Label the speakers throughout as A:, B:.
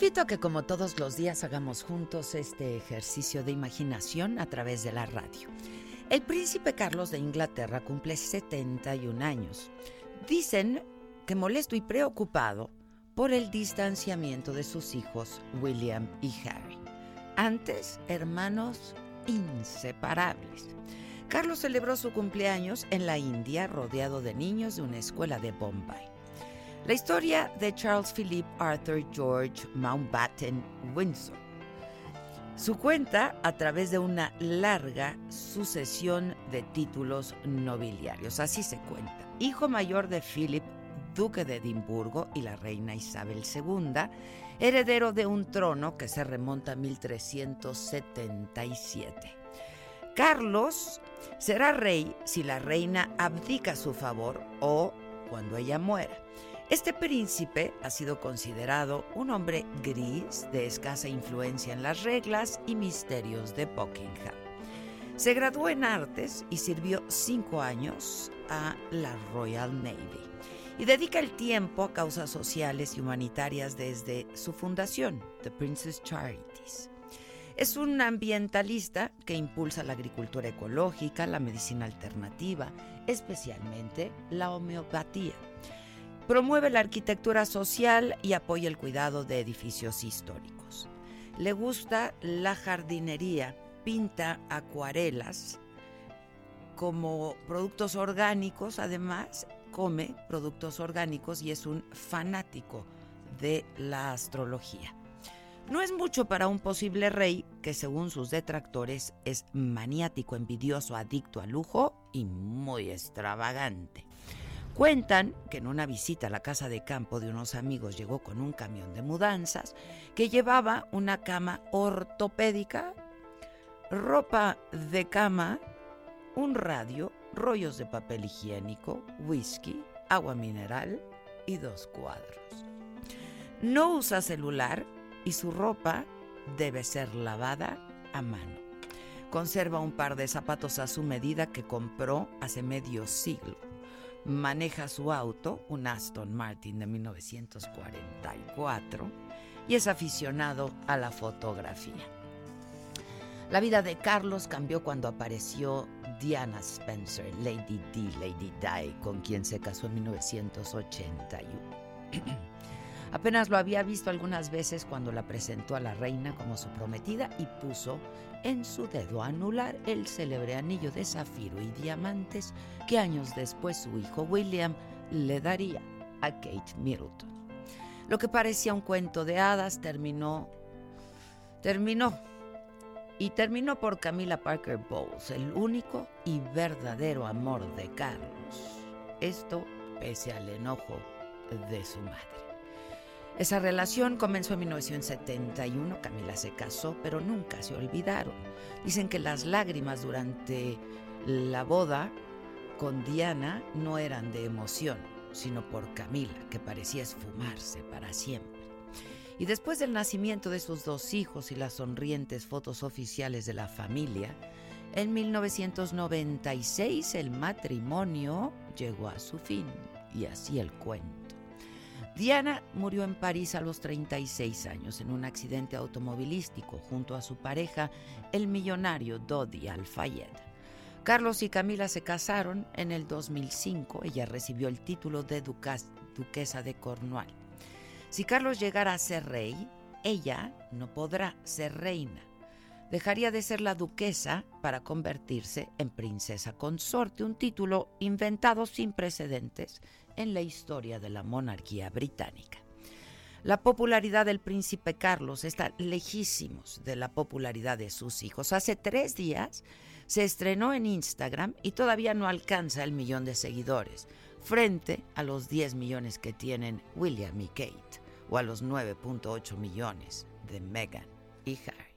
A: Invito a que como todos los días hagamos juntos este ejercicio de imaginación a través de la radio. El príncipe Carlos de Inglaterra cumple 71 años. Dicen que molesto y preocupado por el distanciamiento de sus hijos William y Harry. Antes, hermanos inseparables. Carlos celebró su cumpleaños en la India rodeado de niños de una escuela de Bombay. La historia de Charles Philip Arthur George Mountbatten Windsor. Su cuenta a través de una larga sucesión de títulos nobiliarios. Así se cuenta. Hijo mayor de Philip, duque de Edimburgo, y la reina Isabel II, heredero de un trono que se remonta a 1377. Carlos será rey si la reina abdica su favor o cuando ella muera. Este príncipe ha sido considerado un hombre gris de escasa influencia en las reglas y misterios de Buckingham. Se graduó en artes y sirvió cinco años a la Royal Navy y dedica el tiempo a causas sociales y humanitarias desde su fundación, The Princess Charities. Es un ambientalista que impulsa la agricultura ecológica, la medicina alternativa, especialmente la homeopatía. Promueve la arquitectura social y apoya el cuidado de edificios históricos. Le gusta la jardinería, pinta acuarelas como productos orgánicos, además come productos orgánicos y es un fanático de la astrología. No es mucho para un posible rey que según sus detractores es maniático, envidioso, adicto al lujo y muy extravagante. Cuentan que en una visita a la casa de campo de unos amigos llegó con un camión de mudanzas que llevaba una cama ortopédica, ropa de cama, un radio, rollos de papel higiénico, whisky, agua mineral y dos cuadros. No usa celular y su ropa debe ser lavada a mano. Conserva un par de zapatos a su medida que compró hace medio siglo maneja su auto, un Aston Martin de 1944, y es aficionado a la fotografía. La vida de Carlos cambió cuando apareció Diana Spencer, Lady D, Lady Di, con quien se casó en 1981. Apenas lo había visto algunas veces cuando la presentó a la reina como su prometida y puso en su dedo anular el célebre anillo de zafiro y diamantes que años después su hijo William le daría a Kate Middleton. Lo que parecía un cuento de hadas terminó, terminó, y terminó por Camila Parker Bowles, el único y verdadero amor de Carlos. Esto pese al enojo de su madre. Esa relación comenzó en 1971, Camila se casó, pero nunca se olvidaron. Dicen que las lágrimas durante la boda con Diana no eran de emoción, sino por Camila, que parecía esfumarse para siempre. Y después del nacimiento de sus dos hijos y las sonrientes fotos oficiales de la familia, en 1996 el matrimonio llegó a su fin y así el cuento. Diana murió en París a los 36 años en un accidente automovilístico junto a su pareja, el millonario Dodi Al-Fayed. Carlos y Camila se casaron en el 2005. Ella recibió el título de duquesa de Cornwall. Si Carlos llegara a ser rey, ella no podrá ser reina. Dejaría de ser la duquesa para convertirse en princesa consorte, un título inventado sin precedentes en la historia de la monarquía británica. La popularidad del príncipe Carlos está lejísimos de la popularidad de sus hijos. Hace tres días se estrenó en Instagram y todavía no alcanza el millón de seguidores, frente a los 10 millones que tienen William y Kate, o a los 9.8 millones de Meghan y Harry.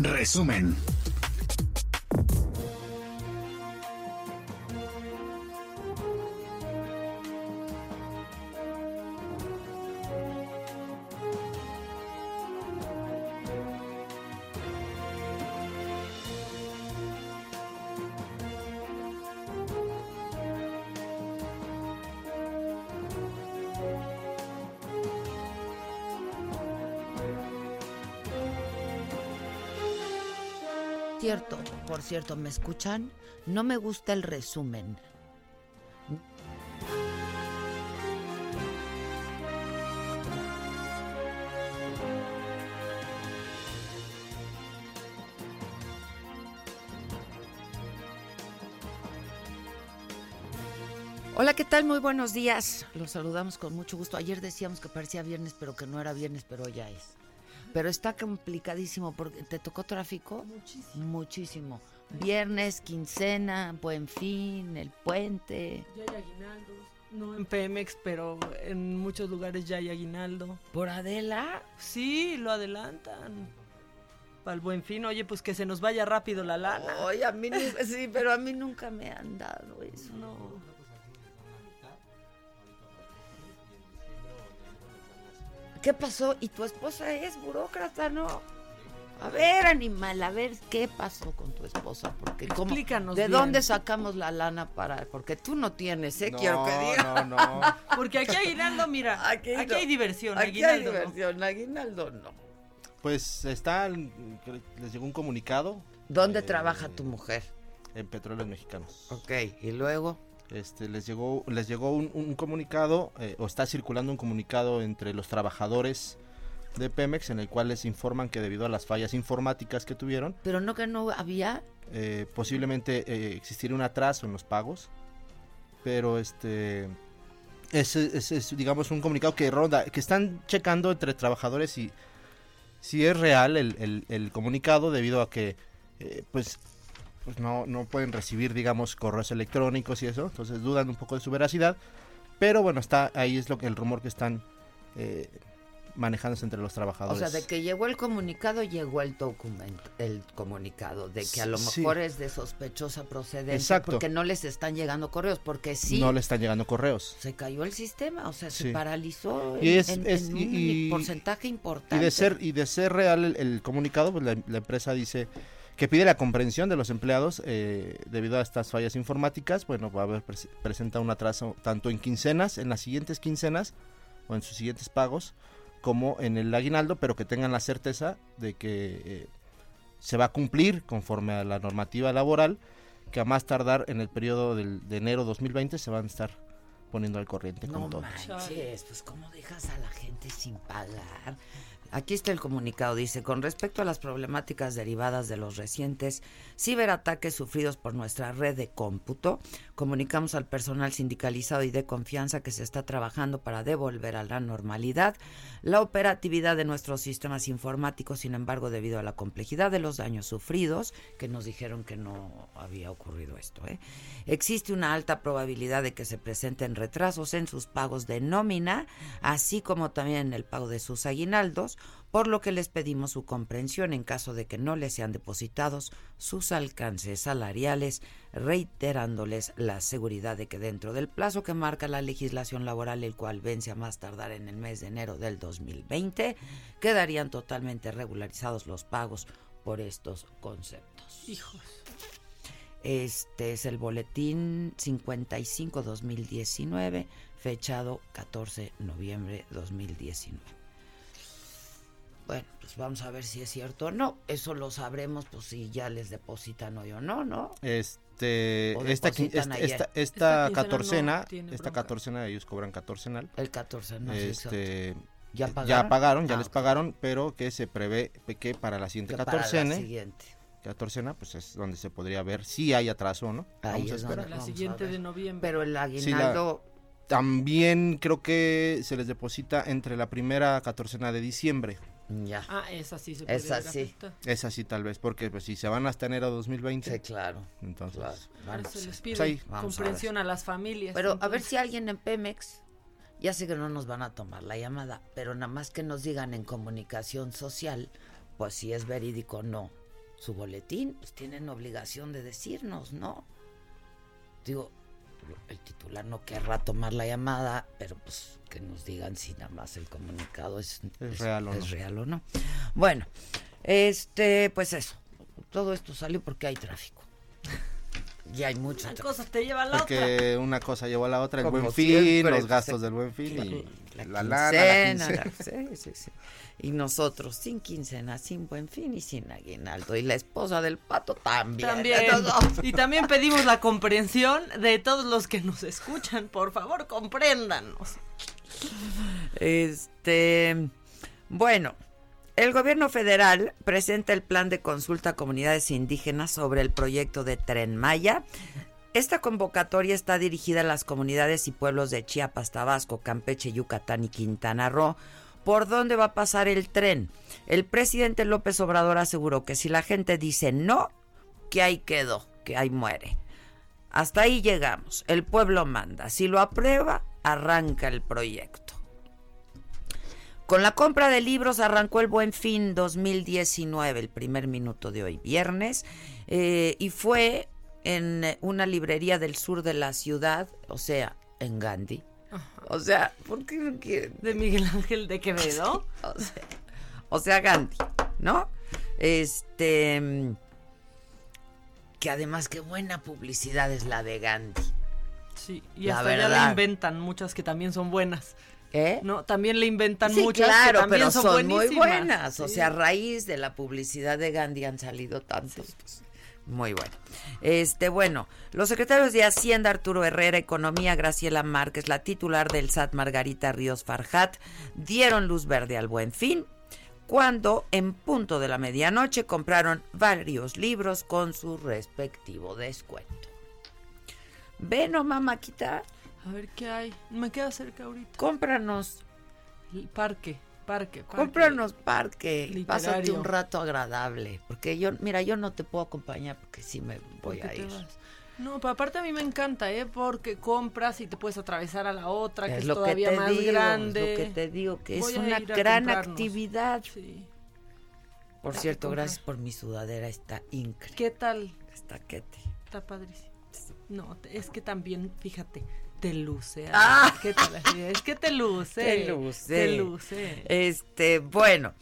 B: Resumen.
A: Por cierto, ¿me escuchan? No me gusta el resumen. Hola, ¿qué tal? Muy buenos días. Los saludamos con mucho gusto. Ayer decíamos que parecía viernes, pero que no era viernes, pero ya es. Pero está complicadísimo porque te tocó tráfico. Muchísimo. Muchísimo. Viernes, quincena, buen fin, el puente.
C: Ya hay aguinaldos. No en Pemex, pero en muchos lugares ya hay aguinaldo.
A: ¿Por Adela?
C: Sí, lo adelantan. Para el buen fin, oye, pues que se nos vaya rápido la lana.
A: Oye, a mí sí, pero a mí nunca me han dado eso. No. ¿Qué pasó? ¿Y tu esposa es burócrata, no? A ver, animal, a ver qué pasó con tu esposa, porque cómo,
C: Explícanos
A: ¿de
C: bien.
A: dónde sacamos la lana para? Porque tú no tienes, ¿eh? Quiero que diga.
D: No, no,
C: Porque aquí aguinaldo, mira, aquí,
A: no.
C: hay diversión,
A: Aquí
C: aguinaldo.
A: hay
C: ¿no?
A: diversión, aguinaldo no.
D: Pues está, les llegó un comunicado
A: ¿Dónde
D: Eh,
A: trabaja tu mujer?
D: en Petróleos Mexicanos.
A: Ok, y luego.
D: Este, les llegó, les llegó un, un comunicado, eh, o está circulando un comunicado entre los trabajadores de Pemex en el cual les informan que debido a las fallas informáticas que tuvieron,
A: Pero no que no había.
D: eh, posiblemente eh, existiría un atraso en los pagos, pero este ese, es digamos un comunicado que ronda, que están checando entre trabajadores y si es real el, el- el comunicado debido a que eh, pues pues no, no pueden recibir digamos correos electrónicos y eso, entonces dudan un poco de su veracidad, pero bueno está ahí es lo que el rumor que están eh, manejándose entre los
A: O
D: trabajadores.
A: sea, de que llegó el comunicado, llegó el documento, el comunicado, de que a lo
D: Sí.
A: mejor es de sospechosa procedencia,
D: Exacto.
A: porque no les están llegando correos, porque sí,
D: no le están llegando correos.
A: se cayó el sistema, o sea, se paralizó
D: Y es-
A: en-
D: es-
A: en
D: y-
A: un
D: y-
A: porcentaje importante.
D: Y de ser, y de ser real el, el comunicado, pues la, la empresa dice que pide la comprensión de los empleados eh, debido a estas fallas informáticas. Bueno, va a haber pres- presenta un atraso tanto en quincenas, en las siguientes quincenas o en sus siguientes pagos, como en el aguinaldo, pero que tengan la certeza de que eh, se va a cumplir conforme a la normativa laboral, que a más tardar en el periodo del- de enero 2020 se van a estar poniendo al corriente
A: No
D: con todo.
A: manches, pues cómo dejas a la gente sin pagar. Aquí está el comunicado, dice, con respecto a las problemáticas derivadas de los recientes ciberataques sufridos por nuestra red de cómputo, comunicamos al personal sindicalizado y de confianza que se está trabajando para devolver a la normalidad la operatividad de nuestros sistemas informáticos, sin embargo, debido a la complejidad de los daños sufridos, que nos dijeron que no había ocurrido esto, ¿eh? existe una alta probabilidad de que se presenten retrasos en sus pagos de nómina, así como también en el pago de sus aguinaldos, por lo que les pedimos su comprensión en caso de que no les sean depositados sus alcances salariales, reiterándoles la seguridad de que dentro del plazo que marca la legislación laboral, el cual vence a más tardar en el mes de enero del 2020, quedarían totalmente regularizados los pagos por estos conceptos.
C: Hijos.
A: Este es el boletín 55-2019, fechado 14 de noviembre 2019. Bueno, pues vamos a ver si es cierto o no. Eso lo sabremos, pues si ya les depositan hoy o no, ¿no?
D: Este, esta, esta,
C: no
D: catorcena, esta catorcena ellos cobran catorcenal.
A: El 14, no sé exacto.
D: este,
A: ¿Ya
D: eh,
A: pagaron?
D: Ya pagaron, ya
A: Ah,
D: les pagaron, pero que se prevé que para la siguiente
A: Que para la
D: catorcena,
A: siguiente.
D: catorcena, pues es donde se podría ver si hay atraso o no.
A: Ahí
D: Vamos a
A: donde-
D: esperar.
C: La siguiente de noviembre.
A: Pero el aguinaldo,
D: También creo que se les deposita entre la primera catorcena de diciembre.
A: Ya.
C: Ah, esa sí se puede
A: Esa sí.
C: afectada.
D: Es así tal vez, porque pues si se van hasta enero 2020,
A: Sí, claro.
D: entonces...
A: claro. Bueno,
C: se
A: sí.
C: les pide
D: Pues.
A: Vamos a
C: comprensión a, las familias.
A: Pero a ver si alguien en Pemex, ya sé que no nos van a tomar la llamada, pero nada más que nos digan en comunicación social, pues si es verídico o no su boletín, pues tienen obligación de decirnos, ¿no? Digo, el titular no querrá tomar la llamada, pero pues que nos digan si nada más el comunicado es,
D: Es real o
A: es
D: no.
A: real o no. Bueno, este, pues eso, todo esto salió porque hay tráfico. Y hay mucho
C: Una
A: tráfico.
C: cosa te lleva a la otra.
D: Porque una cosa llevó a la otra, el
A: Como
D: buen fin,
A: siempre,
D: los gastos del buen fin y
A: la,
D: la, lana, la
A: quincena,
D: quincena.
A: la- sí, sí, sí. Y nosotros sin quincena, sin buen fin y sin aguinaldo. Y la esposa del pato también.
C: También. Y también pedimos la comprensión de todos los que nos escuchan. Por favor, compréndanos.
A: Este, bueno, el gobierno federal presenta el plan de consulta a comunidades indígenas sobre el proyecto de Tren Maya. Esta convocatoria está dirigida a las comunidades y pueblos de Chiapas, Tabasco, Campeche, Yucatán y Quintana Roo. ¿Por dónde va a pasar el tren? El presidente López Obrador aseguró que si la gente dice no, que ahí quedó, que ahí muere. Hasta ahí llegamos. El pueblo manda. Si lo aprueba, arranca el proyecto. Con la compra de libros arrancó el Buen Fin 2019, el primer minuto de hoy, viernes, eh, y fue en una librería del sur de la ciudad, o sea, en Gandhi. O sea, ¿por qué no quieren?
C: De Miguel Ángel de Quevedo.
A: O sea, o sea, Gandhi, ¿no? Este. mm, Que además, qué buena publicidad es la de Gandhi.
C: Sí, y
A: La
C: hasta ya
A: verdad.
C: le inventan muchas que también son buenas.
A: ¿Eh?
C: No, también le inventan
A: Sí,
C: muchas
A: claro,
C: que también
A: pero
C: son,
A: son, muy buenas. O sea, a raíz de la publicidad de Gandhi han salido tantos. pues, muy bueno. Este, bueno, los secretarios de Hacienda, Arturo Herrera, Economía, Graciela Márquez, la titular del SAT, Margarita Ríos Farjat, dieron luz verde al buen fin cuando en punto de la medianoche compraron varios libros con su respectivo descuento. Ven, o mamáquita,
C: A ver qué hay. Me queda cerca ahorita.
A: cómpranos
C: El parque, parque, parque.
A: Cómpranos parque,
C: Literario.
A: pásate un rato agradable, porque yo, mira, yo no te puedo acompañar porque sí me voy
C: ¿Por qué
A: a ir.
C: No, pero aparte a mí me encanta, ¿eh? Porque compras y te puedes atravesar a la otra, que es,
A: lo que
C: todavía
A: te
C: más
A: digo, es
C: grande.
A: lo que te digo, que
C: Voy
A: es una gran actividad.
C: Sí.
A: Por
C: que
A: cierto,
C: comprar.
A: gracias por mi sudadera, está increíble.
C: ¿Qué tal?
A: Está quete.
C: Está padrísimo. No, es que también, fíjate, te luce.
A: Ah.
C: ¿Qué tal? Es que te luce.
A: Te luce.
C: Te luce.
A: Este, bueno.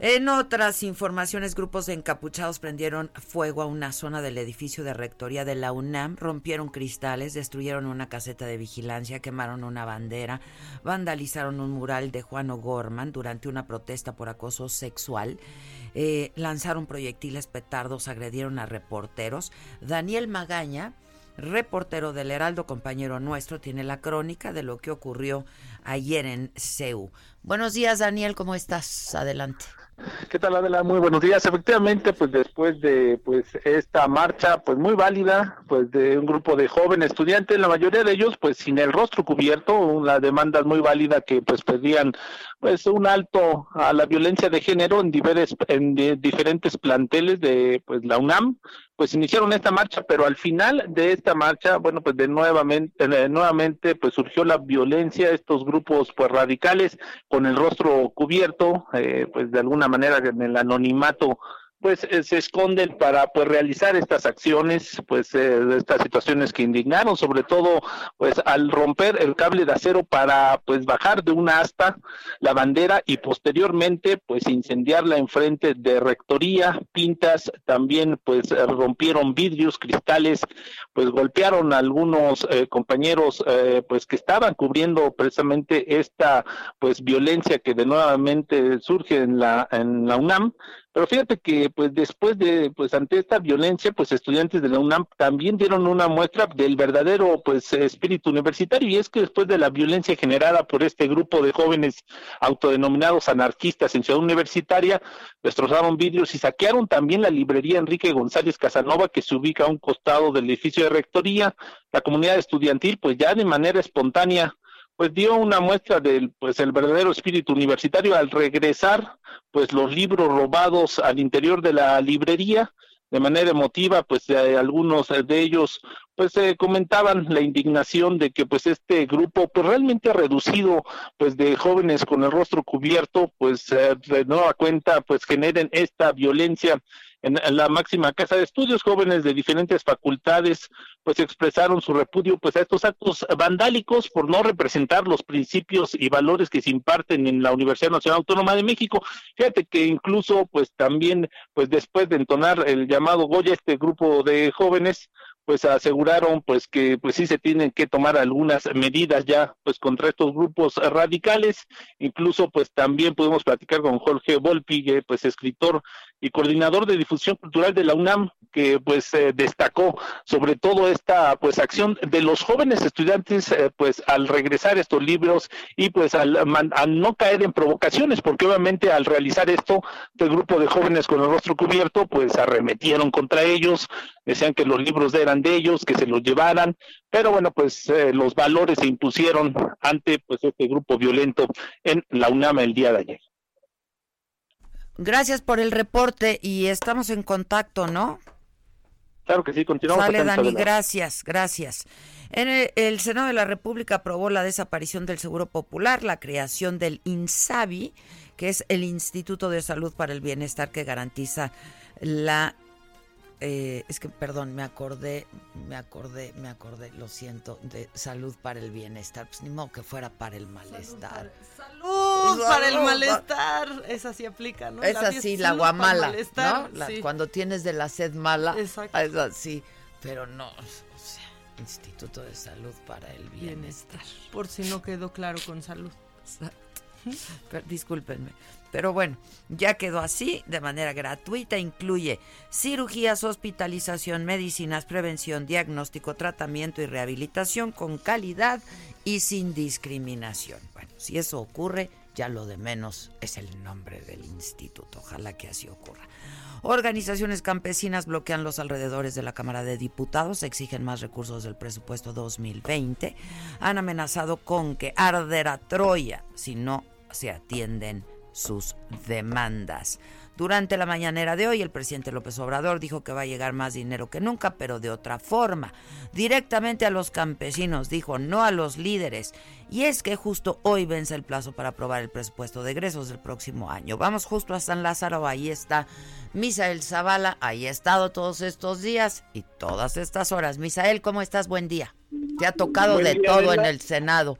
A: En otras informaciones, grupos de encapuchados prendieron fuego a una zona del edificio de rectoría de la UNAM, rompieron cristales, destruyeron una caseta de vigilancia, quemaron una bandera, vandalizaron un mural de Juan O'Gorman durante una protesta por acoso sexual, eh, lanzaron proyectiles petardos, agredieron a reporteros. Daniel Magaña, reportero del Heraldo, compañero nuestro, tiene la crónica de lo que ocurrió ayer en CEU. Buenos días, Daniel, ¿cómo estás? Adelante.
E: ¿Qué tal Adela? Muy buenos días. Efectivamente, pues después de pues esta marcha pues muy válida, pues de un grupo de jóvenes estudiantes, la mayoría de ellos pues sin el rostro cubierto, una demanda muy válida que pues pedían pues un alto a la violencia de género en, diveres, en diferentes planteles de pues la UNAM, pues iniciaron esta marcha, pero al final de esta marcha, bueno, pues de nuevamente, nuevamente pues surgió la violencia, estos grupos pues radicales con el rostro cubierto, eh, pues de alguna manera en el anonimato pues eh, se esconden para pues realizar estas acciones, pues eh, estas situaciones que indignaron, sobre todo pues al romper el cable de acero para pues bajar de una asta la bandera y posteriormente pues incendiarla enfrente de rectoría, pintas, también pues rompieron vidrios, cristales, pues golpearon a algunos eh, compañeros pues que estaban cubriendo precisamente esta pues violencia que de nuevamente surge en la en la UNAM pero fíjate que pues después de pues ante esta violencia, pues estudiantes de la UNAM también dieron una muestra del verdadero pues espíritu universitario y es que después de la violencia generada por este grupo de jóvenes autodenominados anarquistas en Ciudad Universitaria, destrozaron vidrios y saquearon también la librería Enrique González Casanova que se ubica a un costado del edificio de rectoría. La comunidad estudiantil pues ya de manera espontánea pues dio una muestra del pues el verdadero espíritu universitario al regresar pues los libros robados al interior de la librería. De manera emotiva pues algunos de ellos pues eh, comentaban la indignación de que pues este grupo pues realmente reducido pues de jóvenes con el rostro cubierto pues eh, de nueva cuenta pues generen esta violencia en, la máxima casa de estudios, jóvenes de diferentes facultades pues expresaron su repudio pues a estos actos vandálicos por no representar los principios y valores que se imparten en la Universidad Nacional Autónoma de México. Fíjate que incluso pues también pues después de entonar el llamado Goya este grupo de jóvenes pues aseguraron pues que pues sí se tienen que tomar algunas medidas ya pues contra estos grupos radicales incluso pues también podemos platicar con Jorge Volpi pues escritor y coordinador de difusión cultural de la UNAM que pues eh, destacó sobre todo esta pues acción de los jóvenes estudiantes eh, pues al regresar estos libros y pues al, no caer en provocaciones porque obviamente al realizar esto el grupo de jóvenes con el rostro cubierto pues arremetieron contra ellos decían que los libros eran de ellos, que se los llevaran, pero bueno, pues eh, los valores se impusieron ante pues este grupo violento en la UNAM el día de ayer.
A: Gracias por el reporte y estamos en contacto, ¿no?
E: Claro que sí, continuamos.
A: Sale, Dani, gracias, gracias. En el, el, Senado de la República aprobó la desaparición del Seguro Popular, la creación del INSABI, que es el Instituto de Salud para el Bienestar que garantiza la eh, es que, perdón, me acordé, me acordé, me acordé, lo siento, de salud para el bienestar. Pues ni modo que fuera para el malestar.
C: Salud para, el malestar. Esa sí aplica, ¿no?
A: Es así, la guamala, ¿no? Cuando tienes de la sed mala,
C: Exacto.
A: así. Pero no, o sea, Instituto de Salud para el Bienestar.
C: Por si no quedó claro con salud.
A: Pero, discúlpenme. Pero bueno, ya quedó así de manera gratuita. Incluye cirugías, hospitalización, medicinas, prevención, diagnóstico, tratamiento y rehabilitación con calidad y sin discriminación. Bueno, si eso ocurre, ya lo de menos es el nombre del instituto. Ojalá que así ocurra. Organizaciones campesinas bloquean los alrededores de la Cámara de Diputados, exigen más recursos del presupuesto 2020. Han amenazado con que arderá Troya si no se atienden sus demandas. Durante la mañanera de hoy, el presidente López Obrador dijo que va a llegar más dinero que nunca, pero de otra forma, directamente a los campesinos, dijo, no a los líderes. Y es que justo hoy vence el plazo para aprobar el presupuesto de egresos del próximo año. Vamos justo a San Lázaro, ahí está Misael Zavala, ahí ha estado todos estos días y todas estas horas. Misael, ¿cómo estás? Buen día. Te ha tocado de todo en el Senado.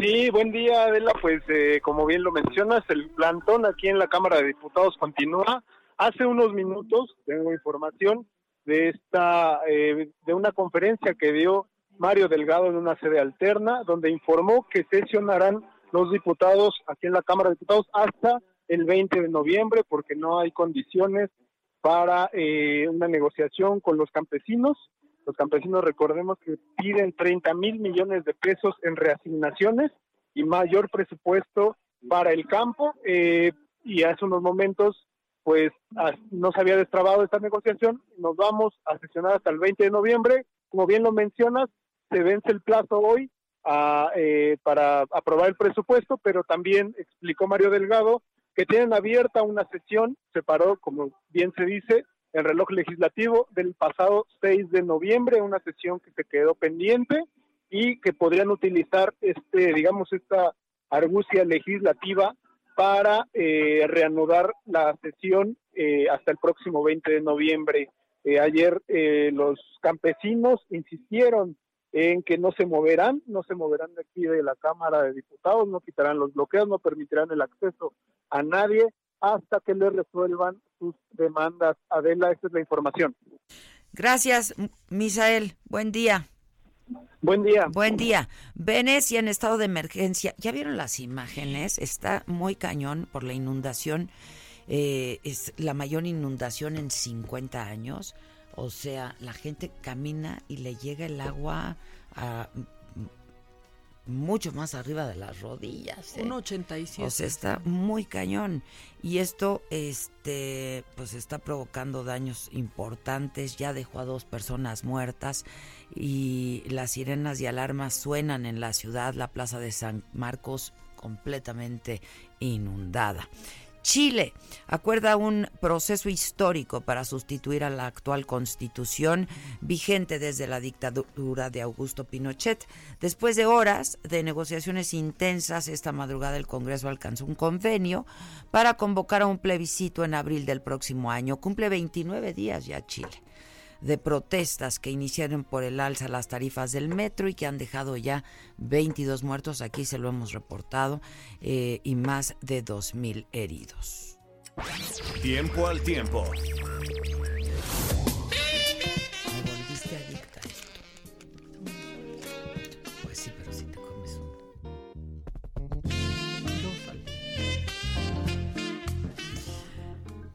F: Sí, buen día, Adela. Pues eh, como bien lo mencionas, el plantón aquí en la Cámara de Diputados continúa. Hace unos minutos tengo información de esta eh, de una conferencia que dio Mario Delgado en una sede alterna, donde informó que sesionarán los diputados aquí en la Cámara de Diputados hasta el 20 de noviembre, porque no hay condiciones para eh, una negociación con los campesinos. Los campesinos, recordemos que piden 30 mil millones de pesos en reasignaciones y mayor presupuesto para el campo. Eh, y hace unos momentos, pues no se había destrabado esta negociación. Nos vamos a sesionar hasta el 20 de noviembre. Como bien lo mencionas, se vence el plazo hoy eh, para aprobar el presupuesto, pero también explicó Mario Delgado que tienen abierta una sesión, se paró, como bien se dice, el reloj legislativo del pasado 6 de noviembre, una sesión que se quedó pendiente y que podrían utilizar este, digamos, esta argucia legislativa para eh, reanudar la sesión eh, hasta el próximo 20 de noviembre. ayer los campesinos insistieron en que no se moverán, no se moverán de aquí de la Cámara de Diputados, no quitarán los bloqueos, no permitirán el acceso a nadie hasta que le resuelvan sus demandas. Adela, esta es la información.
A: Gracias, Misael. Buen día.
F: Buen día.
A: Buen día. Venecia en estado de emergencia. ¿Ya vieron las imágenes? Está muy cañón por la inundación. Eh, es la mayor inundación en 50 años. O sea, la gente camina y le llega el agua a mucho más arriba de las rodillas.
C: ¿eh? Un 87.
A: O sea, está muy cañón. Y esto, este, pues está provocando daños importantes. Ya dejó a dos personas muertas y las sirenas y alarmas suenan en la ciudad, la plaza de San Marcos completamente inundada. Chile acuerda un proceso histórico para sustituir a la actual constitución vigente desde la dictadura de Augusto Pinochet. Después de horas de negociaciones intensas, esta madrugada el Congreso alcanzó un convenio para convocar a un plebiscito en abril del próximo año. Cumple 29 días ya Chile de protestas que iniciaron por el alza las tarifas del metro y que han dejado ya 22 muertos, aquí se lo hemos reportado, eh, y más de 2.000 heridos.
B: Tiempo al tiempo.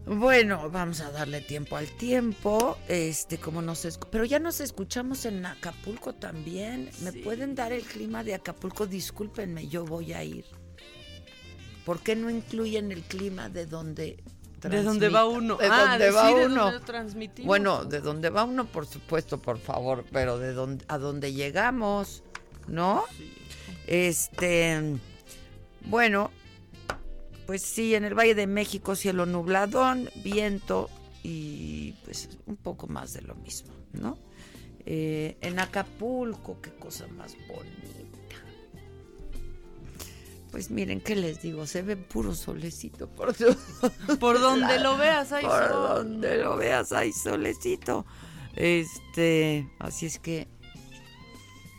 A: Bueno, vamos a darle tiempo al tiempo. Este, como nos pero ya nos escuchamos en Acapulco también. ¿Me pueden dar el clima de Acapulco? Discúlpenme, yo voy a ir. ¿Por qué no incluyen el clima de donde
C: de dónde va uno.
A: De ah, dónde va uno. bueno, de dónde va uno, por supuesto, por favor, pero de dónde a dónde llegamos, ¿no? Este, bueno, pues sí, en el Valle de México cielo nubladón, viento y pues un poco más de lo mismo, ¿no? Eh, en Acapulco, qué cosa más bonita. Pues miren, ¿qué les digo? Se ve puro solecito. Por,
C: por donde lo veas hay
A: por donde lo veas hay solecito. Este, así es que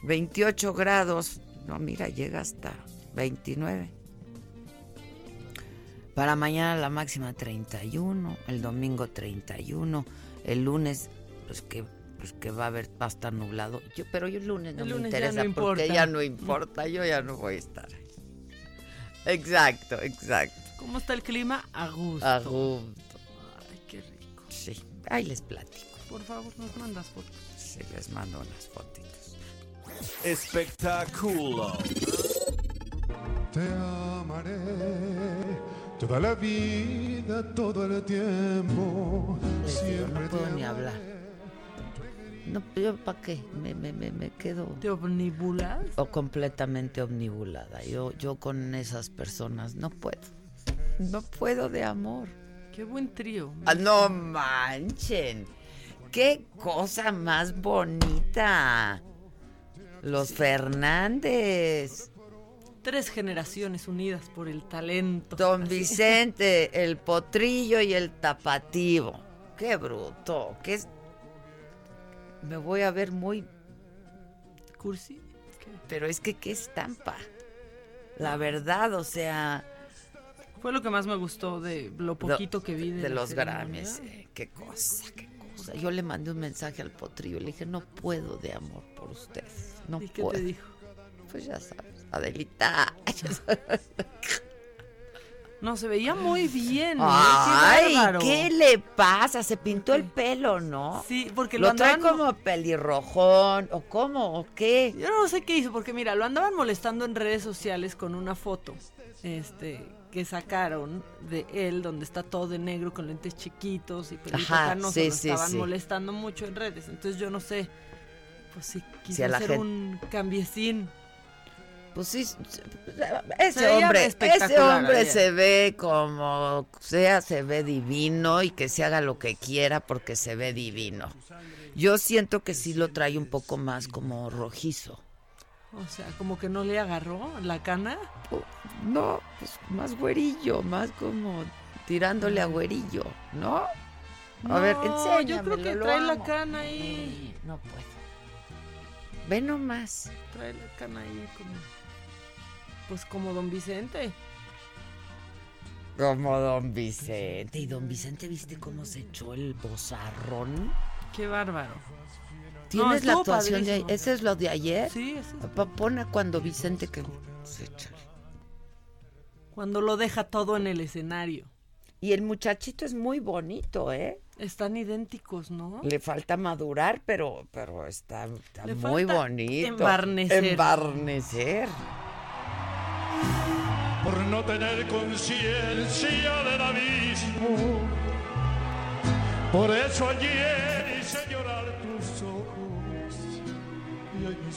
A: 28 grados. No, mira, llega hasta 29. Para mañana la máxima 31, el domingo 31, el lunes pues que pues que va a haber va a estar nublado. Yo, pero yo el lunes no me interesa porque ya no importa, yo ya no voy a estar. Exacto, exacto.
C: ¿Cómo está el clima? A gusto.
A: A gusto.
C: Ay, qué rico.
A: Sí, ahí les platico.
C: Por favor, nos mandas fotos.
A: Sí, les mando unas fotitos.
B: Espectáculo.
G: Te amaré Toda la vida, todo el tiempo, siempre
A: no puedo ni hablar. No, yo para qué, me, me, me, quedo...
C: ¿Te omnibulas?
A: O completamente omnibulada. Yo, yo con esas personas no puedo. No puedo de amor.
C: Qué buen trío.
A: Ah, no manchen. Qué cosa más bonita. Los Fernández.
C: Tres generaciones unidas por el talento.
A: Don Vicente, el potrillo y el tapativo. Qué bruto. Qué Me voy a ver muy
C: cursi.
A: Pero es que qué estampa. La verdad, o sea.
C: Fue lo que más me gustó de lo poquito que vi
A: de, los Grammys. Eh, qué cosa, qué cosa. Yo le mandé un mensaje al potrillo. Le dije, no puedo de amor por usted. No
C: ¿Y
A: qué
C: te dijo?
A: Pues ya sabes. Adelita.
C: No, se veía muy bien. ¿eh?
A: Ay,
C: qué, bárbaro.
A: ¿qué le pasa? Se pintó el pelo, ¿no?
C: Sí, porque lo,
A: ¿Lo trae
C: andaban...
A: como pelirrojón o cómo o qué?
C: Yo no sé qué hizo, porque mira, lo andaban molestando en redes sociales con una foto este, que sacaron de él, donde está todo de negro con lentes chiquitos y pelito
A: Ajá,
C: canoso.
A: sí,
C: lo
A: sí,
C: estaban
A: sí.
C: molestando mucho en redes. Entonces yo no sé, pues sí, quiso
A: la
C: hacer
A: gente-
C: un cambiecín.
A: Pues sí,
C: Se
A: ese
C: veía
A: hombre, ese hombre
C: ayer.
A: se ve como sea, se ve divino y que se haga lo que quiera porque se ve divino. Yo siento que sí lo trae un poco más como rojizo.
C: O sea, como que no le agarró la cana.
A: No, pues más güerillo, más como tirándole a güerillo, ¿no? A ver,
C: No,
A: enséñamelo.
C: yo creo que trae la cana ahí.
A: No puedo. Ve nomás.
C: Trae la cana ahí como... Pues como don Vicente.
A: Como don Vicente. ¿Y don Vicente viste cómo se echó el bozarrón?
C: Qué bárbaro.
A: ¿Tienes la actuación de
C: padrísimo.
A: ¿Ese es lo de ayer?
C: Sí, ese es-
A: Pa- Pon a cuando Vicente que se echa.
C: Cuando lo deja todo en el escenario.
A: Y el muchachito es muy bonito, ¿eh?
C: Están idénticos, ¿no?
A: Le falta madurar, pero, pero está, está
C: Le
A: muy
C: falta
A: bonito.
C: embarnecer.
A: Embarnecer.
G: Por no tener conciencia del abismo. Por eso ayer hice llorar tus ojos.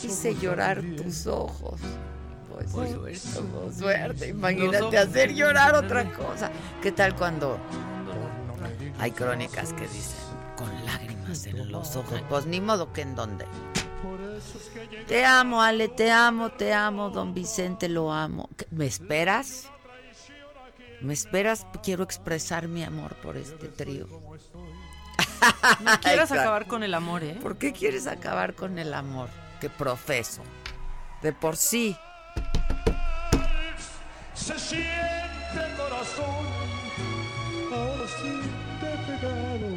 G: Y
A: Hice llorar
G: también.
A: tus ojos. Pues
C: suerte.
A: suerte. Imagínate hacer llorar otra cosa. ¿Qué tal cuando hay crónicas que dicen con lágrimas en los ojos? Pues ni modo que en dónde. Te amo, Ale, te amo, te amo, don Vicente, lo amo. ¿Qué- ¿Me esperas? ¿Me esperas? Quiero expresar mi amor por este trío.
C: No quieras acabar con el amor, ¿eh?
A: ¿Por qué quieres acabar con el amor que profeso? De por sí.
G: Se siente el corazón. Ahora sí te he pegado.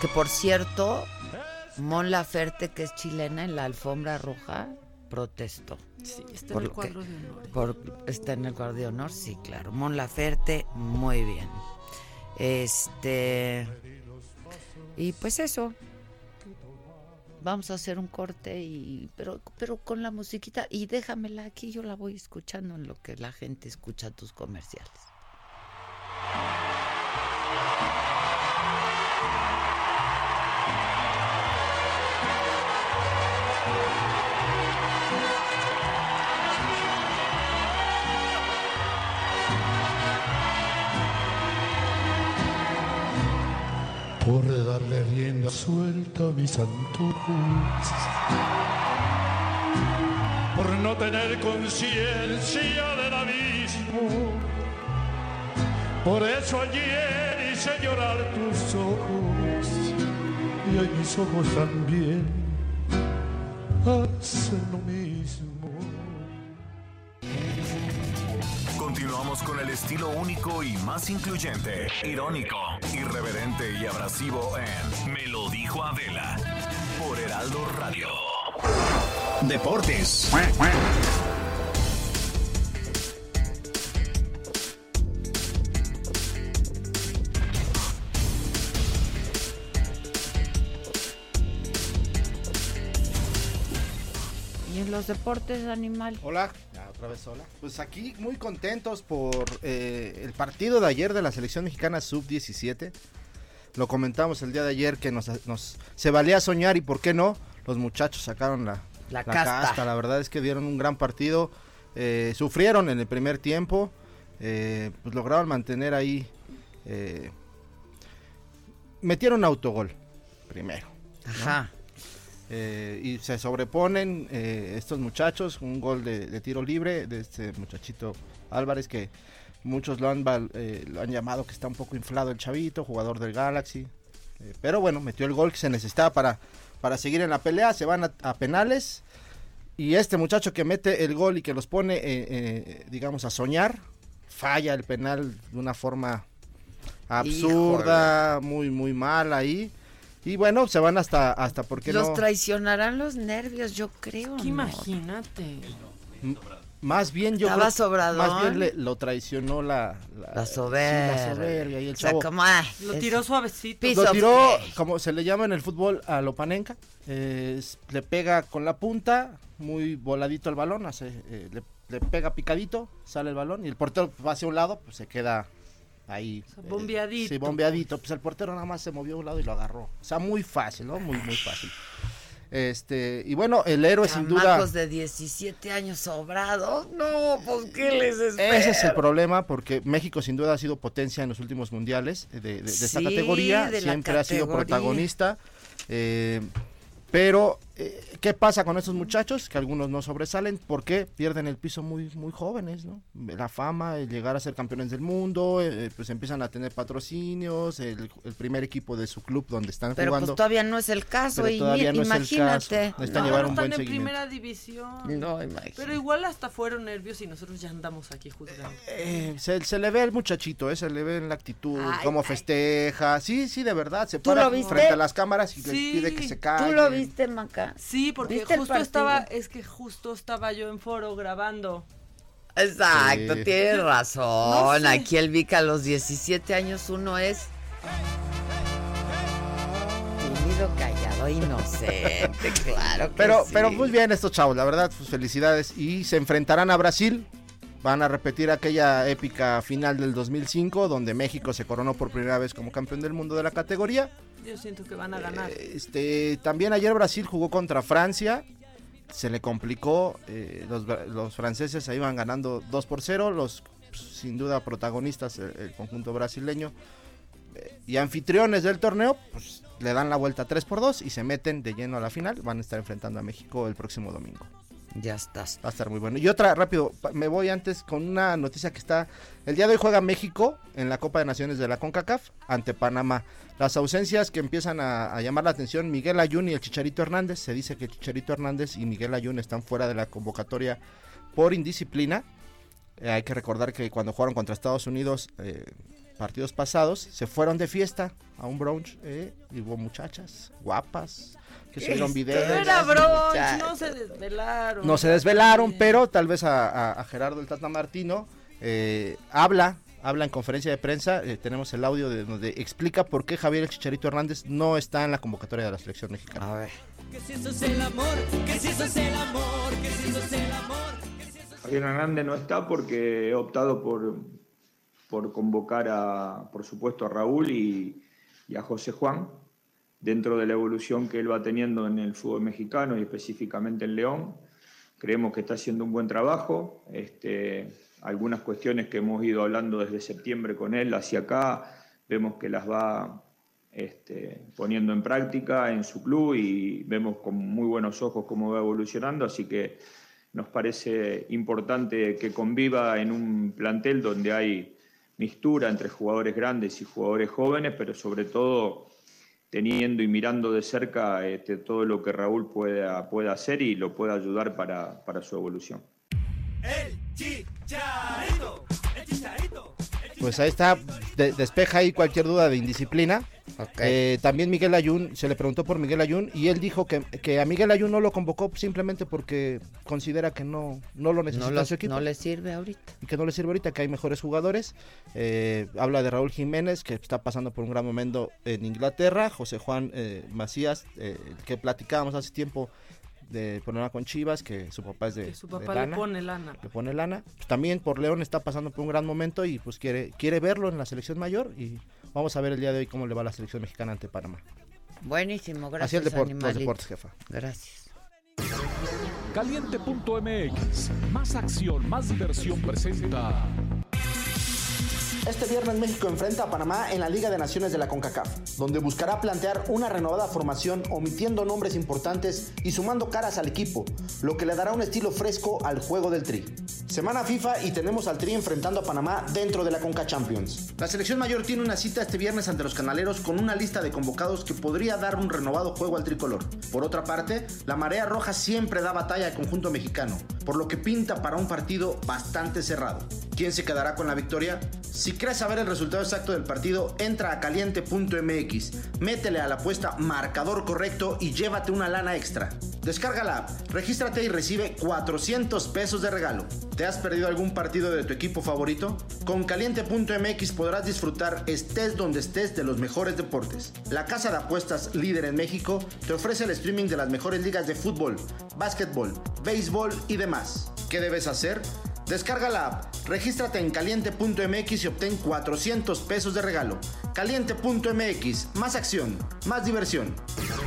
A: Que por cierto, Mon Laferte, que es chilena en la alfombra roja, protestó.
C: Sí, está
A: Por
C: en el
A: que-
C: cuadro de honor.
A: Por, está en el cuadro de honor, sí, claro. Mon Laferte, muy bien. Este. Y pues eso. Vamos a hacer un corte y pero pero con la musiquita y déjamela aquí, yo la voy escuchando en lo que la gente escucha tus comerciales.
G: Por darle rienda suelta a mis antojos, por no tener conciencia del abismo. Por eso ayer hice llorar tus ojos y hoy mis ojos también hacen lo mismo.
B: Continuamos con el estilo único y más incluyente, irónico, irreverente y abrasivo en Me lo dijo Adela por Heraldo Radio.
H: Deportes.
A: Y en los deportes animal.
D: Hola, otra vez hola. Pues aquí muy contentos por eh, el partido de ayer de la selección mexicana sub-17. Lo comentamos el día de ayer que nos, nos- se valía soñar y por qué no, los muchachos sacaron la,
A: La casta.
D: La verdad es que dieron un gran partido. eh, sufrieron en el primer tiempo. eh, pues lograron mantener ahí. metieron autogol primero.
A: Ajá.
D: Eh, y se sobreponen eh, estos muchachos, un gol de, de tiro libre de este muchachito Álvarez que muchos lo han, eh, lo han llamado que está un poco inflado el chavito, jugador del Galaxy. Eh, pero bueno, metió el gol que se necesitaba para, para seguir en la pelea, se van a, a penales. Y este muchacho que mete el gol y que los pone, eh, eh, digamos, a soñar, falla el penal de una forma absurda, muy, muy mal ahí. Y bueno, se van hasta, hasta porque
A: Los
D: no...
A: traicionarán los nervios, yo creo.
C: Que
A: ¿no?
C: imagínate.
D: Más bien yo
A: Estaba
D: creo-
A: sobradón.
D: Más bien le- lo traicionó la,
A: La
D: sí,
A: soberbia.
D: la soberbia y el
A: O sea,
D: chavo.
A: como, ah,
C: Lo
A: es-
C: tiró suavecito.
A: Piso
D: Lo tiró, como se le llama en el fútbol, a Lopanenka. Eh, es- le pega con la punta, muy voladito el balón, hace, eh, le, le pega picadito, sale el balón y el portero va hacia un lado, pues se queda ahí.
C: sea,
D: eh,
C: bombeadito,
D: sí, bombeadito. Pues el portero nada más se movió a un lado y lo agarró. O sea, muy fácil, ¿no? Muy, muy fácil. Este, y bueno, el héroe sin duda.
A: De 17 años sobrados. No, pues ¿qué les espera?
D: Ese es el problema porque México sin duda ha sido potencia en los últimos mundiales de, de- de esta categoría,
A: de
D: siempre ha sido protagonista, eh, pero eh, ¿qué pasa con estos muchachos? Que algunos no sobresalen, porque pierden el piso muy muy jóvenes, ¿no? La fama, el llegar a ser campeones del mundo, eh, pues empiezan a tener patrocinios, el, el primer equipo de su club donde están
A: Pero
D: jugando.
A: pues todavía no es el caso.
D: Pero
A: y
D: todavía no es el
A: imagínate.
D: caso.
C: No,
D: llevar
C: no
D: un
C: están
D: buen
C: en
D: seguimiento.
C: primera división.
A: No, imagínate.
C: Pero igual hasta fueron nervios y nosotros ya andamos aquí juzgando.
D: Eh, se, se le ve al muchachito, eh, se le ve en la actitud,
A: Ay,
D: cómo
A: ay.
D: festeja. Sí, sí, de verdad. Se
A: ¿Tú
D: para
A: lo viste?
D: frente a las cámaras y
C: Sí.
D: le pide que se calle.
A: ¿Tú lo viste, Maca?
C: Sí, porque
A: ¿Viste el
C: justo estaba, es que justo estaba yo en foro grabando.
A: Exacto,
D: Sí.
A: tienes razón.
C: No sé.
A: Aquí el Vic a los 17 años uno es tímido, callado, inocente, claro que
D: Pero,
A: sí.
D: pero muy bien estos chavos, la verdad, pues felicidades. Y se enfrentarán a Brasil. Van a repetir aquella épica final del 2005, donde México se coronó por primera vez como campeón del mundo de la categoría.
C: Yo siento que van a ganar.
D: Este, también ayer Brasil jugó contra Francia. Se le complicó. eh, los, franceses ahí iban ganando 2 por 0. Los pues, sin duda protagonistas, el, el conjunto brasileño. eh, y anfitriones del torneo, pues le dan la vuelta 3 por 2 y se meten de lleno a la final. Van a estar enfrentando a México el próximo domingo.
A: Ya estás.
D: Va a estar muy bueno. Y otra, rápido, me voy antes con una noticia que está. El día de hoy juega México en la Copa de Naciones de la CONCACAF ante Panamá. Las ausencias que empiezan a, a llamar la atención, Miguel Ayun y el Chicharito Hernández. Se dice que Chicharito Hernández y Miguel Ayun están fuera de la convocatoria por indisciplina. Eh, hay que recordar que cuando jugaron contra Estados Unidos, eh, partidos pasados, se fueron de fiesta a un brunch eh, y hubo muchachas guapas que subieron videos.
C: No era brunch, no se desvelaron.
D: No se desvelaron, pero tal vez a, a- a Gerardo el Tata Martino eh, habla, habla en conferencia de prensa. eh, tenemos el audio de donde explica por qué Javier el Chicharito Hernández no está en la convocatoria de la selección mexicana.
A: A ver.
H: Javier Hernández no está porque he optado por, por convocar a, por supuesto, a Raúl y, y a José Juan dentro de la evolución que él va teniendo en el fútbol mexicano y específicamente en León. Creemos que está haciendo un buen trabajo. Este, algunas cuestiones que hemos ido hablando desde septiembre con él hacia acá, vemos que las va este, poniendo en práctica en su club y vemos con muy buenos ojos cómo va evolucionando, así que nos parece importante que conviva en un plantel donde hay mistura entre jugadores grandes y jugadores jóvenes, pero sobre todo teniendo y mirando de cerca este, todo lo que Raúl pueda, pueda hacer y lo pueda ayudar para, para su evolución.
D: Pues ahí está, de- despeja ahí cualquier duda de indisciplina. Eh, también Miguel Ayun, se le preguntó por Miguel Ayun y él dijo que, que a Miguel Ayun no lo convocó simplemente porque considera que no, no lo necesita
A: no,
D: su equipo.
A: no le sirve ahorita.
D: y que no le sirve ahorita, que hay mejores jugadores. Eh, habla de Raúl Jiménez, que está pasando por un gran momento en Inglaterra. José Juan eh, Macías, eh, que platicábamos hace tiempo de problema con Chivas, que su papá es de,
C: Que su
D: de
C: papá
D: lana,
C: le pone lana.
D: le pone lana. Pues también por León está pasando por un gran momento y pues quiere, quiere verlo en la selección mayor. Y vamos a ver el día de hoy cómo le va a la selección mexicana ante Panamá.
A: Buenísimo,
D: Así
A: gracias,
D: el depor- los deportes, jefa.
A: Gracias.
I: Caliente.mx, más acción, más diversión presenta.
J: Este viernes México enfrenta a Panamá en la Liga de Naciones de la CONCACAF, donde buscará plantear una renovada formación omitiendo nombres importantes y sumando caras al equipo, lo que le dará un estilo fresco al juego del Tri. Semana FIFA y tenemos al Tri enfrentando a Panamá dentro de la Conca Champions. La selección mayor tiene una cita este viernes ante los canaleros con una lista de convocados que podría dar un renovado juego al tricolor. Por otra parte, la marea roja siempre da batalla al conjunto mexicano, por lo que pinta para un partido bastante cerrado. ¿Quién se quedará con la victoria? Quieres saber el resultado exacto del partido, entra a caliente.mx, métele a la apuesta marcador correcto y llévate una lana extra. Descarga la app, regístrate y recibe 400 pesos de regalo. ¿Te has perdido algún partido de tu equipo favorito? Con caliente.mx podrás disfrutar estés donde estés de los mejores deportes. La casa de apuestas líder en México te ofrece el streaming de las mejores ligas de fútbol, básquetbol, béisbol y demás. ¿Qué debes hacer? Descarga la app, regístrate en caliente.mx y obtén 400 pesos de regalo. Caliente.mx, más acción, más diversión.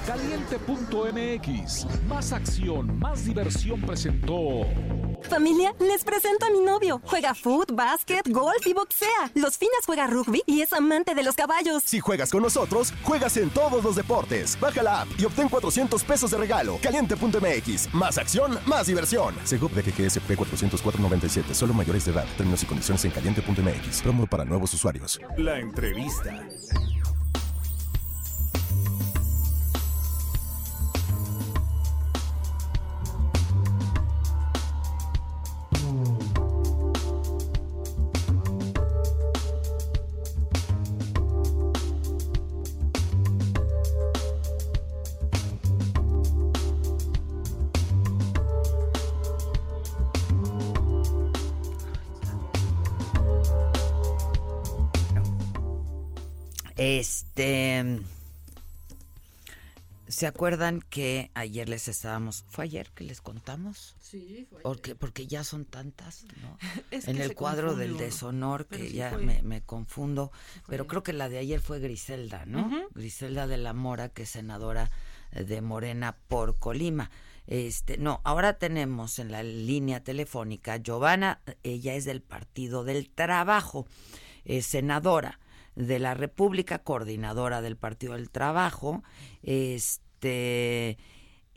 I: Caliente.mx, más acción, más diversión presentó.
K: Familia, les presento a mi novio. Juega foot, básquet, golf y boxea. Los finas juega rugby y es amante de los caballos.
L: Si juegas con nosotros, juegas en todos los deportes. Baja la app y obtén 400 pesos de regalo. Caliente.mx, más acción, más diversión. Según de 404.90 Solo mayores de edad. Términos y condiciones en caliente.mx. Promo para nuevos usuarios.
B: La entrevista.
A: Este. ¿Se acuerdan que ayer les estábamos. ¿Fue ayer que les contamos?
C: Sí, fue.
A: Porque, porque ya son tantas, ¿no?
C: Es
A: en el cuadro del deshonor que
C: sí
A: ya me, me confundo. Pero creo que la de ayer fue Griselda, ¿no? Griselda de la Mora, que es senadora de Morena por Colima. Este, no, ahora tenemos en la línea telefónica Giovanna, ella es del Partido del Trabajo, es senadora de la República, coordinadora del Partido del Trabajo, este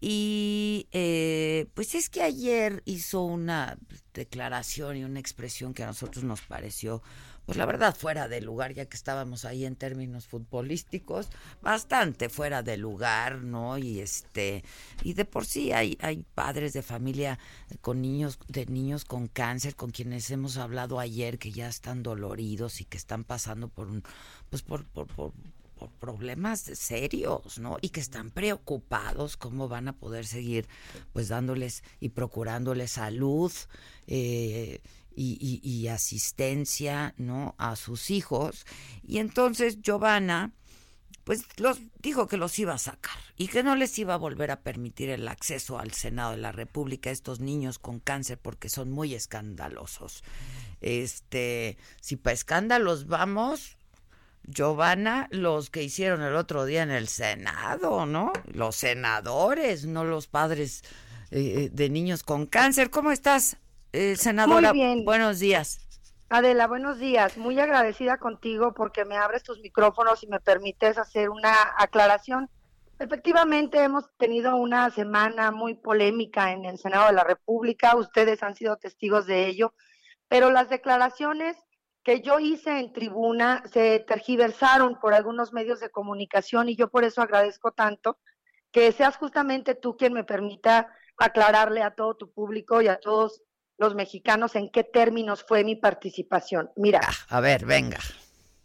A: y eh, pues es que ayer hizo una declaración y una expresión que a nosotros nos pareció, pues la verdad, fuera de lugar, ya que estábamos ahí en términos futbolísticos, bastante fuera de lugar, ¿no? Y este, y de por sí hay, hay padres de familia con niños, de niños con cáncer, con quienes hemos hablado ayer, que ya están doloridos y que están pasando por un, pues por, por, problemas serios, ¿no? Y que están preocupados cómo van a poder seguir, pues dándoles y procurándoles salud eh, y, y- y asistencia, ¿no? A sus hijos. Y entonces Giovanna, pues los dijo que los iba a sacar y que no les iba a volver a permitir el acceso al Senado de la República a estos niños con cáncer porque son muy escandalosos. Este, si para escándalos vamos, Giovanna, los que hicieron el otro día en el Senado, ¿no? Los senadores, no los padres eh, de niños con cáncer. ¿Cómo estás, eh, senadora?
M: Muy bien.
A: Buenos días.
M: Adela, buenos días. Muy agradecida contigo porque me abres tus micrófonos y me permites hacer una aclaración. Efectivamente, hemos tenido una semana muy polémica en el Senado de la República. Ustedes han sido testigos de ello. Pero las declaraciones que yo hice en tribuna se tergiversaron por algunos medios de comunicación y yo por eso agradezco tanto que seas justamente tú quien me permita aclararle a todo tu público y a todos los mexicanos en qué términos fue mi participación. Mira,
A: A ver, venga.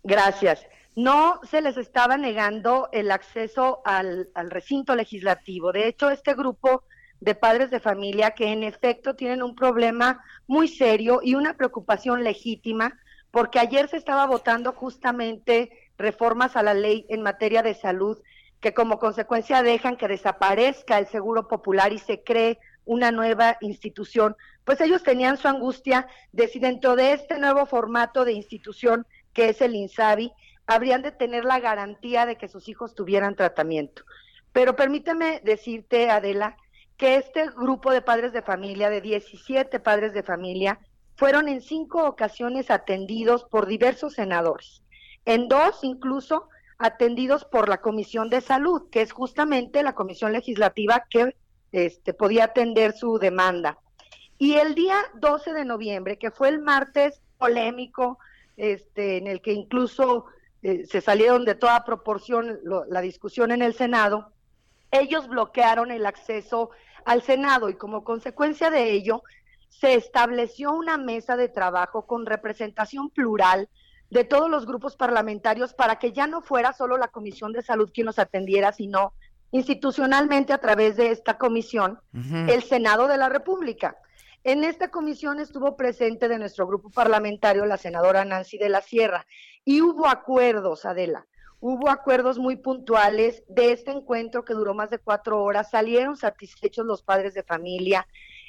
M: gracias. No se les estaba negando el acceso al, al recinto legislativo. De hecho, este grupo de padres de familia que en efecto tienen un problema muy serio y una preocupación legítima, porque ayer se estaba votando justamente reformas a la ley en materia de salud que como consecuencia dejan que desaparezca el seguro popular y se cree una nueva institución, pues ellos tenían su angustia de si dentro de este nuevo formato de institución que es el INSABI, habrían de tener la garantía de que sus hijos tuvieran tratamiento. Pero permíteme decirte, Adela, que este grupo de padres de familia, de 17 padres de familia, fueron en cinco ocasiones atendidos por diversos senadores. En dos, incluso, atendidos por la Comisión de Salud, que es justamente la comisión legislativa que este, podía atender su demanda. Y el día 12 de noviembre, que fue el martes polémico, este, en el que incluso eh, se salieron de toda proporción la discusión en el Senado, ellos bloquearon el acceso al Senado y como consecuencia de ello se estableció una mesa de trabajo con representación plural de todos los grupos parlamentarios para que ya no fuera solo la Comisión de Salud quien los atendiera, sino institucionalmente a través de esta comisión, el Senado de la República. En esta comisión estuvo presente de nuestro grupo parlamentario la senadora Nancy de la Sierra y hubo acuerdos, Adela, hubo acuerdos muy puntuales de este encuentro que duró más de cuatro horas, salieron satisfechos los padres de familia.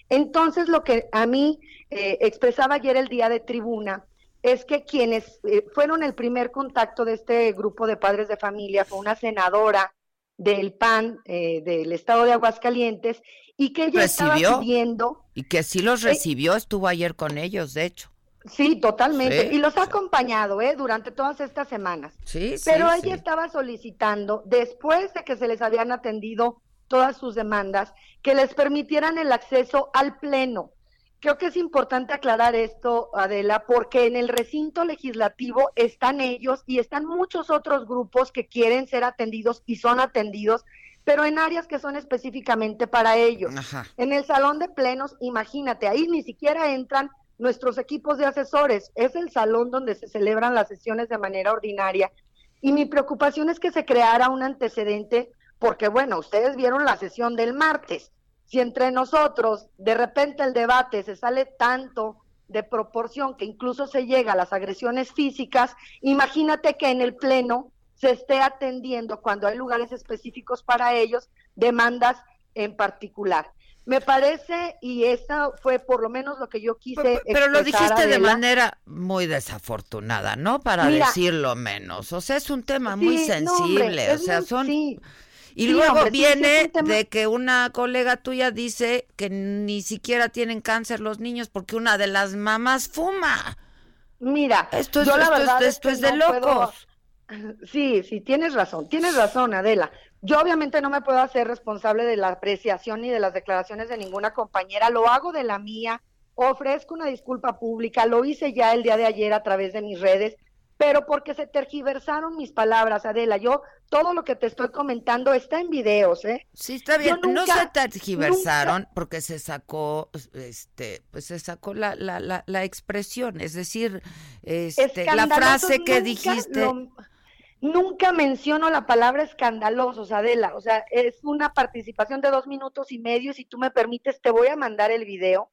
M: Entonces, lo que a mí eh, expresaba ayer el día de tribuna es que quienes eh, fueron el primer contacto de este grupo de padres de familia fue una senadora del PAN eh, del estado de Aguascalientes y que ella
A: ¿Recibió?
M: estaba pidiendo
A: Y que sí los
M: Eh,
A: recibió, estuvo ayer con ellos, de hecho.
M: Sí, totalmente.
A: Sí,
M: y los ha acompañado, ¿eh? Durante todas estas semanas.
A: Sí, sí,
M: Pero
A: sí.
M: ella estaba solicitando, después de que se les habían atendido todas sus demandas, que les permitieran el acceso al Pleno. Creo que es importante aclarar esto, Adela, porque en el recinto legislativo están ellos y están muchos otros grupos que quieren ser atendidos y son atendidos, pero en áreas que son específicamente para ellos.
A: Ajá.
M: En el salón de plenos, imagínate, ahí ni siquiera entran nuestros equipos de asesores, es el salón donde se celebran las sesiones de manera ordinaria. Y mi preocupación es que se creara un antecedente, porque bueno, ustedes vieron la sesión del martes. Si entre nosotros de repente el debate se sale tanto de proporción que incluso se llega a las agresiones físicas, imagínate que en el Pleno se esté atendiendo cuando hay lugares específicos para ellos, demandas en particular. Me parece, y eso fue por lo menos lo que yo quise.
A: Pero lo
M: expresar,
A: dijiste de manera muy desafortunada, ¿no? Para
M: Mira.
A: decirlo menos. O sea, es un tema muy
M: no,
A: sensible.
M: hombre,
A: o sea,
M: muy-
A: son.
M: sí.
A: Y
M: Sí,
A: luego
M: hombre,
A: viene de que una colega tuya dice que ni siquiera tienen cáncer los niños porque una de las mamás fuma.
M: Mira,
A: Esto es,
M: yo la verdad es
A: esto es de
M: no puedo-
A: locos.
M: Sí, sí, tienes razón, tienes razón, Adela. Yo obviamente no me puedo hacer responsable de la apreciación ni de las declaraciones de ninguna compañera, lo hago de la mía, ofrezco una disculpa pública, lo hice ya el día de ayer a través de mis redes, pero porque se tergiversaron mis palabras, Adela. Yo todo lo que te estoy comentando está en videos, ¿eh?
A: Sí, está bien. No se tergiversaron
M: nunca-
A: porque se sacó, este, pues se sacó la, la, la, la expresión, es decir, este, la frase que dijiste.
M: lo- nunca menciono la palabra escandalosos, Adela. O sea, es una participación de dos minutos y medio. Si tú me permites, te voy a mandar el video.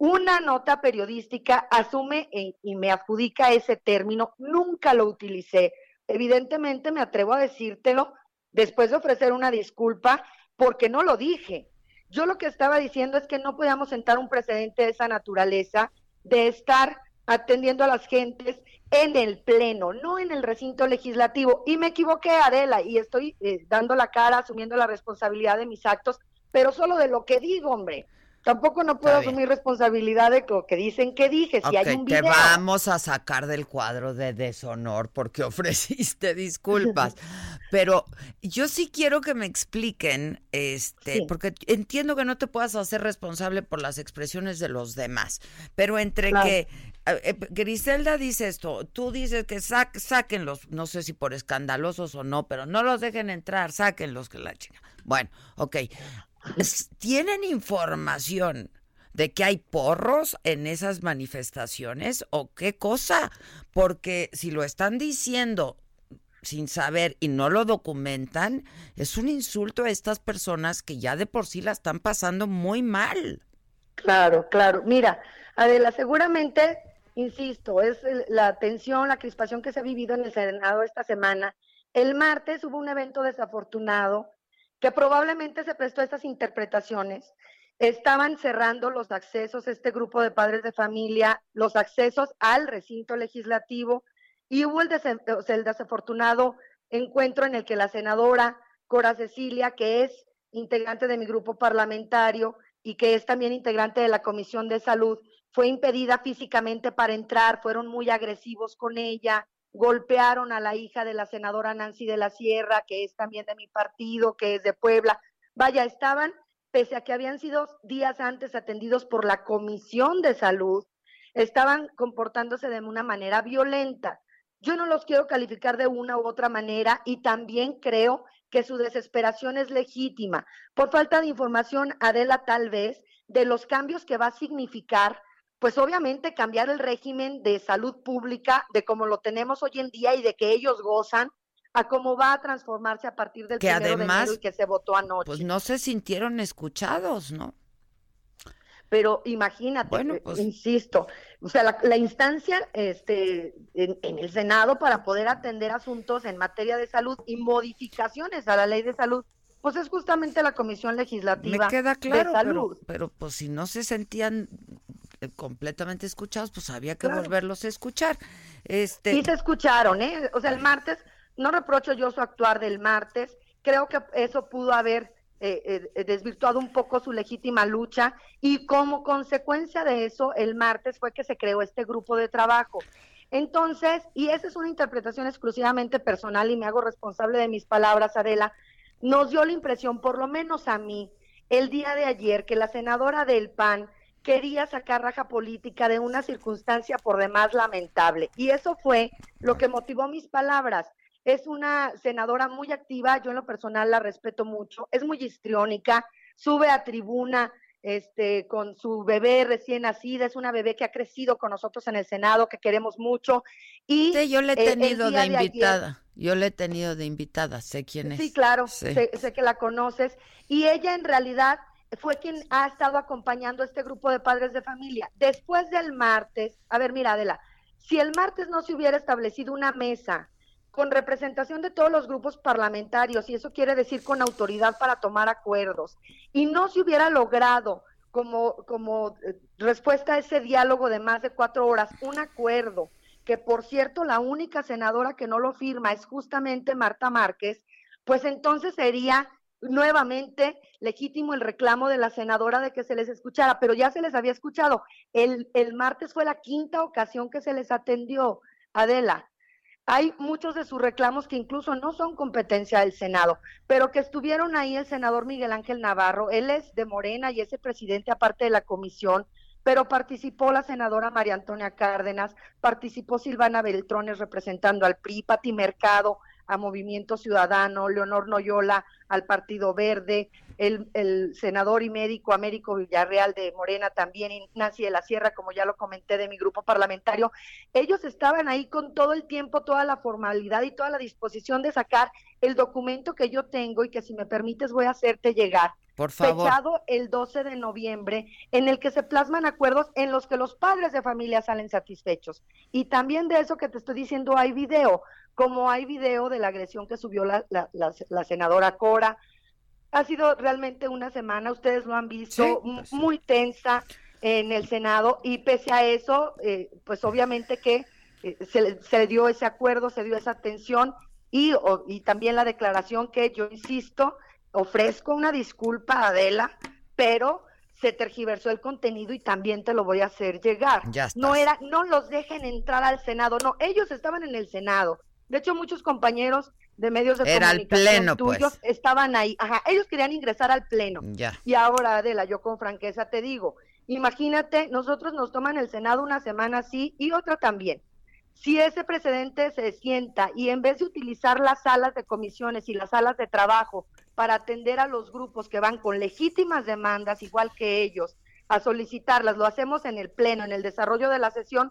M: Una nota periodística asume y me adjudica ese término. Nunca lo utilicé. Evidentemente me atrevo a decírtelo después de ofrecer una disculpa porque no lo dije. Yo lo que estaba diciendo es que no podíamos sentar un precedente de esa naturaleza de estar atendiendo a las gentes en el pleno, no en el recinto legislativo. Y me equivoqué, Adela, y estoy eh, dando la cara, asumiendo la responsabilidad de mis actos, pero solo de lo que digo, hombre. Tampoco no puedo asumir responsabilidad de lo que dicen que dije, si hay un
A: te
M: video.
A: vamos a sacar del cuadro de deshonor porque ofreciste disculpas. Pero yo sí quiero que me expliquen, este,
M: Sí.
A: porque entiendo que no te puedas hacer responsable por las expresiones de los demás, pero entre
M: Claro.
A: que eh, eh, Griselda dice esto, tú dices que sa- sáquenlos, no sé si por escandalosos o no, pero no los dejen entrar, sáquenlos que la chinga. Bueno, ok. ¿Tienen información de que hay porros en esas manifestaciones o qué cosa? Porque si lo están diciendo sin saber y no lo documentan, es un insulto a estas personas que ya de por sí la están pasando muy mal.
M: Claro, claro. Mira, Adela, seguramente, insisto, es la tensión, la crispación que se ha vivido en el Senado esta semana. El martes hubo un evento desafortunado que probablemente se prestó a estas interpretaciones. Estaban cerrando los accesos, este grupo de padres de familia, los accesos al recinto legislativo y hubo el, el desafortunado encuentro en el que la senadora Cora Cecilia, que es integrante de mi grupo parlamentario y que es también integrante de la Comisión de Salud, fue impedida físicamente para entrar, fueron muy agresivos con ella, golpearon a la hija de la senadora Nancy de la Sierra, que es también de mi partido, que es de Puebla. Vaya, estaban pese a que habían sido días antes atendidos por la Comisión de Salud, estaban comportándose de una manera violenta. Yo no los quiero calificar de una u otra manera y también creo que su desesperación es legítima. Por falta de información, Adela, tal vez, de los cambios que va a significar, pues obviamente cambiar el régimen de salud pública, de como lo tenemos hoy en día y de que ellos gozan, a cómo va a transformarse a partir del
A: Que
M: primero de
A: además,
M: enero y que se votó anoche.
A: Pues no se sintieron escuchados, ¿no?
M: Pero imagínate,
A: Bueno,
M: eh,
A: pues-
M: insisto, o sea, la, la instancia este, en, en el Senado para poder atender asuntos en materia de salud y modificaciones a la ley de salud, pues es justamente la Comisión Legislativa
A: Me queda claro,
M: de
A: pero,
M: Salud.
A: pero pues si no se sentían completamente escuchados, pues había que
M: Claro.
A: volverlos a escuchar. Este,
M: Sí se escucharon, ¿eh? O sea, el martes, no reprocho yo su actuar del martes, creo que eso pudo haber eh, eh, desvirtuado un poco su legítima lucha y como consecuencia de eso, el martes fue que se creó este grupo de trabajo. Entonces, y esa es una interpretación exclusivamente personal y me hago responsable de mis palabras, Adela, nos dio la impresión, por lo menos a mí, el día de ayer, que la senadora del PAN quería sacar raja política de una circunstancia por demás lamentable. Y eso fue lo que motivó mis palabras. Es una senadora muy activa, yo en lo personal la respeto mucho, es muy histriónica, sube a tribuna este, con su bebé recién nacida, es una bebé que ha crecido con nosotros en el Senado, que queremos mucho. Y
A: sí, yo le he tenido de
M: ayer-
A: invitada. Yo le he tenido de invitada, sé quién es.
M: Sí, claro,
A: Sí.
M: Sé, sé que la conoces. Y ella en realidad fue quien ha estado acompañando a este grupo de padres de familia. Después del martes, a ver, mira, Adela, si el martes no se hubiera establecido una mesa con representación de todos los grupos parlamentarios, y eso quiere decir con autoridad para tomar acuerdos, y no se hubiera logrado como, como eh, respuesta a ese diálogo de más de cuatro horas un acuerdo, que por cierto la única senadora que no lo firma es justamente Marta Márquez, pues entonces sería nuevamente legítimo el reclamo de la senadora de que se les escuchara, pero ya se les había escuchado. El, el martes fue la quinta ocasión que se les atendió, Adela. Hay muchos de sus reclamos que incluso no son competencia del Senado, pero que estuvieron ahí el senador Miguel Ángel Navarro. Él es de Morena y es el presidente aparte de la comisión, pero participó la senadora María Antonia Cárdenas, participó Silvana Beltrones representando al PRI, Pati Mercado a Movimiento Ciudadano, Leonor Noyola al Partido Verde, el, el senador y médico Américo Villarreal de Morena también, y Nancy de la Sierra, como ya lo comenté, de mi grupo parlamentario. Ellos estaban ahí con todo el tiempo, toda la formalidad y toda la disposición de sacar el documento que yo tengo y que si me permites voy a hacerte llegar.
A: Por favor.
M: Fechado el 12 de noviembre, en el que se plasman acuerdos en los que los padres de familia salen satisfechos. Y también de eso que te estoy diciendo hay video, como hay video de la agresión que subió la, la, la- la senadora Cora. Ha sido realmente una semana, ustedes lo han visto,
A: Sí,
M: muy tensa en el Senado y pese a eso, eh, pues obviamente que eh, se, se dio ese acuerdo, se dio esa atención y, o- y también la declaración que yo insisto, ofrezco una disculpa a Adela, pero se tergiversó el contenido y también te lo voy a hacer llegar.
A: Ya
M: no era, no los dejen entrar al Senado, no, ellos estaban en el Senado. De hecho, muchos compañeros de medios de
A: Era
M: comunicación
A: pleno, pues.
M: tuyos estaban ahí. Ajá, ellos querían ingresar al pleno.
A: Ya.
M: Y ahora, Adela, yo con franqueza te digo, imagínate, nosotros nos toman el Senado una semana así y otra también. Si ese precedente se sienta y en vez de utilizar las salas de comisiones y las salas de trabajo para atender a los grupos que van con legítimas demandas, igual que ellos, a solicitarlas, lo hacemos en el pleno, en el desarrollo de la sesión,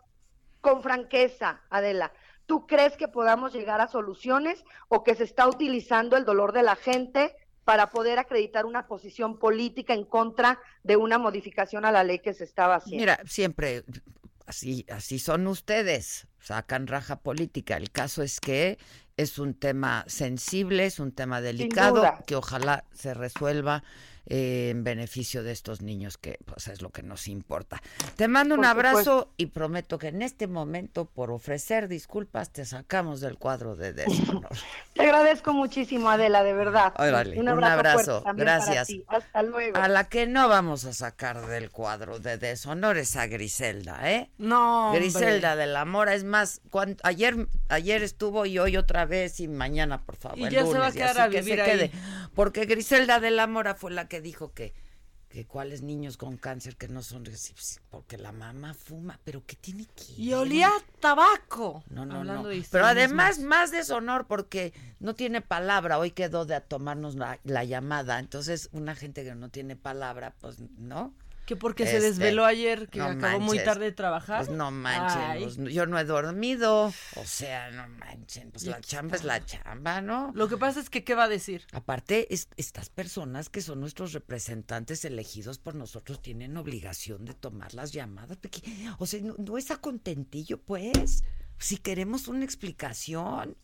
M: con franqueza, Adela. ¿Tú crees que podamos llegar a soluciones o que se está utilizando el dolor de la gente para poder acreditar una posición política en contra de una modificación a la ley que se estaba haciendo?
A: Mira, siempre así, así son ustedes, sacan raja política. El caso es que es un tema sensible, es un tema delicado, que ojalá se resuelva eh, en beneficio de estos niños, que pues es lo que nos importa. Te mando un
M: Por
A: abrazo
M: supuesto.
A: y prometo que en este momento, por ofrecer disculpas, te sacamos del cuadro de deshonor.
M: Te agradezco muchísimo, Adela, de verdad.
A: Órale, un
M: abrazo, fuerte
A: Gracias.
M: Hasta luego.
A: A la que no vamos a sacar del cuadro de deshonor es a Griselda, ¿eh?
C: No, hombre.
A: Griselda de la Mora, es más, ayer ayer estuvo y hoy otra vez y mañana, por favor,
C: Y
A: el
C: ya se va a
A: lunes,
C: quedar a
A: que se quede. Porque Griselda de la Mora fue la que dijo que que cuáles niños con cáncer que no son porque la mamá fuma, pero ¿qué tiene que
C: Y olía tabaco.
A: No, no,
C: Hablando
A: no. Pero además más deshonor porque no tiene palabra. Hoy quedó de a tomarnos la, la llamada. Entonces, una gente que no tiene palabra, pues, ¿no?
C: Que porque se
A: Este,
C: desveló ayer, que
A: no
C: acabó muy tarde de trabajar.
A: Pues no manchen, pues, yo no he dormido. O sea, no manchen, pues la chamba es la chamba, ¿no?
C: Lo que pasa es que, ¿qué va a decir?
A: Aparte, es- estas personas que son nuestros representantes elegidos por nosotros tienen obligación de tomar las llamadas. porque, o sea, no, no es a contentillo, pues. Si queremos una explicación.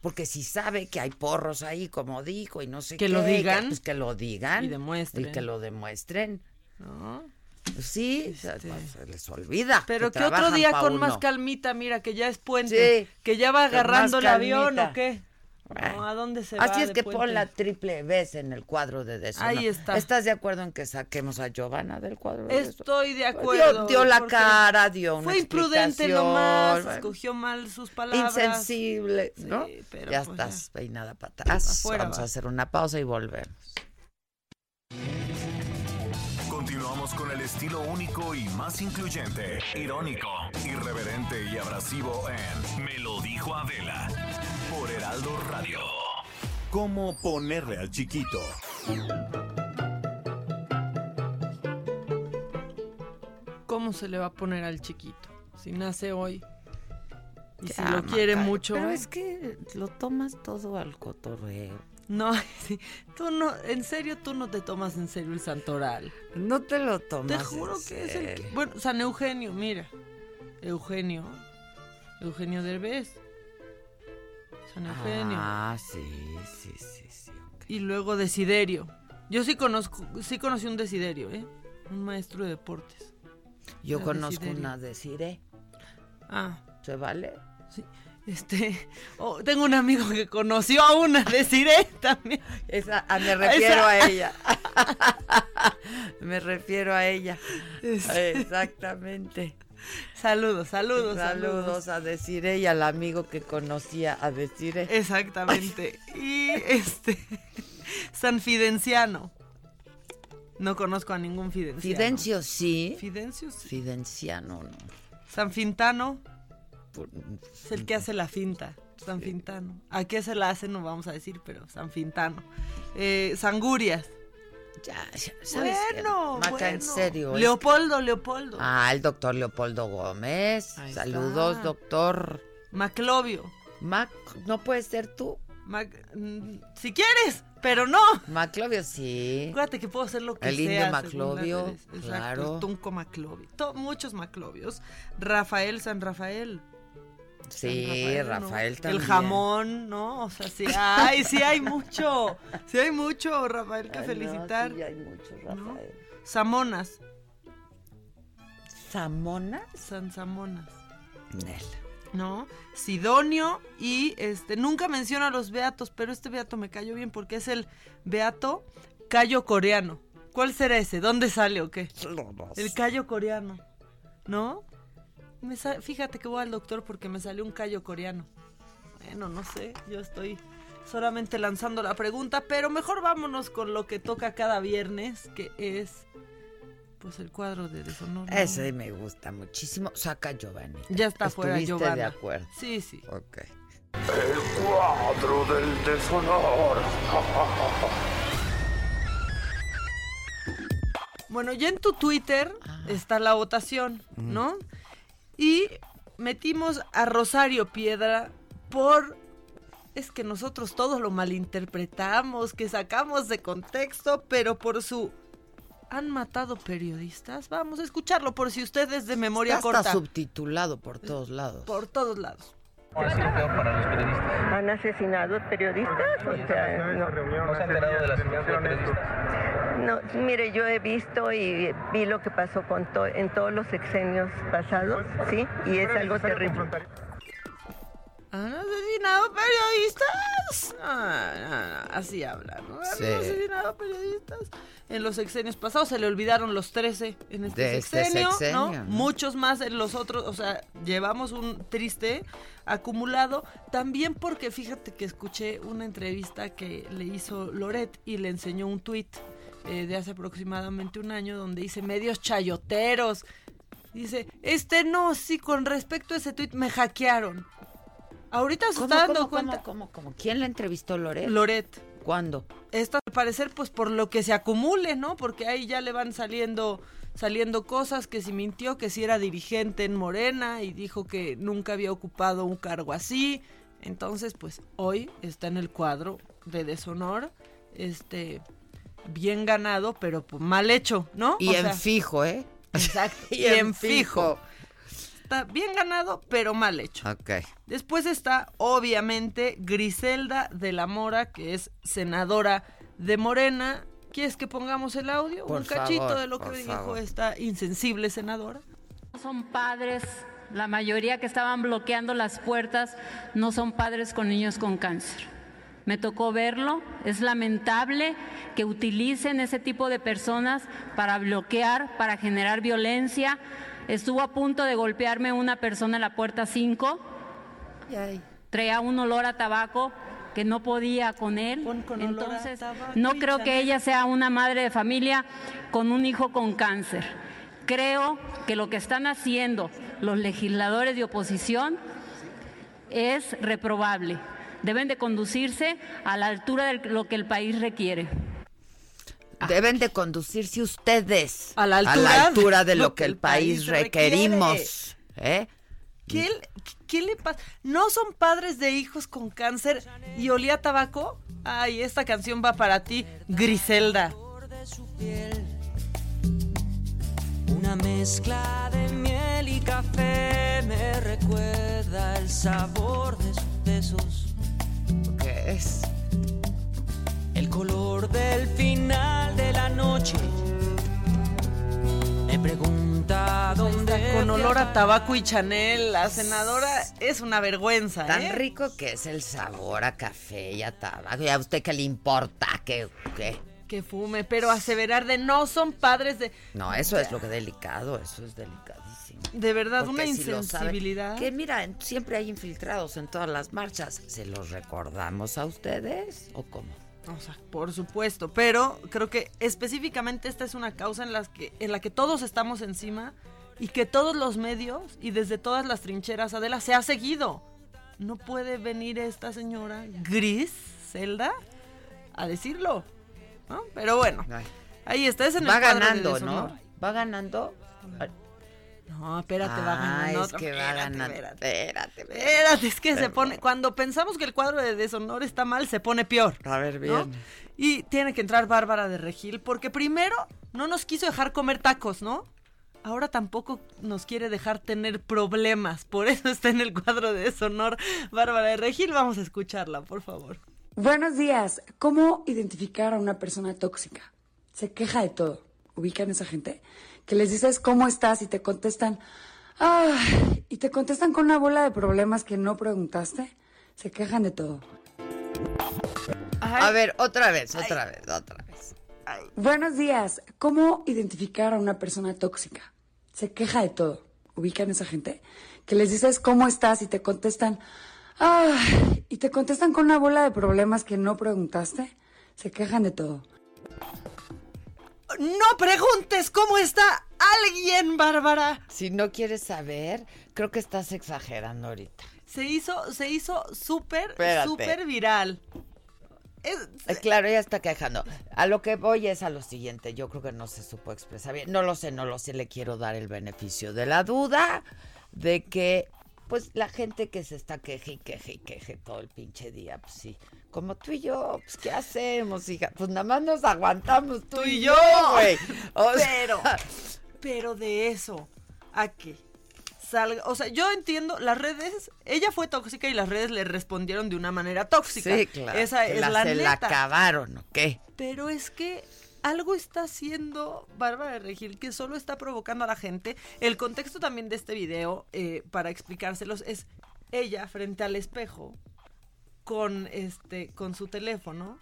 A: Porque si sabe que hay porros ahí, como dijo, y no sé
C: Que
A: qué,
C: lo digan.
A: pues que lo digan.
C: Y demuestren.
A: Y que lo demuestren.
C: ¿No?
A: Pues sí, se- se les olvida.
C: Pero
A: que
C: que otro día con más calmita, mira, que ya es puente.
A: Sí,
C: que ya va agarrando el avión o qué. No, ¿A dónde se va?
A: Así es que
C: puente?
A: pon la triple vez en el cuadro de deshonor.
C: Ahí está.
A: ¿Estás de acuerdo en que saquemos a Giovanna del cuadro de?
C: Estoy de
A: Dio-
C: acuerdo.
A: Dio, la
C: porque
A: cara, dio una
C: Fue imprudente nomás, escogió mal sus palabras.
A: Insensible, ¿no?
C: Pero
A: ya
C: pues
A: estás peinada para atrás. Vamos
C: va.
A: a hacer una pausa y volvemos.
B: Continuamos con el estilo único y más incluyente, irónico, irreverente y abrasivo en Me lo dijo Adela por Heraldo Radio.
L: ¿Cómo ponerle al chiquito?
C: ¿Cómo se le va a poner al chiquito? Si nace hoy. Y si lo quiere mucho.
A: Pero es que lo tomas todo al cotorreo.
C: No, sí, tú no, en serio, tú no te tomas en serio el santoral.
A: No te lo tomas.
C: Te juro
A: en
C: que es el que-. Bueno, San Eugenio, mira. Eugenio. Eugenio Derbez. San Eugenio.
A: Ah, sí, sí, sí, sí.
C: Y luego Desiderio. Yo sí conozco, sí conocí un Desiderio, ¿eh? Un maestro de deportes.
A: Yo conozco
C: Desiderio.
A: una Desiree.
C: Ah.
A: ¿Se vale?
C: Sí. Este, oh, tengo un amigo que conoció a una Desiree también.
A: Esa, me refiero a ella. me refiero a ella. Exactamente.
C: Saludos, saludos,
A: Saludos
C: saludos.
A: a Desiree y al amigo que conocía a Desiree.
C: Exactamente. Y este, San Fidenciano. No conozco a ningún Fidenciano.
A: Fidencio sí.
C: Fidencio sí.
A: Fidenciano no.
C: San Fintano
A: Por-
C: es el que hace la finta. San Fintano. ¿A qué se la hace? No vamos a decir, pero San Fintano. Eh, Sangurias.
A: Ya, ya, ¿sabes qué?
C: Bueno,
A: Maca, en serio.
C: Leopoldo, Leopoldo.
A: Ah, el doctor Leopoldo Gómez.
C: Ahí
A: Saludos,
C: está.
A: doctor.
C: Maclovio.
A: Mac, no puedes ser tú.
C: Mac- mm, si quieres, pero no.
A: Maclovio sí.
C: Acuérdate que puedo hacer lo que
A: El
C: sea.
A: indio
C: según
A: Maclovio, claro.
C: el Tunco Maclovio. To- muchos Maclovios. Rafael San Rafael.
A: Sí,
C: Rafael, ¿no?
A: Rafael
C: El
A: también.
C: jamón, ¿no? O sea, sí hay, sí hay mucho. Sí hay mucho, Rafael, que
A: Ay, no,
C: felicitar.
A: sí hay mucho,
C: ¿no?
A: Rafael.
C: Samonas.
A: ¿Samonas?
C: San Samonas.
A: Nel.
C: ¿no? Sidonio y este nunca menciona a los beatos, pero este beato me cayó bien porque es el beato callo coreano. ¿Cuál será ese? ¿Dónde sale o qué? El callo coreano. ¿No? Me sa- fíjate que voy al doctor porque me salió un callo coreano. Bueno, no sé, yo estoy solamente lanzando la pregunta, pero mejor vámonos con lo que toca cada viernes, que es pues el cuadro de deshonor. ¿no?
A: Ese me gusta muchísimo. Saca Giovanni.
C: Ya está fuera
A: ¿Estuviste
C: Giovanna.
A: de acuerdo?
C: Sí, sí.
A: Ok.
G: El cuadro del deshonor.
C: Bueno, ya en tu Twitter está la votación, ¿no? Y metimos a Rosario Piedra por... Es que nosotros todos lo malinterpretamos, que sacamos de contexto, pero por su... ¿Han matado periodistas? Vamos a escucharlo por si ustedes de memoria
A: Está
C: corta.
A: subtitulado por todos lados.
C: Por todos lados.
N: Ha sido peor para los periodistas?
O: ¿Han asesinado periodistas? O sea, no.
N: ¿No se ha enterado asesinato de periodistas?
O: No, mire, yo he visto y vi lo que pasó con to- en todos los sexenios pasados, ¿sí? Y es algo terrible.
C: ¿Han asesinado periodistas? No, no, no, así hablan, ¿no? ¿Han
A: Sí.
C: asesinado periodistas? En los sexenios pasados se le olvidaron los 13 en este
A: De este
C: sexenio,
A: sexenio,
C: ¿no?
A: ¿no?
C: Muchos más en los otros, o sea, llevamos un triste acumulado. También porque fíjate que escuché una entrevista que le hizo Loret y le enseñó un tuit eh, de hace aproximadamente un año donde dice medios chayoteros. Dice, este no, sí, con respecto a ese tuit me hackearon. Ahorita se
A: ¿Cómo,
C: está dando
A: cómo,
C: cuenta.
A: cómo, cómo, cómo? ¿Quién la entrevistó, Loret?
C: Loret.
A: ¿Cuándo?
C: Esto al parecer pues por lo que se acumule, ¿no? Porque ahí ya le van saliendo saliendo cosas que si mintió que si era dirigente en Morena y dijo que nunca había ocupado un cargo así. Entonces, pues hoy está en el cuadro de deshonor, este bien ganado, pero pues, mal hecho, ¿no?
A: Y
C: O
A: en
C: sea,
A: fijo, ¿eh?
C: Exacto.
A: Y
C: y
A: en
C: en fijo. Está bien ganado, pero mal hecho.
A: Ok.
C: Después está, obviamente, Griselda de la Mora, que es senadora de Morena. ¿Quieres que pongamos el audio?
P: Por
C: Un cachito
P: favor,
C: de lo que dijo
P: favor.
C: esta insensible senadora.
P: Son padres, la mayoría que estaban bloqueando las puertas no son padres con niños con cáncer. Me tocó verlo, es lamentable que utilicen ese tipo de personas para bloquear, para generar violencia. Estuvo a punto de golpearme una persona en la puerta 5. Traía un olor a tabaco que no podía con él. Entonces, no creo que ella sea una madre de familia con un hijo con cáncer. Creo que lo que están haciendo los legisladores de oposición es reprobable. Deben de conducirse a la altura de lo que el país requiere.
A: Deben de conducirse ustedes
C: a la altura,
A: altura de lo que el país requerimos. ¿eh?
C: ¿Qué, le- qué le pasa? ¿No son padres de hijos con cáncer y olía a tabaco? Ay, esta canción va para ti, Griselda.
Q: Una mezcla de miel y café me recuerda el sabor de sus besos.
A: ¿Qué es?
Q: El color del final de la noche. Me pregunta dónde.
C: Con olor a tabaco y Chanel, la senadora es una vergüenza,
A: Tan
C: ¿eh?
A: rico que es el sabor a café y a tabaco. ¿Y a usted qué le importa? ¿Qué? qué?
C: Que fume, pero aseverar de no son padres de...
A: No, eso es lo que es delicado, eso es delicadísimo.
C: De verdad,
A: Porque
C: una
A: si
C: insensibilidad.
A: que mira, siempre hay infiltrados en todas las marchas. ¿Se los recordamos a ustedes o cómo?
C: O sea, por supuesto, pero creo que específicamente esta es una causa en, las que, en la que todos estamos encima y que todos los medios y desde todas las trincheras, Adela, se ha seguido. No puede venir esta señora gris, Zelda, a decirlo. ¿no? Pero bueno, ahí está, es en el
A: Va
C: de
A: ganando. ¿no? Va ganando.
C: No, espérate, va
A: Ah,
C: ganando.
A: es que va
C: Espérate,
A: ganando.
C: espérate.
A: Espérate,
C: Espérate, es que se pone. Cuando pensamos que el cuadro de deshonor está mal, se pone peor.
A: A ver,
C: ¿no?
A: bien.
C: Y tiene que entrar Bárbara de Regil, porque primero no nos quiso dejar comer tacos, ¿no? Ahora tampoco nos quiere dejar tener problemas. Por eso está en el cuadro de deshonor Bárbara de Regil. Vamos a escucharla, por favor.
R: Buenos días. ¿Cómo identificar a una persona tóxica? Se queja de todo. ¿Ubican a esa gente? Que les dices cómo estás y te contestan, "Ay", y te contestan con una bola de problemas que no preguntaste. Se quejan de todo.
A: A ver, otra vez, otra vez, otra vez.
R: Buenos días. ¿Cómo identificar a una persona tóxica? Se queja de todo. ¿Ubican a esa gente? Que les dices cómo estás y te contestan, "Ay", y te contestan con una bola de problemas que no preguntaste. Se quejan de todo.
C: No preguntes cómo está alguien, Bárbara.
A: Si no quieres saber, creo que estás exagerando ahorita.
C: Se hizo, se hizo súper, súper viral. Es-
A: Eh, Claro, ella está quejando. A lo que voy es a lo siguiente. Yo creo que no se supo expresar bien. No lo sé, no lo sé. Le quiero dar el beneficio de la duda de que, pues, la gente que se está queje y queje y queje todo el pinche día, pues sí. Como tú y yo, pues, ¿qué hacemos, hija? Pues nada más nos aguantamos tú, y yo, güey. Sea,
C: Pero, pero de eso a que salga, o sea, yo entiendo, las redes, ella fue tóxica y las redes le respondieron de una manera tóxica.
A: Sí, claro.
C: Esa es
A: la- se la acabaron, ¿o qué?
C: Pero es que algo está haciendo Bárbara Regil que solo está provocando a la gente. El contexto también de este video, eh, para explicárselos, es ella frente al espejo con este, con su teléfono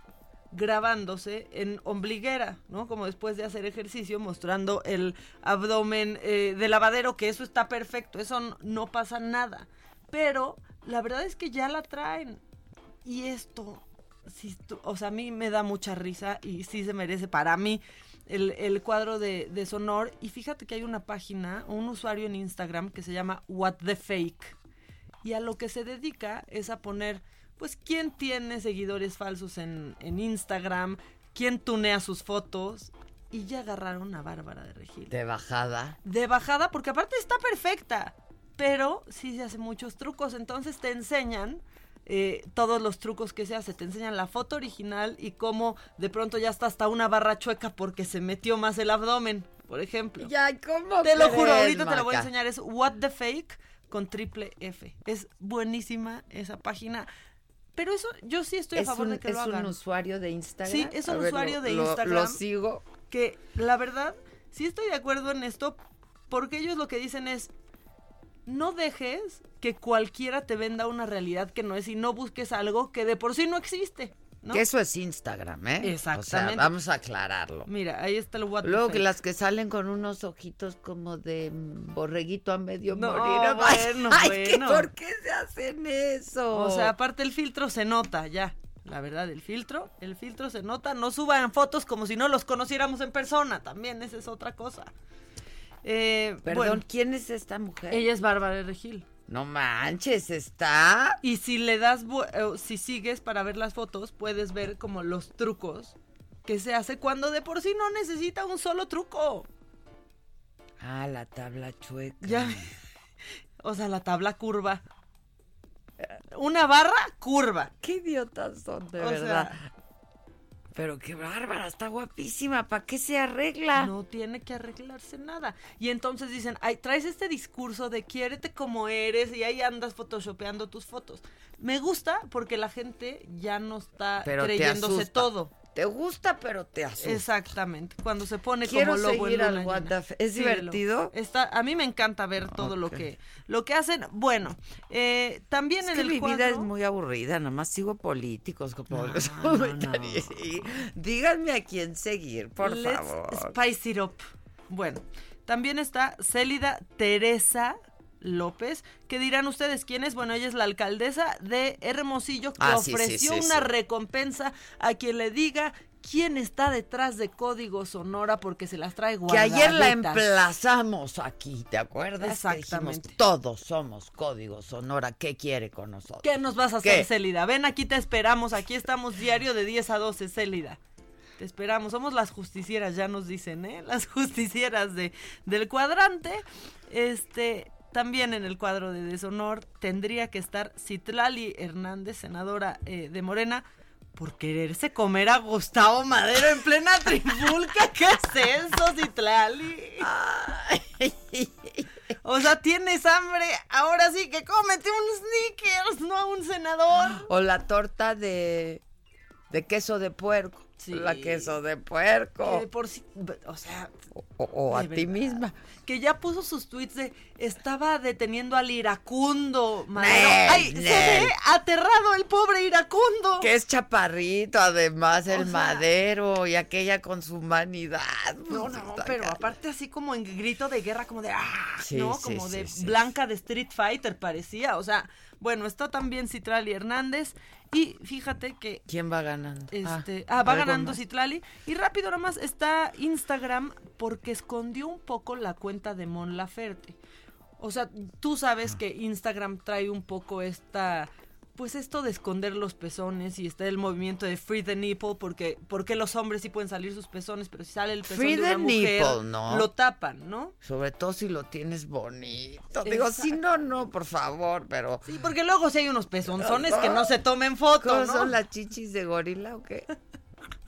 C: grabándose en ombliguera, ¿no? Como después de hacer ejercicio, mostrando el abdomen eh, de lavadero, que eso está perfecto, eso no pasa nada. Pero la verdad es que ya la traen. Y esto sí o sea, a mí me da mucha risa y sí se merece para mí el, el cuadro de, de Sonor. Y fíjate que hay una página, un usuario en Instagram que se llama What the Fake. Y a lo que se dedica es a poner, pues, quién tiene seguidores falsos en, en Instagram, quién tunea sus fotos. Y ya agarraron a Bárbara de Regil.
A: De bajada.
C: De bajada, porque aparte está perfecta. Pero sí se hace muchos trucos. Entonces te enseñan eh, todos los trucos que se hace. Te enseñan la foto original y cómo de pronto ya está hasta una barra chueca porque se metió más el abdomen, por ejemplo.
A: Ya, ¿cómo
C: Te lo juro, ahorita te lo voy a enseñar. Es What the Fake con triple F. Es buenísima esa página. Pero eso, yo sí estoy a
A: Es
C: favor
A: un-
C: de que
A: es
C: lo hagan.
A: un usuario de Instagram.
C: Sí, es
A: A
C: un
A: ver,
C: usuario
A: lo-
C: de
A: lo-
C: Instagram.
A: Lo sigo.
C: Que la verdad, sí estoy de acuerdo en esto, porque ellos lo que dicen es, no dejes que cualquiera te venda una realidad que no es y no busques algo que de por sí no existe. ¿no?
A: Que eso es Instagram, ¿eh?
C: Exactamente.
A: O sea, vamos a aclararlo.
C: Mira, ahí está el what the
A: Luego que las que salen con unos ojitos como de borreguito a medio
C: No,
A: morir.
C: bueno,
A: Ay, ¿qué-
C: bueno.
A: ¿por qué se hacen eso?
C: O sea, aparte el filtro se nota ya. La verdad, el filtro, el filtro se nota. No suban fotos como si no los conociéramos en persona. También esa es otra cosa. Eh,
A: Perdón,
C: bueno,
A: ¿quién es esta mujer?
C: ella es Bárbara Regil.
A: No manches, está.
C: Y si le das, eh, si sigues para ver las fotos, puedes ver como los trucos que se hace cuando de por sí no necesita un solo truco.
A: Ah, la tabla chueca.
C: Ya. O sea, la tabla curva. Una barra curva.
A: Qué idiotas son, de
C: O
A: verdad.
C: sea,
A: Pero qué bárbara, está guapísima. ¿Para qué se arregla?
C: No tiene que arreglarse nada. Y entonces dicen, ay, traes este discurso de quiérete como eres y ahí andas photoshopeando tus fotos. Me gusta porque la gente ya no está
A: Pero
C: creyéndose todo.
A: Te gusta, pero te asusta.
C: Exactamente. Cuando se pone
A: Quiero
C: como lobo en
A: seguir al
C: luna
A: What the ¿Es divertido?
C: Está, a mí me encanta ver todo lo que lo que hacen. Bueno, eh, también
A: Es
C: en
A: que
C: el
A: mi
C: cuadro,
A: vida es muy aburrida, nada más sigo políticos como
C: No, no,
A: Díganme a quién seguir, por
C: Let's
A: favor.
C: Spice it up. Bueno, también está Célida Teresa López, que dirán ustedes quién es. Bueno, ella es la alcaldesa de Hermosillo que
A: Ah, sí, sí,
C: ofreció
A: sí,
C: una recompensa a quien le diga quién está detrás de Código Sonora porque se las trae
A: Que
C: guardaditas.
A: ayer la emplazamos aquí, ¿te acuerdas?
C: Exactamente.
A: Que dijimos, todos somos Código Sonora, ¿qué quiere con nosotros?
C: ¿Qué nos vas a hacer,
A: ¿Qué?
C: Célida? Ven, aquí te esperamos. Aquí estamos diario de 10 a 12, Célida. Te esperamos. Somos las justicieras, ya nos dicen, ¿eh? Las justicieras de, del cuadrante. Este, también en el cuadro de deshonor tendría que estar Citlali Hernández, senadora eh, de Morena, por quererse comer a Gustavo Madero en plena trifulca. ¿Qué es eso, Citlali? O sea, tienes hambre, ahora sí que cómete un sneakers, no a un senador.
A: O la torta de, de queso de puerco. La queso de puerco.
C: Que por sí, o sea,
A: O, o a ti misma.
C: Que ya puso sus tweets de estaba deteniendo al iracundo Madero.
A: Nel,
C: Ay, se ve aterrado el pobre iracundo.
A: Que es chaparrito, además, el
C: sea-
A: madero y aquella con su humanidad.
C: No, no,
A: está
C: pero aparte así como en grito de guerra, como de ah,
A: Sí,
C: ¿no?
A: sí,
C: Como
A: sí,
C: de
A: sí,
C: Blanca de Street Fighter parecía. O sea, bueno, está también Citrali Hernández. Y fíjate que
A: ¿Quién va ganando?
C: Este, ah, va
A: algo
C: ganando
A: más.
C: Citlali. Y rápido nada más está Instagram porque escondió un poco la cuenta de Mon Laferte. O sea, tú sabes que Instagram trae un poco esta pues esto de esconder los pezones y está el movimiento de free the nipple porque porque los hombres sí pueden salir sus pezones, pero si sale el pezón
A: Free
C: de
A: the
C: una mujer
A: nipple, ¿no?
C: lo tapan, ¿no?
A: Sobre todo si lo tienes bonito. Digo, si no, no, por favor, pero...
C: Sí, porque luego si hay unos pezonzones que no se tomen foto,
A: ¿Cómo
C: ¿no?
A: son las chichis de gorila o qué?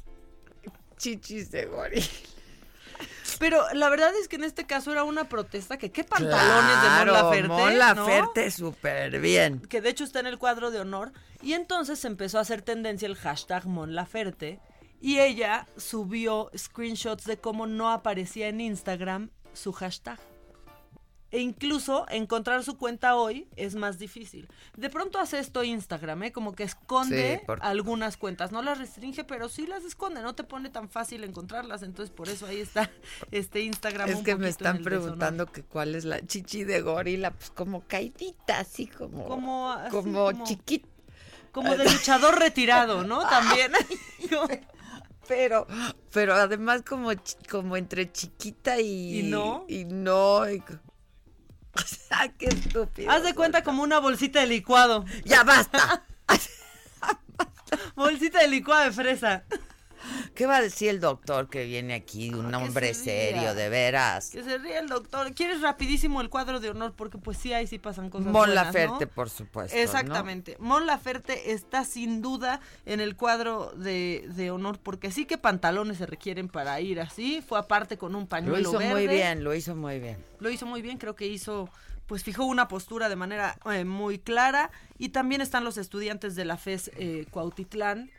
A: chichis de gorila.
C: Pero la verdad es que en este caso era una protesta que qué pantalones
A: Claro,
C: de Mon Laferte,
A: Mon
C: ¿no?
A: Laferte súper bien.
C: que de hecho está en el cuadro de honor, y entonces empezó a hacer tendencia el hashtag Mon Laferte, y ella subió screenshots de cómo no aparecía en Instagram su hashtag. E incluso encontrar su cuenta hoy es más difícil. De pronto hace esto Instagram, ¿eh? Como que esconde
A: Sí, por-
C: algunas cuentas. No las restringe, pero sí las esconde. No te pone tan fácil encontrarlas. Entonces, por eso ahí está este Instagram.
A: Es
C: un
A: que me están preguntando que cuál es la chichi de gorila, pues como caidita, así como
C: Como, así,
A: como
C: como-
A: chiquita.
C: como de luchador retirado, ¿no? También.
A: Pero, pero además como, como entre chiquita y...
C: ¿Y no?
A: Y no. y sea, qué estúpido.
C: Haz de cuenta como una bolsita de licuado.
A: Ya basta.
C: bolsita de licuado de fresa.
A: ¿Qué va a decir el doctor que viene aquí? Un hombre
C: se
A: serio, de veras.
C: Que se ríe el doctor. ¿Quieres rapidísimo el cuadro de honor? Porque pues sí, ahí sí pasan cosas
A: Mon
C: buenas,
A: Laferte,
C: ¿no?
A: por supuesto. ¿no?
C: Exactamente. Mon Laferte está sin duda en el cuadro de, de honor porque sí que pantalones se requieren para ir así. Fue aparte con un
A: Lo
C: pañuelo
A: hizo
C: verde.
A: muy bien, lo hizo muy bien.
C: Lo hizo muy bien, creo que hizo, pues fijó una postura de manera eh, muy clara. Y también están los estudiantes de la FES eh, Cuautitlán,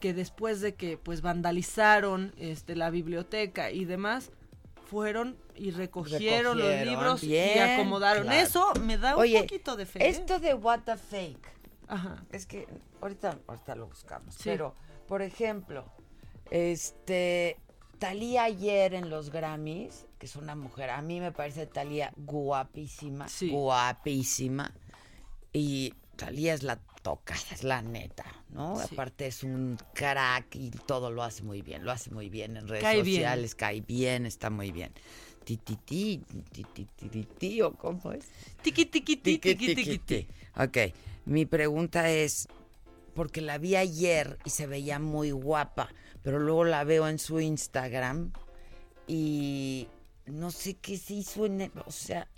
C: que después de que pues vandalizaron este, la biblioteca y demás, fueron y recogieron, los libros y acomodaron.
A: claro.
C: Eso me da un
A: Oye,
C: poquito de fe. ¿eh?
A: Esto de what the fake.
C: Ajá.
A: Es que ahorita, ahorita lo buscamos.
C: Sí.
A: Pero, por ejemplo, este Talía ayer en los Grammys, que es una mujer, a mí me parece Talía guapísima, guapísima. Y Talía es la es la neta, ¿no?
C: Sí.
A: Aparte es un crack y todo lo hace muy bien, lo hace muy bien en redes
C: Cae bien.
A: sociales, cae bien, está muy bien. Ti, ti, ti, ti, ti, ti, ti, ti, ¿o cómo es?
C: Tiqui, tiqui, ti,
A: Tiqui,
C: tiqui,
A: tiqui,
C: tiqui, ti.
A: ti. Ok, mi pregunta es, porque la vi ayer y se veía muy guapa, pero luego la veo en su Instagram y no sé qué se hizo en el- o sea,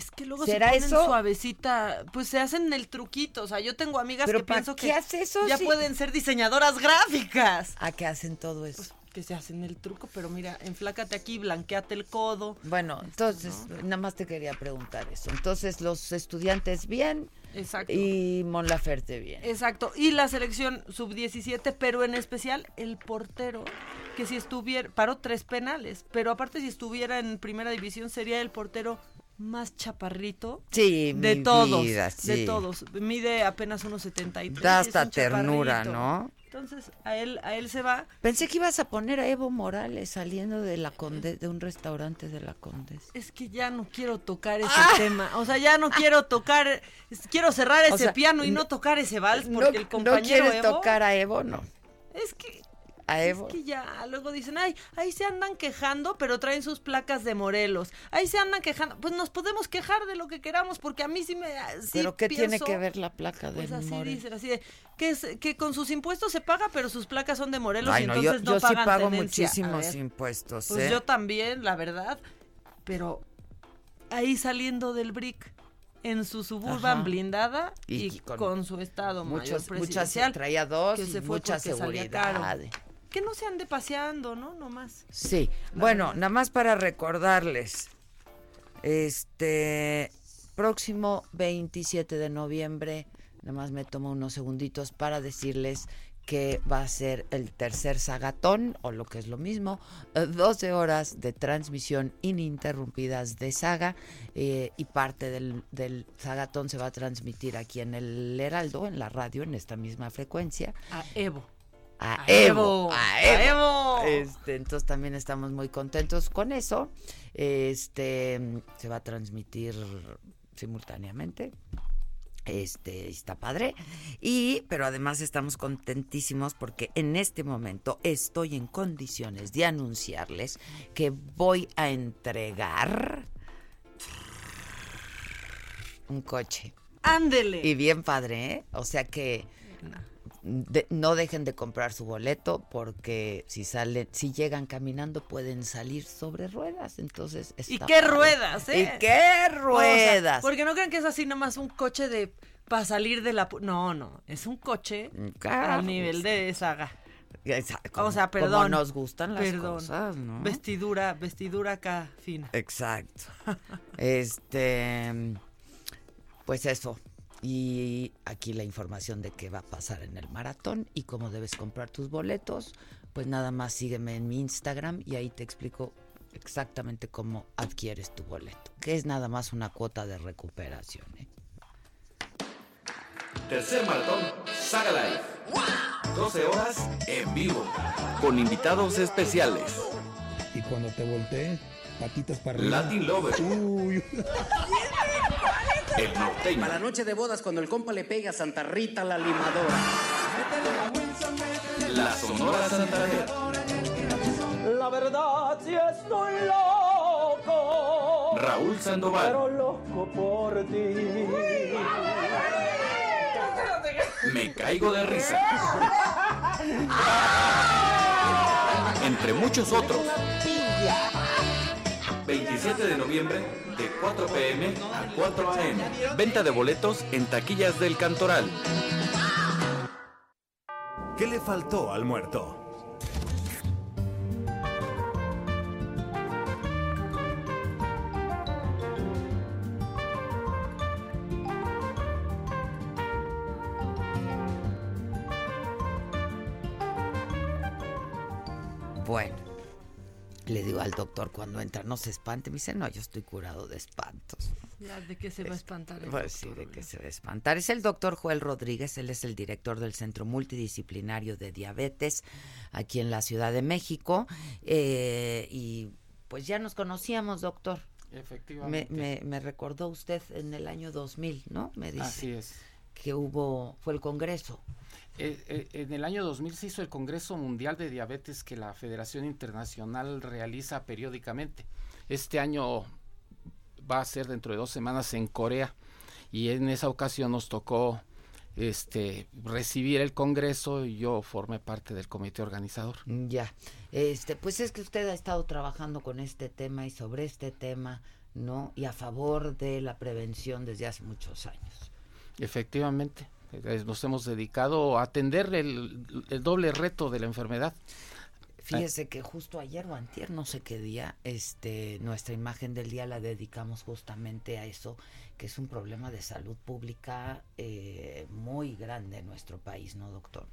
C: Es que luego
A: ¿Será
C: se ponen
A: eso?
C: suavecita, pues se hacen el truquito, o sea, yo tengo amigas
A: ¿Pero
C: que pienso
A: qué
C: que
A: hace eso
C: ya
A: si-
C: pueden ser diseñadoras gráficas.
A: ¿a qué hacen todo eso?
C: que se hacen el truco, pero mira, enflácate aquí, blanqueate el codo.
A: Bueno, entonces, nada más te quería preguntar eso. Entonces, los estudiantes bien
C: Exacto.
A: y Mon Laferte bien.
C: Exacto, y la selección sub-17, pero en especial el portero, que si estuviera, paró tres penales, pero aparte si estuviera en primera división sería el portero más chaparrito
A: Sí,
C: de
A: mi
C: todos,
A: vida, sí.
C: de todos. Mide apenas unos 73.
A: Da hasta ternura. ¿no?
C: Entonces, a él, a él se va.
A: Pensé que ibas a poner a Evo Morales saliendo de la Conde, de un restaurante de la Condesa.
C: Es que ya no quiero tocar ese tema. O sea, ya no quiero tocar. Quiero cerrar ese
A: O sea,
C: piano y
A: no-
C: no tocar ese vals
A: No,
C: porque el
A: no
C: compañero
A: quieres
C: Evo.
A: tocar a Evo, no.
C: Es que.
A: A Evo.
C: Es que ya, luego dicen, ay, ahí se andan quejando, pero traen sus placas de Morelos. Ahí se andan quejando. Pues nos podemos quejar de lo que queramos, porque a mí sí me. sí
A: Pero ¿qué tiene
C: pienso-
A: que ver la placa de
C: Pues así
A: Morelos?
C: dicen, así de, que, es, que con sus impuestos se paga, pero sus placas son de Morelos
A: Ay,
C: y
A: no,
C: entonces
A: yo,
C: no
A: yo sí
C: pagan
A: pago
C: tenencia.
A: Muchísimos
C: ver,
A: impuestos,
C: Pues
A: ¿eh?
C: yo también, la verdad. Pero ahí saliendo del BRIC, en su suburban
A: Ajá.
C: blindada
A: Y
C: y,
A: con
C: con, su estado
A: muchos-
C: mayor
A: muchas-
C: presidencial.
A: traía dos
C: que
A: y
C: se fue
A: mucha
C: porque salía
A: seguridad.
C: caro. Que no se ande paseando, ¿no? Nomás.
A: Sí, bueno, nada más para recordarles. Este próximo 27 de noviembre, nada más me tomo unos segunditos para decirles que va a ser el tercer sagatón, o lo que es lo mismo, eh, 12 horas de transmisión ininterrumpidas de saga, eh, y parte del, del sagatón se va a transmitir aquí en el Heraldo, en la radio, en esta misma frecuencia.
C: A Evo.
A: A
C: A
A: Evo,
C: Evo,
A: a
C: a
A: Evo.
C: Evo.
A: Este, entonces también estamos muy contentos con eso. Este se va a transmitir simultáneamente. Este está padre. Y, pero además estamos contentísimos porque en este momento estoy en condiciones de anunciarles que voy a entregar un coche.
C: Ándele.
A: Y bien padre, ¿eh? O sea que de- no dejen de comprar su boleto porque si salen, si llegan caminando pueden salir sobre ruedas. Entonces
C: ¿Y qué ruedas, eh?
A: ¿Y qué
C: O sea,
A: ruedas?
C: porque no crean que es así nomás un coche de para salir de la... No, no, es un coche
A: carro,
C: al nivel de saga.
A: Esa-
C: o
A: como-
C: sea,
A: como
C: perdón.
A: nos gustan las
C: perdón.
A: cosas, ¿no?
C: Vestidura, vestidura acá fina.
A: Exacto. este, pues eso. Y aquí la información de qué va a pasar en el maratón y cómo debes comprar tus boletos. Pues nada más sígueme en mi Instagram y ahí te explico exactamente cómo adquieres tu boleto, que es nada más una cuota de recuperación. ¿eh?
B: Tercer maratón Saga Live. 12 horas en vivo. Con invitados especiales.
S: Y cuando te voltees, patitas para arriba.
B: Latin Lover.
S: Uy.
B: El norteño.
S: Para la noche de bodas, cuando el compa le pega a Santa Rita la limadora.
B: La Sonora Santanera.
G: La verdad si estoy loco.
B: Raúl Sandoval.
G: Pero loco por ti.
B: Me caigo de risa. Entre muchos otros. 27 de noviembre de 4 pm a 4 am. Venta de boletos en taquillas del Cantoral.
T: ¿Qué le faltó al muerto?
A: Doctor cuando entra, no se espante. Me dice, no, yo estoy curado de espantos.
C: Ya, ¿De qué se va a espantar? el
A: Pues sí, de que se va a espantar. Es el doctor Joel Rodríguez, él es el director del Centro Multidisciplinario de Diabetes aquí en la Ciudad de México. Eh, y pues ya nos conocíamos, doctor. Me,
U: Efectivamente.
A: me, me recordó usted en el año 2000, ¿no? Me dice
U: Así es.
A: que hubo, fue el Congreso.
U: Eh, eh, en el año 2000 se hizo el Congreso Mundial de Diabetes que la Federación Internacional realiza periódicamente. Este año va a ser dentro de dos semanas en Corea y en esa ocasión nos tocó este recibir el Congreso y yo formé parte del comité organizador.
A: Ya, este, pues es que usted ha estado trabajando con este tema y sobre este tema, ¿no? Y a favor de la prevención desde hace muchos años.
U: Efectivamente, nos hemos dedicado a atender el, el doble reto de la enfermedad.
A: Fíjese que justo ayer o antier, no sé qué día, este, nuestra imagen del día la dedicamos justamente a eso, que es un problema de salud pública eh, muy grande en nuestro país, ¿no, doctor?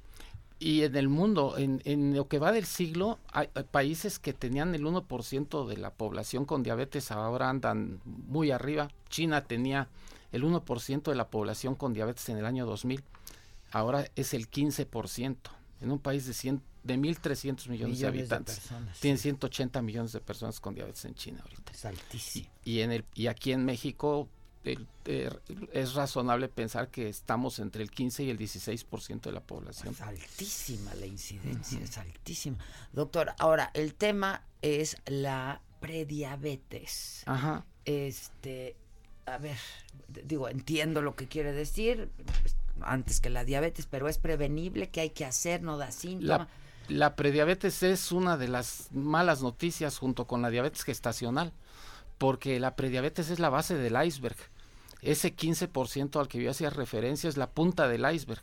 U: Y en el mundo, en, en lo que va del siglo, hay, hay países que tenían el 1% de la población con diabetes, ahora andan muy arriba. China tenía el 1% de la población con diabetes en el año 2000, ahora es el 15%. En un país de, 100, de 1.300 millones,
A: Millones
U: de
A: de
U: habitantes.
A: personas,
U: Tienen 180 millones de personas con diabetes en China ahorita.
A: Es altísimo.
U: Y, en el, y aquí en México el- eh, es razonable pensar que estamos entre el 15 y el 16% de la población.
A: Es altísima la incidencia, es altísima. Doctor, ahora, el tema es la prediabetes.
U: Ajá.
A: Este, a ver, digo, entiendo lo que quiere decir pues, antes que la diabetes, pero es prevenible, ¿qué hay que hacer? ¿No da síntoma?
U: La, la prediabetes es una de las malas noticias junto con la diabetes gestacional, porque la prediabetes es la base del iceberg. Ese 15% al que yo hacía referencia es la punta del iceberg,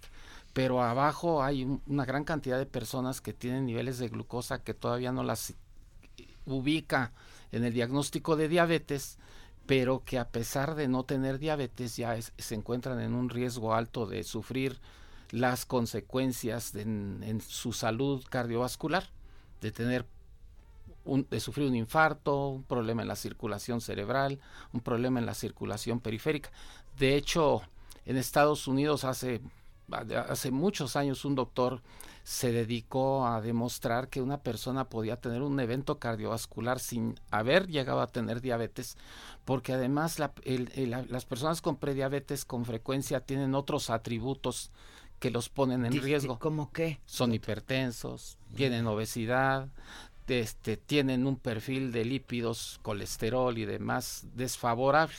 U: pero abajo hay un- una gran cantidad de personas que tienen niveles de glucosa que todavía no las ubica en el diagnóstico de diabetes, pero que a pesar de no tener diabetes ya se encuentran en un riesgo alto de sufrir las consecuencias de- en, en su salud cardiovascular, de tener un- de sufrir un infarto, un problema en la circulación cerebral, un problema en la circulación periférica. De hecho, en Estados Unidos hace hace muchos años un doctor se dedicó a demostrar que una persona podía tener un evento cardiovascular sin haber llegado a tener diabetes, porque además la- el- el- la- las personas con prediabetes con frecuencia tienen otros atributos que los ponen en riesgo.
A: ¿Cómo qué?
U: Son hipertensos, tienen obesidad, este, tienen un perfil de lípidos, colesterol y demás desfavorable.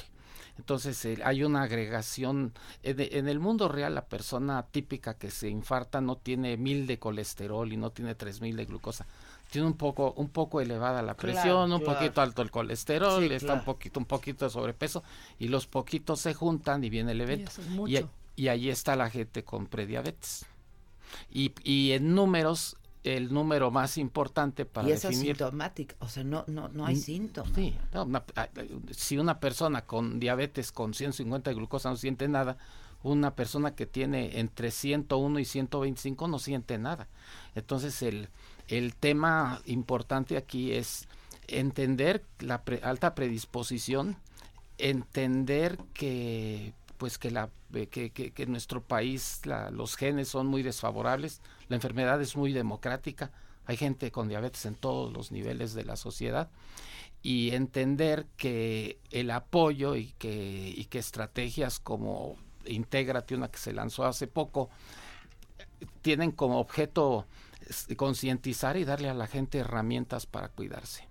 U: Entonces eh, hay una agregación. En, en el mundo real la persona típica que se infarta no tiene mil de colesterol y no tiene tres mil de glucosa. Tiene un poco, un poco elevada la
A: Claro,
U: presión, un
A: claro.
U: poquito alto el colesterol,
A: Sí,
U: está
A: claro.
U: un poquito, un poquito de sobrepeso y los poquitos se juntan y viene el evento.
C: es
U: Y, y ahí está la gente con prediabetes. Y, y en números, el número más importante para
A: y es
U: definir
A: asintomática, o sea, no, no, no hay síntomas.
U: Sí, no, una- si una persona con diabetes con 150 de glucosa no siente nada, una persona que tiene entre 101 y 125 no siente nada. Entonces el, el tema importante aquí es entender la pre- alta predisposición, entender que pues que la eh, que, que- que en nuestro país los genes son muy desfavorables, la enfermedad es muy democrática, Hay gente con diabetes en todos los niveles de la sociedad y entender que el apoyo y que, y que estrategias como Intégrate, una que se lanzó hace poco, tienen como objeto es, concientizar y darle a la gente herramientas para cuidarse.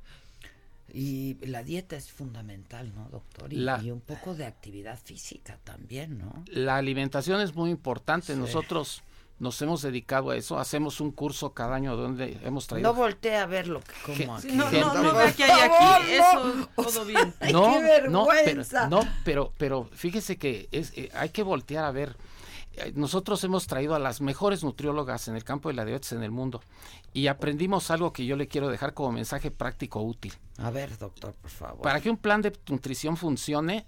A: Y la dieta es fundamental, ¿no, doctor? Y,
U: La-
A: y un poco de actividad física también, ¿no?
U: La alimentación es muy importante.
A: Sí.
U: Nosotros nos hemos dedicado a eso. Hacemos un curso cada año donde hemos traído
A: No voltee a ver lo que como aquí.
C: No, no, no vea que hay aquí.
A: no.
C: Eso, todo bien.
A: Ay,
U: no,
A: qué
U: no,
A: vergüenza.
U: pero, no, pero, pero fíjese que es, eh, hay que voltear a ver. Eh, Nosotros hemos traído a las mejores nutriólogas en el campo de la diabetes en el mundo y aprendimos algo que yo le quiero dejar como mensaje práctico útil.
A: A ver, doctor, por favor.
U: Para que un plan de nutrición funcione,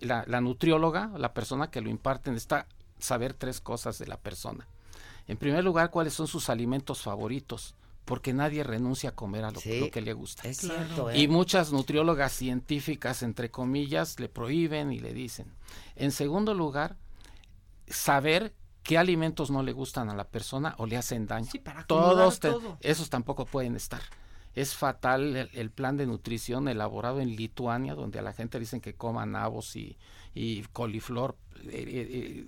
U: la, la nutrióloga, la persona que lo imparte, necesita saber tres cosas de la persona. En primer lugar, cuáles son sus alimentos favoritos, porque nadie renuncia a comer a lo,
A: Sí,
U: lo que le gusta.
A: es cierto, ¿eh?
U: Y muchas nutriólogas científicas, entre comillas, le prohíben y le dicen. En segundo lugar, saber qué alimentos no le gustan a la persona o le hacen daño.
C: para acomodar
U: Todos te-
C: todo.
U: esos tampoco pueden estar. Es fatal el, el plan de nutrición elaborado en Lituania, donde a la gente dicen que coma nabos y, y coliflor. Eh, eh,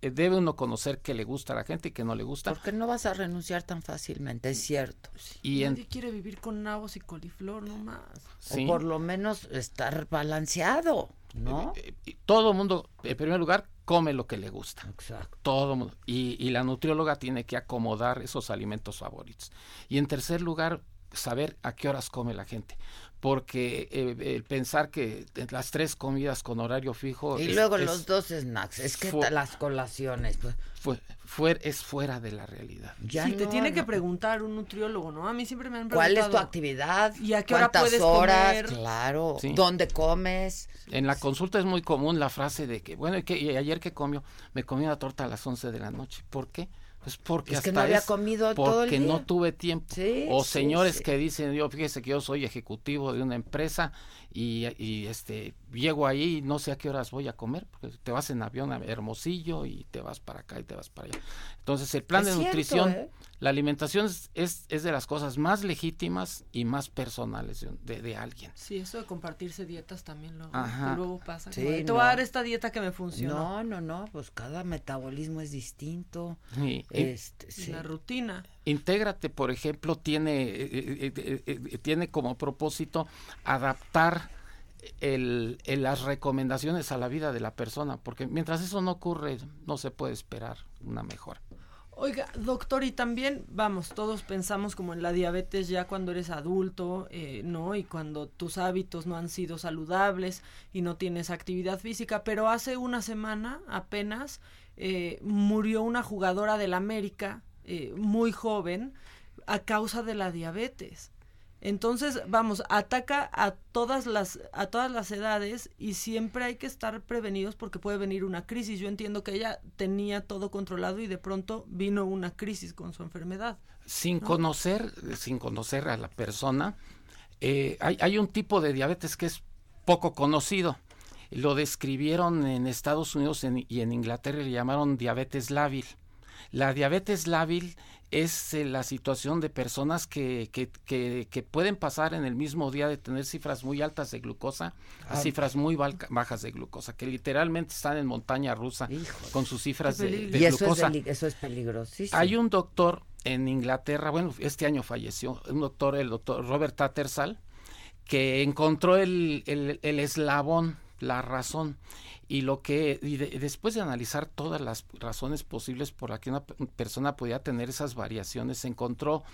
U: eh, debe uno conocer qué le gusta a la gente y qué no le gusta.
A: Porque no vas a renunciar tan fácilmente, es cierto.
U: Y en-
C: Nadie quiere vivir con nabos y coliflor nomás.
U: Sí.
A: O por lo menos estar balanceado, ¿no?
U: Eh, y todo el mundo, en primer lugar, come lo que le gusta.
A: Exacto.
U: Todo mundo. Y, y la nutrióloga tiene que acomodar esos alimentos favoritos. Y en tercer lugar, saber a qué horas come la gente. Porque eh, el pensar que las tres comidas con horario fijo.
A: Y
U: es-
A: luego
U: es
A: los dos snacks, es que las colaciones, pues,
U: fue- fue- es fuera de la realidad.
A: ya
C: sí, te tiene
A: no.
C: que preguntar un nutriólogo, ¿no? A mí siempre me han
A: ¿Cuál
C: preguntado.
A: es tu actividad?
C: ¿Y a qué hora
A: ¿Cuántas
C: puedes
A: horas?
C: comer?
A: Claro.
U: Sí.
A: ¿Dónde comes?
U: En la consulta es muy común la frase de que, bueno, ¿y, qué- y ayer que comió? Me comí una torta a las 11 de la noche. ¿Por qué? Pues porque
A: Es que
U: hasta
A: no había
U: es
A: comido
U: porque
A: todo el día.
U: no tuve tiempo.
A: Sí,
U: o
A: sí,
U: señores
A: sí.
U: que dicen, yo fíjese que yo soy ejecutivo de una empresa y, y, este llego ahí y no sé a qué horas voy a comer, porque te vas en avión a Hermosillo y te vas para acá y te vas para allá. Entonces el plan
A: Es
U: de
A: cierto,
U: nutrición,
A: ¿eh?
U: la alimentación es, es, es de las cosas más legítimas y más personales de, de- de alguien.
C: Sí, eso de compartirse dietas también luego,
U: Ajá.
C: luego pasa.
A: Sí,
C: te
A: no.
C: voy a dar esta dieta que me funciona.
A: No, no, no, pues cada metabolismo es distinto.
U: Y-
A: Este,
C: Y
A: sí.
C: La rutina.
U: Intégrate, por ejemplo, tiene, eh, eh, eh, eh, tiene como propósito adaptar el, el- las recomendaciones a la vida de la persona, porque mientras eso no ocurre, no se puede esperar una mejora.
C: Oiga, doctor, y también, vamos, todos pensamos como en la diabetes ya cuando eres adulto, eh, ¿no? Y cuando tus hábitos no han sido saludables y no tienes actividad física, pero hace una semana apenas eh, murió una jugadora del América eh, muy joven a causa de la diabetes. Entonces, vamos, ataca a todas las a todas las edades y siempre hay que estar prevenidos porque puede venir una crisis. Yo entiendo que ella tenía todo controlado y de pronto vino una crisis con su enfermedad.
U: Sin
C: ¿no?
U: conocer, sin conocer a la persona, eh, hay, hay un tipo de diabetes que es poco conocido. Lo describieron en Estados Unidos en- y en Inglaterra y le llamaron diabetes lábil. La diabetes lábil es eh, la situación de personas que, que, que- que pueden pasar en el mismo día de tener cifras muy altas de glucosa a
A: Ah.
U: cifras muy bajas de glucosa, que literalmente están en montaña rusa con sus cifras de,
A: y eso es,
U: glucosa.
A: eso es peligrosísimo.
U: Hay un doctor en Inglaterra, bueno, este año falleció, un doctor, el doctor Robert Tattersall, que encontró el, el- el eslabón, la razón, y lo que, y de- después de analizar todas las razones posibles por las que una pe- persona podía tener esas variaciones, encontró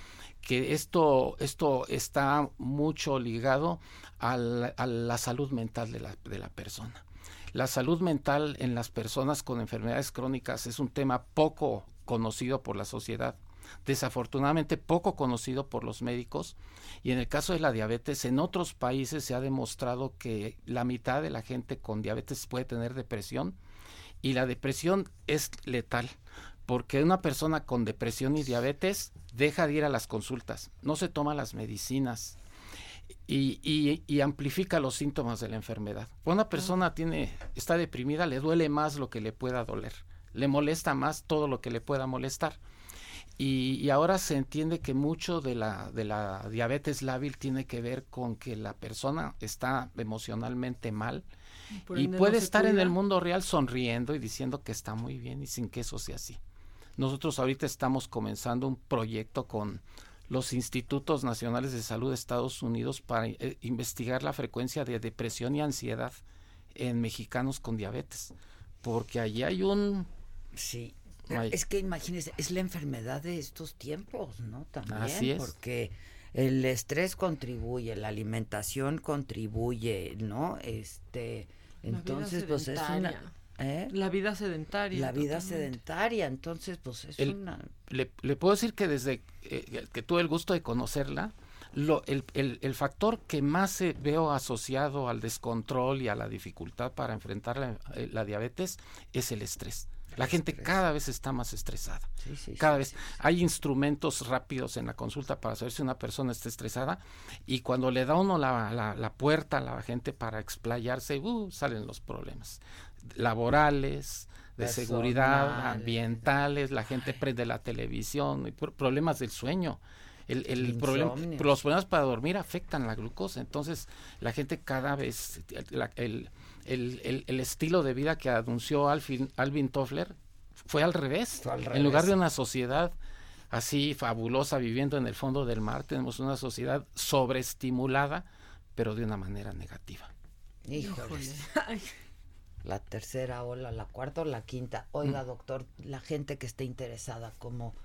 U: que esto, esto está mucho ligado al- a la salud mental de la, de la persona. La salud mental en las personas con enfermedades crónicas es un tema poco conocido por la sociedad, desafortunadamente poco conocido por los médicos y en el caso de la diabetes en otros países se ha demostrado que la mitad de la gente con diabetes puede tener depresión y la depresión es letal porque una persona con depresión y diabetes deja de ir a las consultas, no se toma las medicinas, y, amplifica los síntomas de la enfermedad. Cuando una persona tiene, está deprimida, le duele más lo que le pueda doler, le molesta más todo lo que le pueda molestar. Y, y ahora se entiende que mucho de la, de la diabetes lábil tiene que ver con que la persona está emocionalmente mal y
C: no
U: puede estar en el mundo real sonriendo y diciendo que está muy bien y sin que eso sea así. Nosotros ahorita estamos comenzando un proyecto con los Institutos Nacionales de Salud de Estados Unidos para eh, investigar la frecuencia de depresión y ansiedad en mexicanos con diabetes, porque allí hay un...
A: Sí.
U: Ay.
A: Es que imagínese, es la enfermedad de estos tiempos, ¿no? También,
U: Así es.
A: porque el estrés contribuye, la alimentación contribuye, ¿no? Este,
C: La vida
A: entonces, pues es una... ¿eh?
C: La vida sedentaria.
A: La vida
C: totalmente.
A: sedentaria, entonces, pues es
U: El-
A: una...
U: le, le puedo decir que desde eh, que tuve el gusto de conocerla, lo, el, el- el factor que más eh, veo asociado al descontrol y a la dificultad para enfrentar la, eh, la diabetes es el estrés. La gente cada vez está más estresada.
A: Sí, sí,
U: cada
A: sí,
U: vez hay instrumentos rápidos en la consulta para saber si una persona está estresada y cuando le da uno la, la- la puerta a la gente para explayarse, uh, salen los problemas laborales, de seguridad, ambientales, la gente prende la televisión, problemas del sueño. El, el problema,
A: Insomnio.
U: los problemas para dormir afectan la glucosa, entonces la gente cada vez, la- el, el- el- el estilo de vida que anunció Alvin, Alvin Toffler fue al revés.
A: al
U: En lugar de una sociedad así fabulosa viviendo en el fondo del mar, tenemos una sociedad sobreestimulada, pero de una manera negativa.
A: Híjoles. La tercera ola, la cuarta o la quinta. Oiga,
U: Mm.
A: doctor, la gente que esté interesada, ¿cómo,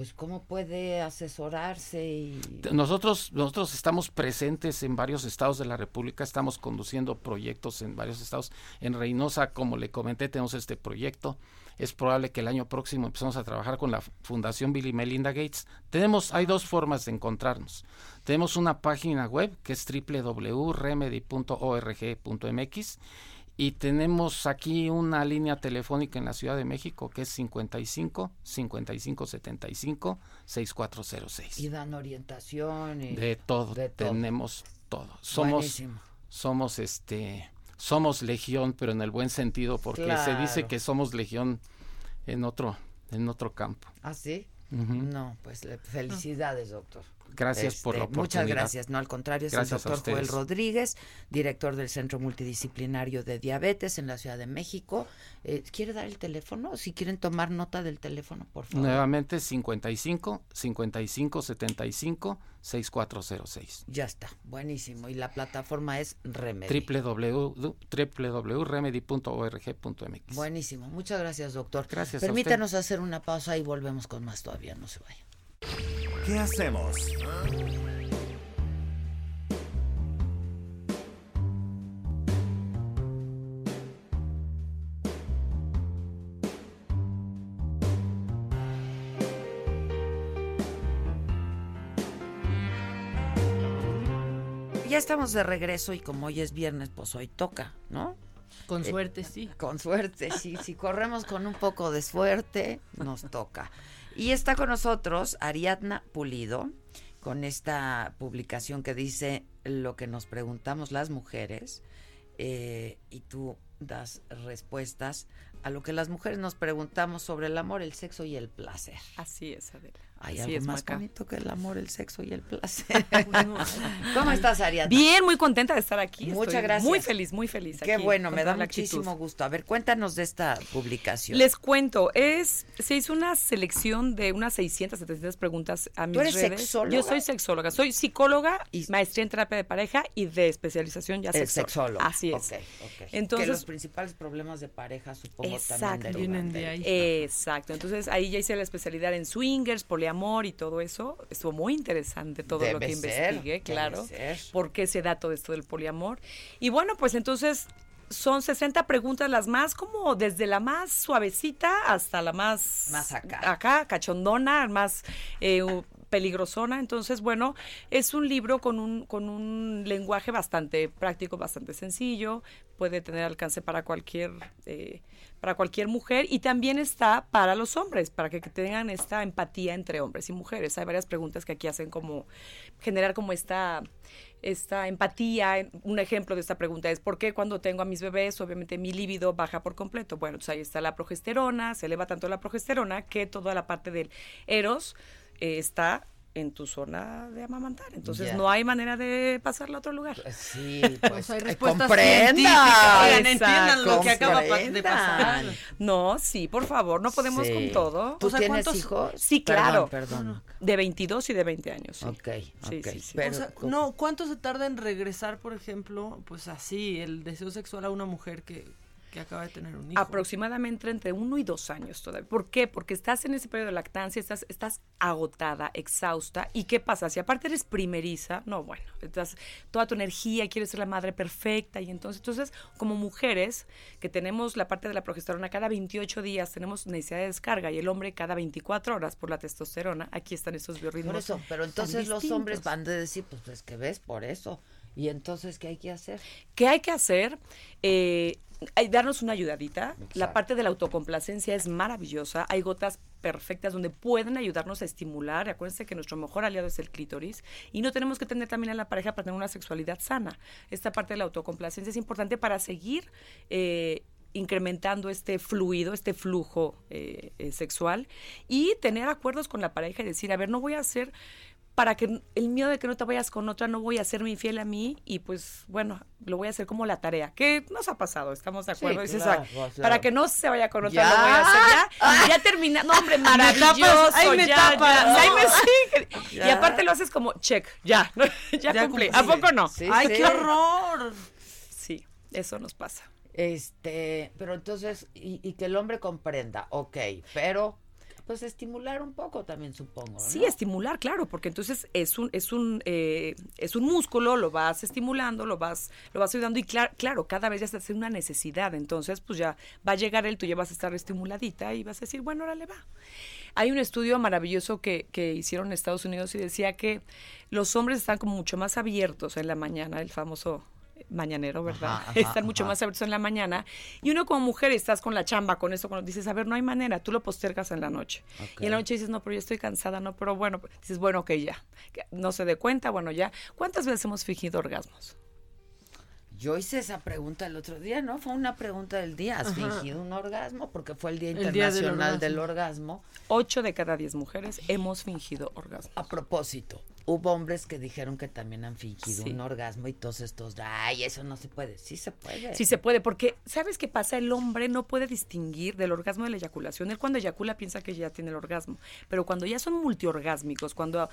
A: pues, cómo puede asesorarse y
U: Nosotros, nosotros estamos presentes en varios estados de la República, estamos conduciendo proyectos en varios estados. En Reynosa, como le comenté, tenemos este proyecto. Es probable que el año próximo empecemos a trabajar con la Fundación Bill y Melinda Gates. Tenemos, hay dos formas de encontrarnos. Tenemos una página web que es www.remedy.org.mx y tenemos aquí una línea telefónica en la Ciudad de México que es 55 55 75 6406.
A: y dan orientación? Y...
U: De todo,
A: de todo.
U: tenemos todo. Somos,
A: Buenísimo.
U: somos este, somos legión, pero en el buen sentido, porque se dice que somos legión en otro, en otro campo.
A: ¿Ah, sí? No, pues felicidades, doctor.
U: Gracias por la
A: Este, Muchas
U: oportunidad.
A: gracias. No, al contrario, es
U: Gracias
A: el doctor Joel. Rodríguez, director del Centro Multidisciplinario de Diabetes en la Ciudad de México. Eh, ¿Quiere dar el teléfono? Si quieren tomar nota del teléfono, por favor.
U: Nuevamente 55 55 75 6406.
A: Ya está, buenísimo. Y la plataforma es Remedy.
U: www www.remedy.org.mx.
A: Buenísimo. Muchas gracias, doctor.
U: Gracias a
A: Permítanos hacer una pausa y volvemos con más todavía. No se vaya.
T: ¿Qué hacemos?
A: Ya estamos de regreso y como hoy es viernes, pues hoy toca, ¿no?
C: Con
A: Eh,
C: suerte, sí.
A: Con suerte, sí. Si corremos con un poco de suerte, nos toca. Y está con nosotros Ariadna Pulido, con esta publicación que dice lo que nos preguntamos las mujeres, eh, y tú das respuestas a lo que las mujeres nos preguntamos sobre el amor, el sexo y el placer.
V: Así es, Adela.
A: Hay
V: Así
A: algo
V: es,
A: más
V: Maca.
A: bonito que el amor, el sexo y el placer. ¿Cómo estás, Ariadna?
V: Bien, muy contenta de estar aquí.
A: Muchas
V: Estoy
A: gracias.
V: Muy feliz, muy feliz.
A: Qué
V: aquí,
A: bueno, me da
V: actitud.
A: muchísimo gusto. A ver, cuéntanos de esta publicación.
V: Les cuento, es se hizo una selección de unas 600, 700 preguntas a mis
A: eres
V: redes.
A: sexóloga?
V: Yo soy sexóloga, soy psicóloga, maestría en terapia de pareja y de especialización ya sexóloga.
A: sexólogo.
V: Así es.
A: Ok, ok.
V: Entonces,
A: que los principales problemas de pareja, supongo,
V: Exacto.
A: también de ahí.
V: Exacto. Entonces ahí ya hice la especialidad en swingers, poliamor y todo eso. Estuvo muy interesante todo lo que
A: ser,
V: investigué, claro. ¿Por qué se da todo esto del poliamor? Y bueno, pues entonces son 60 preguntas las más como desde la más suavecita hasta la más
A: Más acá.
V: acá cachondona, más eh, peligrosona. Entonces, bueno, es un libro con un, con un lenguaje bastante práctico, bastante sencillo, puede tener alcance para cualquier, eh, para cualquier mujer y también está para los hombres, para que, tengan esta empatía entre hombres y mujeres. Hay varias preguntas que aquí hacen como generar como esta esta empatía. Un ejemplo de esta pregunta es, ¿por qué cuando tengo a mis bebés, obviamente mi líbido baja por completo? Bueno, pues ahí está la progesterona, se eleva tanto la progesterona que toda la parte del eros eh, está en tu zona de amamantar. Entonces no hay manera de pasarla a otro lugar.
A: Sí,
C: pues hay respuestas
V: comprenda.
C: científicas. Oigan, entiendan lo que acaba de
V: Comprendan.
C: pasar.
V: No, sí, por favor, no podemos
A: Sí.
V: con todo.
A: ¿Tú tienes hijos?
V: Sí, claro.
A: perdón.
V: De 22 y de 20 años. sí.
A: Ok,
V: Sí,
A: ok.
V: sí, sí.
C: O sea, no, ¿cuánto se tarda en regresar, por ejemplo, pues así, el deseo sexual a una mujer que, que acaba de tener un hijo?
V: Aproximadamente entre uno y dos años todavía. ¿Por qué? Porque estás en ese periodo de lactancia, estás, estás agotada, exhausta. ¿Y qué pasa? Si aparte eres primeriza, no, bueno, estás toda tu energía, quieres ser la madre perfecta. Y entonces, entonces, como mujeres que tenemos la parte de la progesterona cada 28 días, tenemos necesidad de descarga y el hombre cada 24 horas por la testosterona, aquí están esos biorritmos.
A: Por eso, pero entonces los
V: distintos.
A: hombres van de decir, pues es que ves por eso. Y entonces, ¿qué hay que hacer?
V: ¿Qué hay que hacer? Eh, hay- darnos una ayudadita. La parte de la autocomplacencia es maravillosa. Hay gotas perfectas donde pueden ayudarnos a estimular. Acuérdense que nuestro mejor aliado es el clítoris y no tenemos que tener también a la pareja para tener una sexualidad sana. Esta parte de la autocomplacencia es importante para seguir eh, incrementando este fluido, este flujo eh, eh, sexual y tener acuerdos con la pareja y decir, a ver, no voy a hacer para que el miedo de que no te vayas con otra, no voy a hacerme infiel a mí y pues bueno, lo voy a hacer como la tarea, que nos ha pasado, estamos de
A: Sí,
V: acuerdo. Dices,
A: claro,
V: "Ay,
A: o sea,
V: para que no se vaya con otra,
A: ya.
V: lo voy a hacer ya. Ya termina, no hombre, maravilloso,
C: ahí me tapas, ¿no?
V: ahí me sigue. Y aparte lo haces como check, ya, ya,
C: Ya
V: cumplí.
C: cumplí.
V: ¿A poco no?
A: Sí,
C: ¡Ay,
A: sí.
C: qué horror!
V: Sí, eso nos pasa.
A: Este, pero entonces, y, y que el hombre comprenda, ok, pero pues estimular un poco también supongo.
V: Sí,
A: ¿no?
V: estimular, claro, porque entonces es un es un eh, es un músculo, lo vas estimulando, lo vas lo vas ayudando y cla- claro, cada vez ya se hace una necesidad, entonces pues ya va a llegar él, tú ya vas a estar estimuladita y vas a decir, bueno, órale va. Hay un estudio maravilloso que, que hicieron en Estados Unidos y decía que los hombres están como mucho más abiertos en la mañana, el famoso mañanero, ¿verdad?
A: Ajá, ajá,
V: Están mucho
A: ajá.
V: más abiertos en la mañana. Y uno como mujer estás con la chamba, con eso, cuando dices, a ver, no hay manera, tú lo postergas en la noche. Y en la noche dices, no, pero yo estoy cansada, no, pero bueno, dices, bueno, ok, ya. No se dé cuenta, bueno, ya. ¿Cuántas veces hemos fingido orgasmos?
A: Yo hice esa pregunta el otro día, ¿no? Fue una pregunta del día. ¿Has
V: Ajá.
A: fingido un orgasmo? Porque fue el Día
V: El Día del
A: Internacional del Orgasmo.
V: Ocho de cada diez mujeres hemos fingido orgasmo.
A: A propósito, hubo hombres que dijeron que también han fingido
V: Sí.
A: un orgasmo y todos estos, ay, eso no se puede. Sí se puede.
V: Sí se puede, porque ¿sabes qué pasa? El hombre no puede distinguir del orgasmo de la eyaculación. Él cuando eyacula piensa que ya tiene el orgasmo, pero cuando ya son multiorgásmicos, cuando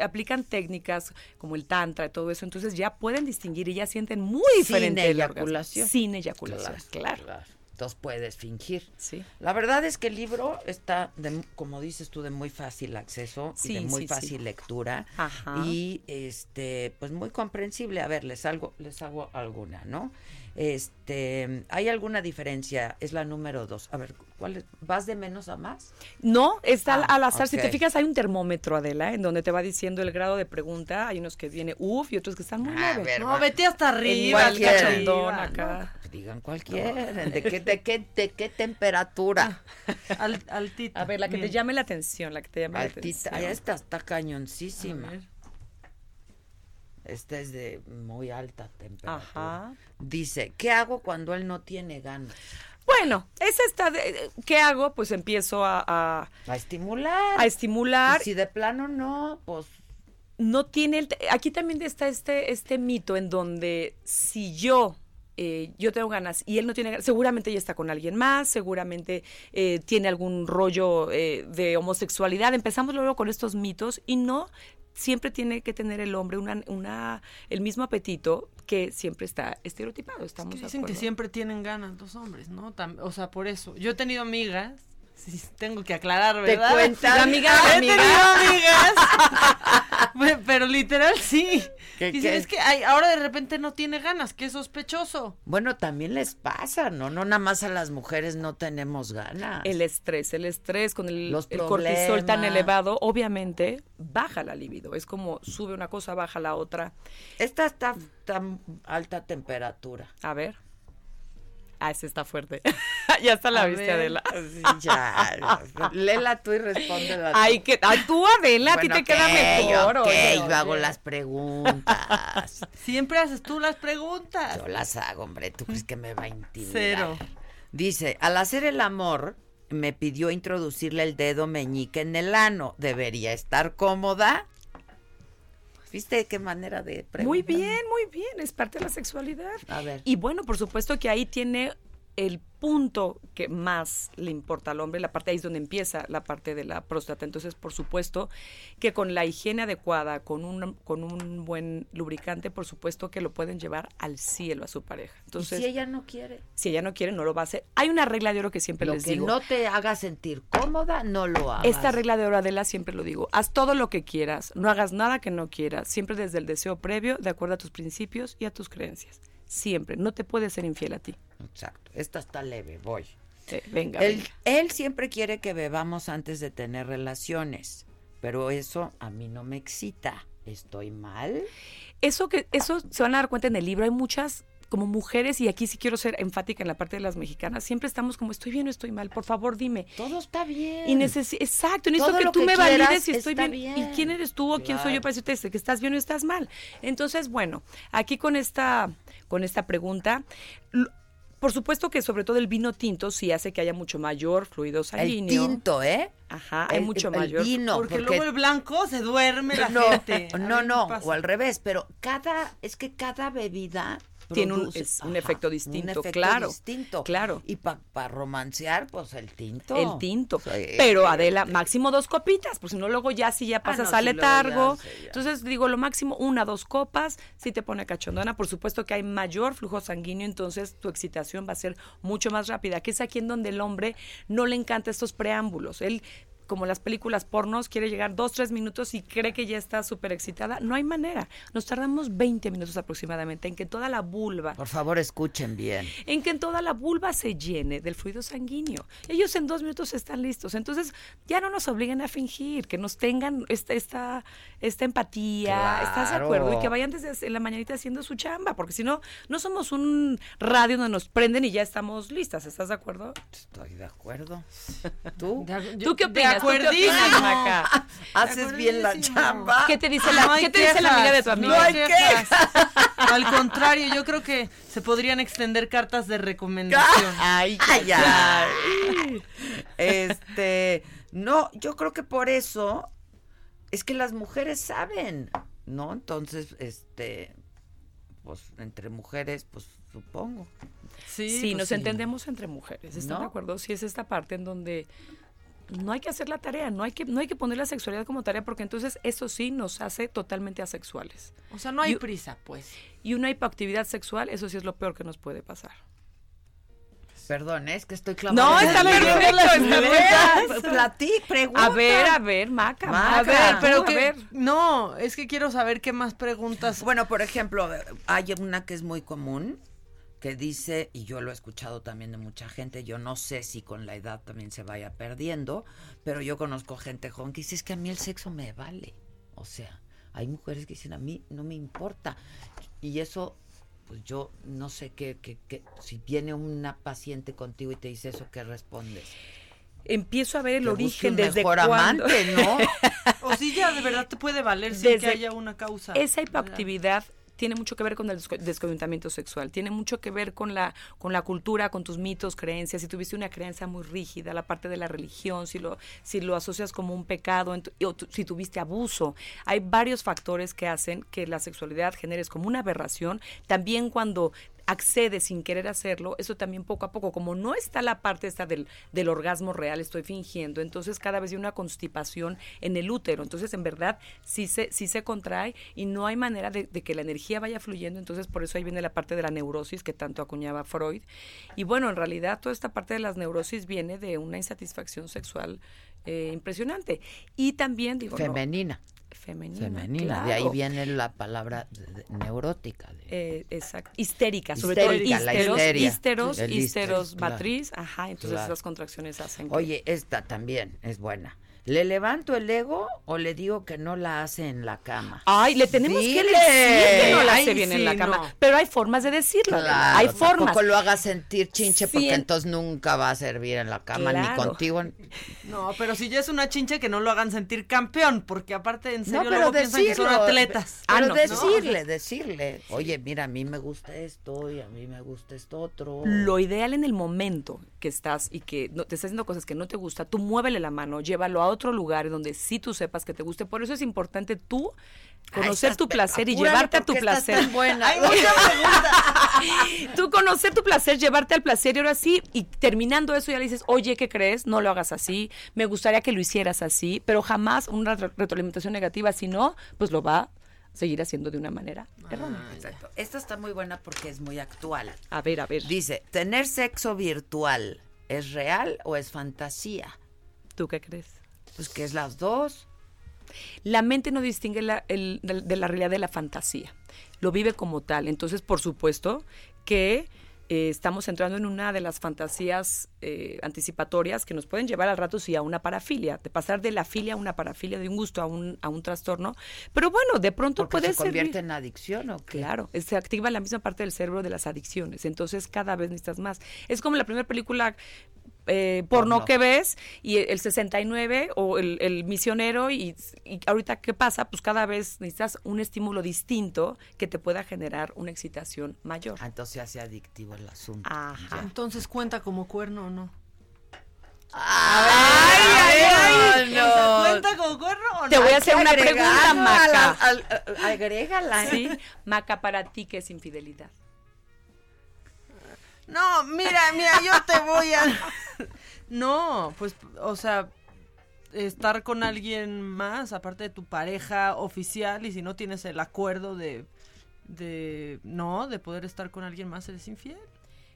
V: aplican técnicas como el tantra y todo eso, entonces ya pueden distinguir y ya sienten muy
A: Sin
V: diferente el orgasmo.
A: eyaculación.
V: Sin eyaculación,
A: Claro,
V: claro.
A: Entonces puedes fingir.
V: Sí.
A: La verdad es que el libro está, de, como dices tú, de muy fácil acceso y de muy
V: sí,
A: fácil lectura.
V: Ajá.
A: Y este, pues muy comprensible. A ver, les hago, les hago alguna, ¿no? Este, ¿hay alguna diferencia? Es la número dos. A ver, ¿cuál es? ¿Vas de menos a más?
V: No, está al-
A: Ah,
V: al azar. Si te fijas, hay un termómetro, Adela, en donde te va diciendo el grado de pregunta. Hay unos que viene uff y otros que están muy
A: A
V: leve.
A: ver,
C: No,
A: va.
C: vete hasta arriba.
V: Cachondón
C: arriba,
V: acá.
A: Digan cualquiera. ¿De qué, de qué, de qué temperatura?
C: ¿no? Al- altita.
V: A ver, la que te llame la atención, la que te llame la
A: Altita.
V: atención.
A: Ay, esta está
C: A
A: cañoncísima.
C: ver.
A: Esta es de muy alta temperatura.
V: Ajá.
A: Dice, ¿qué hago cuando él no tiene ganas?
V: Bueno, esa está de, ¿qué hago? Pues empiezo a, a,
A: A estimular.
V: a estimular.
A: Y si de plano no, pues
V: No tiene el, aquí también está este, este mito en donde si yo eh, yo tengo ganas y él no tiene ganas, seguramente ya está con alguien más, seguramente eh, tiene algún rollo eh, de homosexualidad. Empezamos luego con estos mitos y no siempre tiene que tener el hombre una, una el mismo apetito que siempre está estereotipado. Estamos
C: Que
V: de
C: dicen que siempre tienen ganas los hombres, ¿no? Tam- o sea, por eso. Yo he tenido amigas Sí, tengo que aclarar,
A: ¿Te
C: ¿verdad?
A: cuentan?
V: Amiga,
C: He
V: amiga.
C: tenido amigas. Bueno, Pero literal sí.
A: ¿Qué,
C: es que ay, ahora de repente no tiene ganas, qué sospechoso.
A: Bueno, también les pasa, ¿no? No nada más a las mujeres no tenemos ganas.
V: El estrés, el estrés con el,
A: Los
V: el cortisol tan elevado, obviamente baja la libido. Es como sube una cosa, baja la otra.
A: Esta está tan alta temperatura.
V: A ver. Ah, ese está fuerte. ya está la
A: A
V: viste,
A: ver,
V: Adela.
A: ya. Léela tú y respóndela tú.
V: Ay, que a tú, Adela, a ti
A: Bueno,
V: te queda mejor. oye,
A: yo
V: oye.
A: hago las preguntas.
C: Siempre haces tú las preguntas.
A: Yo las hago, hombre. ¿Tú crees que me va a intimidar?
C: Cero.
A: Dice, al hacer el amor, me pidió introducirle el dedo meñique en el ano. ¿Debería estar cómoda? ¿Viste qué manera de preguntar?
V: Muy bien, muy bien, es parte de la sexualidad.
A: A ver.
V: Y bueno, por supuesto que ahí tiene el punto que más le importa al hombre, la parte ahí es donde empieza la parte de la próstata. Entonces, por supuesto que con la higiene adecuada, con un, con un buen lubricante, por supuesto que lo pueden llevar al cielo a su pareja. Entonces,
A: ¿Y si ella no quiere?
V: si ella no quiere, no lo va a hacer. Hay una regla de oro que siempre
A: Lo
V: les
A: que
V: digo.
A: no te haga sentir cómoda, no lo hagas.
V: Esta regla de oro, Adela, siempre lo digo. Haz todo lo que quieras, no hagas nada que no quieras, siempre desde el deseo previo, de acuerdo a tus principios y a tus creencias. Siempre, no te puedes ser infiel a ti.
A: Exacto. Esta está leve, voy.
V: Venga,
A: Él,
V: venga.
A: él siempre quiere que bebamos antes de tener relaciones, pero eso a mí no me excita. ¿Estoy mal?
V: Eso que eso se van a dar cuenta en el libro. Hay muchas como mujeres y aquí sí quiero ser enfática en la parte de las mexicanas. Siempre estamos como estoy bien o estoy mal. Por favor, dime.
A: Todo está bien.
V: Y necesi exacto, necesito
A: Todo
V: que tú
A: que
V: me valides si estoy bien.
A: bien.
V: ¿Y quién eres tú o quién soy yo para decirte que estás bien o estás mal? Entonces, bueno, aquí con esta con esta pregunta por supuesto que sobre todo el vino tinto sí hace que haya mucho mayor fluido sanguíneo.
A: El tinto, ¿eh?
V: Ajá, hay
A: El-
V: mucho
A: el
V: mayor.
A: vino,
C: porque,
A: porque-
C: luego el blanco se duerme la
A: no,
C: gente.
A: No, no, o al revés, pero cada, es que cada bebida
V: Tiene un- es un
A: ajá,
V: efecto distinto,
A: un efecto
V: claro,
A: distinto.
V: claro.
A: Y para romancear, pues el tinto.
V: El tinto.
A: Sí.
V: Pero Adela, máximo dos copitas, pues si no luego ya si ya pasas
A: no, si
V: al
A: luego
V: letargo.
A: ya, sí, ya.
V: Entonces digo, lo máximo una, dos copas, si te pone cachondona, por supuesto que hay mayor flujo sanguíneo, entonces tu excitación va a ser mucho más rápida, que es aquí en donde el hombre no le encanta estos preámbulos. Él como las películas pornos, quiere llegar dos, tres minutos y cree que ya está súper excitada. No hay manera. Nos tardamos 20 minutos aproximadamente en que toda la vulva
A: Por favor, escuchen bien.
V: en que en toda la vulva se llene del fluido sanguíneo. Ellos en dos minutos están listos. Entonces, ya no nos obliguen a fingir, que nos tengan esta, esta, esta empatía, ¿estás de acuerdo? Y que vayan desde la mañanita haciendo su chamba, porque si no, no somos un radio donde nos prenden y ya estamos listas, ¿estás de acuerdo?
A: Estoy de acuerdo. ¿Tú?
V: ¿Tú qué opinas? ¿Tú qué opinas,
C: acuerdísimo.
V: Maca?
A: Haces bien la chamba.
V: ¿Qué te dice la,
C: No hay
V: ¿qué te dice la amiga de tu amiga?
C: No hay quejas. Al contrario, yo creo que se podrían extender cartas de recomendación.
A: Ay, ay, ay. Este, no, yo creo que por eso es que las mujeres saben, ¿no? Entonces, este, pues entre mujeres, pues supongo.
V: Sí,
C: pues
V: nos
C: sí.
V: entendemos entre mujeres, ¿están
A: ¿No?
V: de acuerdo? Sí, es esta parte en donde no hay que hacer la tarea, no hay que, no hay que poner la sexualidad como tarea, porque entonces eso sí nos hace totalmente asexuales.
C: O sea, no hay
V: Y-
C: prisa, pues.
V: Y una hipoactividad sexual, eso sí es lo peor que nos puede pasar.
A: Perdón, ¿eh? es que estoy clavada.
V: No, está perfecto.
A: Platí, pregunta.
V: A ver, a ver, Maca,
A: Maca.
C: A ver, pero
V: tú, a
C: que
V: ver.
C: no, es que quiero saber qué más preguntas.
A: Bueno, por ejemplo, hay una que es muy común que dice, y yo lo he escuchado también de mucha gente, yo no sé si con la edad también se vaya perdiendo, pero yo conozco gente joven que dice, es que a mí el sexo me vale. O sea, hay mujeres que dicen, a mí no me importa. Y eso, pues yo no sé qué, qué, qué- si viene una paciente contigo y te dice eso, ¿qué respondes?
V: Empiezo a ver el
A: Que busque
V: origen
A: un
V: desde
A: mejor
V: cuándo.
A: amante, ¿no?
C: O si ya de verdad te puede valer sin
V: Desde
C: que haya una causa.
V: Esa hipoactividad tiene mucho que ver con el desco- descontentamiento sexual, tiene mucho que ver con la, con la cultura, con tus mitos, creencias. Si tuviste una creencia muy rígida, la parte de la religión, si lo, si lo asocias como un pecado, si tuviste abuso, hay varios factores que hacen que la sexualidad generes como una aberración. También cuando accede sin querer hacerlo, eso también poco a poco, como no está la parte esta del, del orgasmo real, estoy fingiendo, entonces cada vez hay una constipación en el útero, entonces en verdad sí se, sí se contrae y no hay manera de, que la energía vaya fluyendo, entonces por eso ahí viene la parte de la neurosis que tanto acuñaba Freud. Y bueno, en realidad toda esta parte de las neurosis viene de una insatisfacción sexual eh, impresionante. Y también, digo, no,
A: Femenina.
V: femenina.
A: De ahí viene la palabra de- de- neurótica. de-
V: Eh, exacto. Histérica, sobre
A: Histérica,
V: todo
A: la
V: hísteros,
A: histeria.
V: hísteros,
A: El
V: hísteros
A: hísteris, claro.
V: matriz, ajá, entonces
A: Claro.
V: esas contracciones hacen que-
A: Oye, esta también es buena. ¿Le levanto el ego o le digo que no la hace en la cama?
V: Ay, le tenemos que decir que no la hace
A: Ay,
V: bien en la cama.
A: no.
V: Pero hay formas de decirlo.
A: Claro,
V: hay formas.
A: Tampoco lo hagas sentir chinche porque entonces nunca va a servir en la cama ni contigo.
C: No, pero si ya es una chinche que no lo hagan sentir campeón, porque aparte en serio
A: No, pero
C: luego piensan que son
A: decirlo.
C: atletas.
A: Pero
C: Ah, no,
A: decirle, decirle. Oye, mira, a mí me gusta esto y a mí me gusta esto otro.
V: Lo ideal en el momento que estás y que no, te estás haciendo cosas que no te gusta, tú muévele la mano, llévalo a otro lugar donde sí tú sepas que te guste. Por eso es importante tú conocer tu placer y llevarte a tu
A: estás
V: placer.
A: tan buena.
V: Ay, mucha pregunta. tú conocer tu placer, llevarte al placer y ahora sí, y terminando eso ya le dices, oye, ¿qué crees? No lo hagas así, me gustaría que lo hicieras así, pero jamás una re- retroalimentación negativa, si no, pues lo va seguir haciendo de una manera errónea.
A: Exacto. Esta está muy buena porque es muy actual.
V: A ver, a ver.
A: Dice, ¿tener sexo virtual es real o es fantasía?
V: ¿Tú qué crees?
A: Pues que es las dos.
V: La mente no distingue la- el- de, de la realidad de la fantasía, lo vive como tal. Entonces, por supuesto que eh, estamos entrando en una de las fantasías eh, anticipatorias que nos pueden llevar al rato sí a una parafilia, de pasar de la filia a una parafilia, de un gusto a un, a un trastorno. Pero bueno, de pronto
A: Porque
V: puede
A: se convierte
V: servir.
A: en adicción o qué?
V: Claro, se activa la misma parte del cerebro de las adicciones, entonces cada vez necesitas más. Es como la primera película eh, porno
A: Porno.
V: que ves y el 69 o el, el misionero y, y ahorita qué pasa, pues cada vez necesitas un estímulo distinto que te pueda generar una excitación mayor.
A: Ah, entonces se hace adictivo el asunto.
V: Ajá.
C: Entonces cuenta como cuerno o no.
A: ¡Ay, ay, no!
C: ¿Cuenta como cuerno o no?
V: Te voy a hacer una pregunta, Maca.
A: al- a- agrégala. ¿eh?
V: Sí, Maca, para ti, ¿qué es infidelidad?
C: No, mira, mira, yo te voy a... No, pues, o sea, estar con alguien más, aparte de tu pareja oficial, y si no tienes el acuerdo de, de, no, de poder estar con alguien más, eres infiel.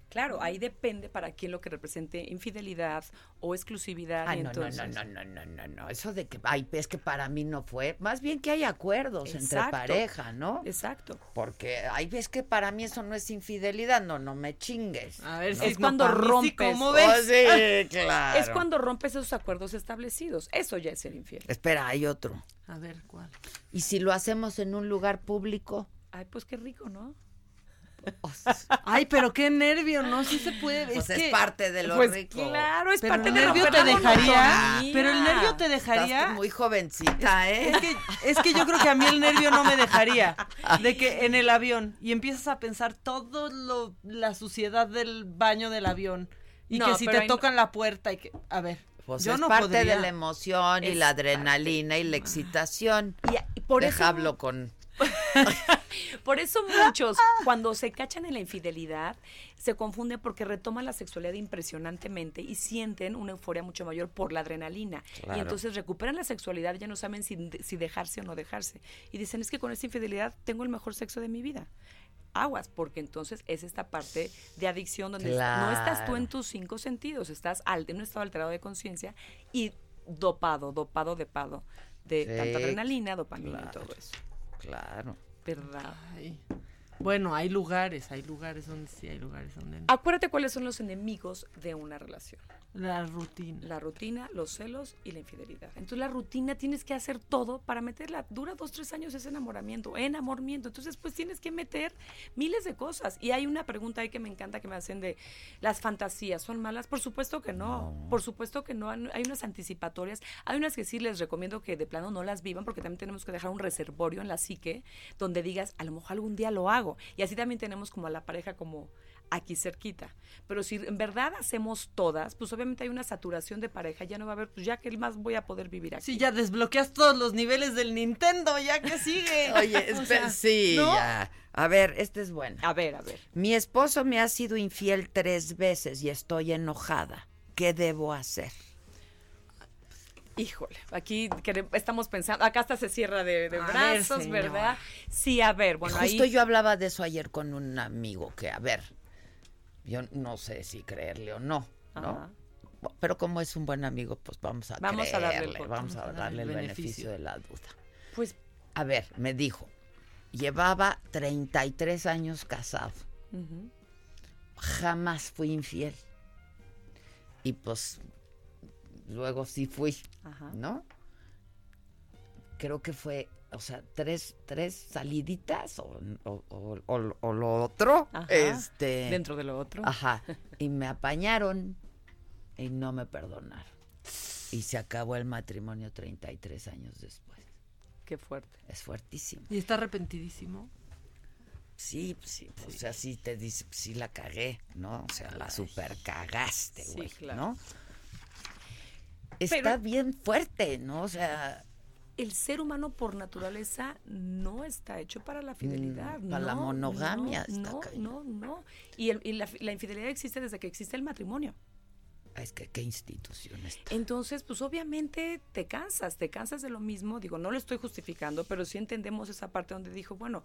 V: Claro, ahí depende para quién lo que represente infidelidad o exclusividad.
A: Ay,
V: y
A: no, no,
V: entonces,
A: no, no, no, no, no, no. Eso de que, ay, es que para mí no fue. Más bien que hay acuerdos entre pareja, ¿no?
V: Exacto.
A: Porque, ay, ves que para mí eso no es infidelidad. No, no me chingues.
C: A ver
A: ¿no?
C: si
V: es cuando
C: sí,
V: rompes.
C: ¿cómo
A: Oh,
C: ves?
A: sí, claro.
V: Es cuando rompes esos acuerdos establecidos. Eso ya es ser infiel.
A: Espera, hay otro.
C: A ver, ¿cuál?
A: ¿Y si lo hacemos en un lugar público?
V: Ay, pues qué rico, ¿no?
C: Ay, pero qué nervio, ¿no? Sí se puede.
A: Pues
C: es
A: es
C: que-
A: parte de lo
V: Pues
A: rico.
V: claro, es
C: Pero
V: parte
C: el
V: de
C: nervio te dejaría, pero el nervio te dejaría.
A: muy jovencita, ¿eh?
C: Es que, es que yo creo que a mí el nervio no me dejaría. De que en el avión y empiezas a pensar todo lo, la suciedad del baño del avión. Y
V: No,
C: que si te tocan la puerta y que. A ver.
A: Pues
C: yo
A: es
C: no
A: parte
C: podría.
A: de la emoción y
V: Es
A: la adrenalina y la excitación.
V: Y, y por
A: Deja
V: eso
A: hablo con...
V: Por eso muchos, cuando se cachan en la infidelidad, se confunden porque retoman la sexualidad impresionantemente y sienten una euforia mucho mayor por la adrenalina.
A: Claro.
V: Y entonces recuperan la sexualidad ya no saben si, si dejarse o no dejarse. Y dicen, es que con esta infidelidad tengo el mejor sexo de mi vida. Aguas, porque entonces es esta parte de adicción donde no estás tú en tus cinco sentidos, estás al- en un estado alterado de conciencia y dopado, dopado, depado de
A: Sí,
V: tanta adrenalina, dopamina y todo eso.
A: Claro.
V: ¿Verdad?
C: Ay. Bueno, hay lugares, hay lugares donde sí, hay lugares donde no.
V: Acuérdate cuáles son los enemigos de una relación.
C: La rutina.
V: La rutina, los celos y la infidelidad. Entonces la rutina tienes que hacer todo para meterla. Dura dos, tres años ese enamoramiento, enamoramiento. Entonces pues tienes que meter miles de cosas. Y hay una pregunta ahí que me encanta que me hacen de las fantasías. ¿Son malas? Por supuesto que no. Por supuesto que no. Hay unas anticipatorias. Hay unas que sí les recomiendo que de plano no las vivan porque también tenemos que dejar un reservorio en la psique donde digas, a lo mejor algún día lo hago. Y así también tenemos como a la pareja como aquí cerquita. Pero si en verdad hacemos todas, pues obviamente hay una saturación de pareja, ya no va a haber, pues ya que más voy a poder vivir aquí.
C: Sí, ya desbloqueas todos los niveles del Nintendo, ya que sigue.
A: Oye,
C: O sea,
A: sí,
C: ¿no?
A: ya. A ver, este es bueno.
V: A ver, a ver.
A: Mi esposo me ha sido infiel tres veces y estoy enojada. ¿Qué debo hacer?
V: Híjole, aquí estamos pensando, acá hasta se cierra de, de
A: A ver,
V: brazos. ¿verdad? Sí, a ver, bueno,
A: Justo
V: ahí...
A: yo hablaba de eso ayer con un amigo que, a ver, yo no sé si creerle o no, ¿no?
V: Ajá.
A: Pero como es un buen amigo, pues vamos a
V: Vamos a darle el
A: vamos a darle el beneficio de la duda.
V: Pues,
A: A ver, me dijo, llevaba 33 años casado, jamás fui infiel. Y pues luego sí fui,
V: Ajá.
A: ¿no? Creo que fue, o sea, tres, tres saliditas o, o- o- o- o lo otro.
V: Ajá.
A: Este,
V: Dentro de lo otro.
A: Ajá. Y me apañaron y no me perdonaron. Y se acabó el matrimonio 33 años después.
V: Qué fuerte.
A: Es fuertísimo.
C: Y está arrepentidísimo.
A: Sí, sí, o sea, sí te dice, sí la cagué, ¿no? O sea, la super cagaste,
V: Sí,
A: güey,
V: claro.
A: ¿no? Está
V: Pero-
A: bien fuerte, ¿no? O sea,
V: El ser humano por naturaleza no está hecho para la fidelidad.
A: Mm, para la
V: no,
A: monogamia
V: No,
A: está
V: no, no, no. Y, el- y la, la infidelidad existe desde que existe el matrimonio.
A: es que qué institución está.
V: Entonces, pues obviamente te cansas, te cansas de lo mismo. Digo, no lo estoy justificando, pero sí entendemos esa parte donde dijo, bueno,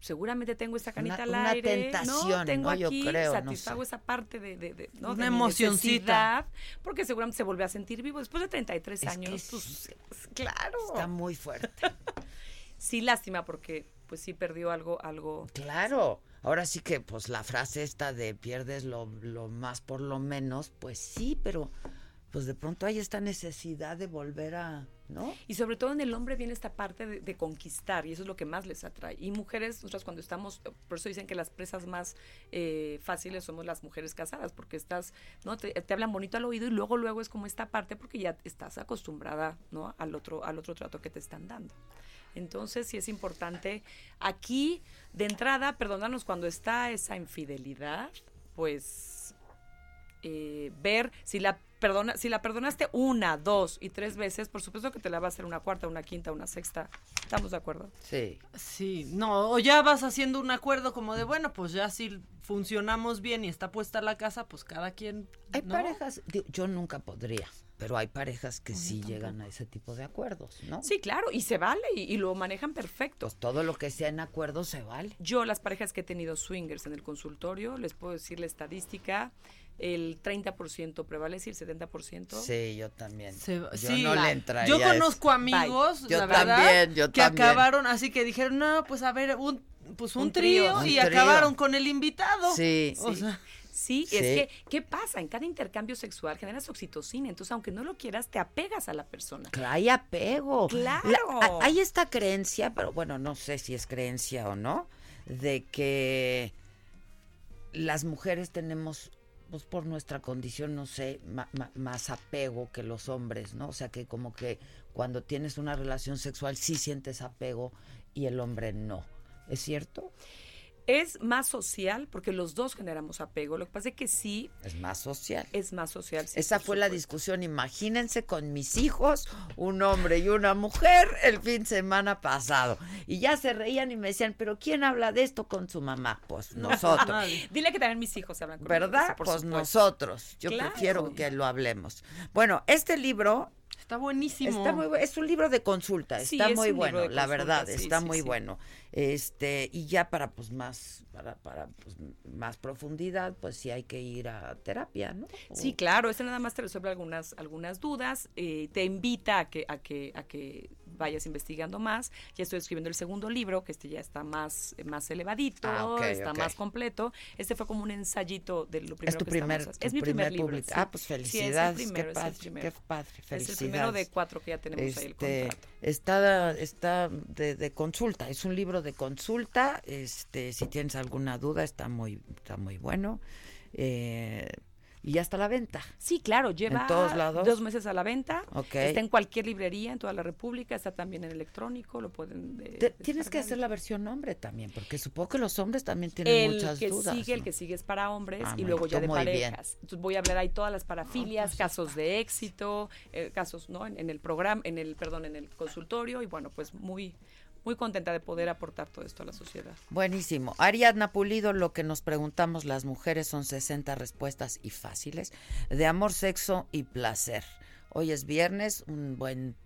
V: seguramente tengo esta canita
A: Una-
V: al
A: una
V: aire.
A: tentación,
V: ¿no? Tengo
A: ¿no? Yo
V: aquí,
A: creo, no
V: satisfago
A: sé.
V: esa parte de, de, de- ¿no?
C: Una
V: de
C: emocioncita.
V: porque seguramente se vuelve a sentir vivo. Después de 33
A: Es que
V: años,
A: sí,
V: pues claro.
A: Está muy fuerte.
V: Sí, lástima, porque pues sí perdió algo, algo.
A: Claro. Ahora sí que, pues la frase esta de pierdes lo, lo más por lo menos, pues sí, pero pues de pronto hay esta necesidad de volver a,
V: Y sobre todo en el hombre viene esta parte de, de conquistar y eso es lo que más les atrae. Y mujeres, nosotras cuando estamos, por eso dicen que las presas más eh, fáciles somos las mujeres casadas, porque estás, ¿no? Te, te hablan bonito al oído y luego, luego es como esta parte porque ya estás acostumbrada, ¿no? Al otro, al otro trato que te están dando. Entonces sí es importante aquí, de entrada, perdonarnos cuando está esa infidelidad, pues eh, ver si la perdona, si la perdonaste una, dos y tres veces, por supuesto que te la va a hacer una cuarta, una quinta, una sexta. ¿Estamos de acuerdo?
A: Sí.
C: Sí, no, o ya vas haciendo un acuerdo como de, bueno, pues ya si funcionamos bien y está puesta la casa, pues cada quien...
A: Hay
C: ¿no?
A: parejas, digo, yo nunca podría, pero hay parejas que sí llegan a ese tipo de acuerdos, ¿no?
V: Sí, claro, y se vale y, y lo manejan perfecto.
A: Pues todo lo que sea en acuerdo se vale.
V: Yo, las parejas que he tenido swingers en el consultorio, les puedo decir la estadística, el 30% prevalece y el 70%.
A: Sí, yo también.
C: Se-
A: yo
C: sí,
A: no le entraría.
C: Yo conozco amigos,
A: Yo
C: la verdad,
A: también, yo
C: que
A: también.
C: acabaron así que dijeron, no, pues a ver, un, pues un,
V: Un
C: trío,
V: trío.
C: y
A: Un trío.
C: acabaron con el invitado.
A: Sí.
C: O
V: Sí.
C: sea,
V: Sí,
A: Sí.
V: es que, ¿qué pasa? En cada intercambio sexual generas oxitocina, entonces aunque no lo quieras, te apegas a la persona.
A: Claro, Hay apego.
V: Claro.
A: La- ha- hay esta creencia, pero bueno, no sé si es creencia o no, de que las mujeres tenemos, pues por nuestra condición, no sé, más apego que los hombres, ¿no? O sea, que como que cuando tienes una relación sexual sí sientes apego y el hombre no. ¿Es cierto?
V: Es más social porque los dos generamos apego. Lo que pasa es que sí
A: Es más social.
V: es más social. sí,
A: Esa fue la discusión. Imagínense con mis hijos, un hombre y una mujer, el fin de semana pasado. Y ya se reían y me decían, ¿pero quién habla de esto con su mamá? Pues nosotros.
V: Dile que también mis hijos hablan conmigo,
A: ¿Verdad?
V: sí, por
A: Pues
V: supuesto.
A: nosotros. Yo
V: Claro.
A: prefiero que lo hablemos. Bueno, este libro
C: está buenísimo.
A: Está muy es un libro de consulta,
V: Sí,
A: está
V: es
A: muy bueno, la
V: consulta,
A: verdad,
V: sí,
A: está
V: sí,
A: muy bueno. Este, y ya para pues más para para pues, más profundidad, pues sí hay que ir a terapia, ¿no?
V: Sí, claro, este nada más te resuelve algunas, algunas dudas, eh, te invita a que, a que, a que vayas investigando más. Ya estoy escribiendo el segundo libro, que este ya está más, más elevadito,
A: Ah,
V: está más completo. Este fue como un ensayito de lo primero
A: Es tu
V: que
A: primer,
V: estamos
A: tu
V: Es mi primer,
A: primer
V: libro. sí.
A: Ah, pues
V: Sí, es el
A: felicidades,
V: primero,
A: qué
V: es el
A: padre,
V: primero.
A: qué padre, felicidades.
V: Es el primero de cuatro que ya tenemos ahí el
A: Este,
V: contrato.
A: Está, está de, de consulta, es un libro de consulta. Este, si tienes alguna duda, está muy, está muy bueno. Eh, y ya está a la venta.
V: Sí, claro, lleva
A: ¿En todos lados?
V: dos meses a la venta.
A: Ok.
V: Está en cualquier librería en toda la República, está también en electrónico, lo pueden... eh,
A: tienes que hacer la versión hombre también, porque supongo que los hombres también tienen
V: el
A: muchas
V: que
A: dudas.
V: sigue, el que sigue es para hombres
A: Ah,
V: y luego ya de parejas. Entonces voy a hablar ahí todas las parafilias, casos de éxito, eh, casos, ¿no? En, en el programa, en el, perdón, en el consultorio y bueno, pues muy, muy contenta de poder aportar todo esto a la sociedad.
A: Buenísimo. Ariadna Pulido, lo que nos preguntamos las mujeres son 60 respuestas y fáciles de amor, sexo y placer. Hoy es viernes, un buen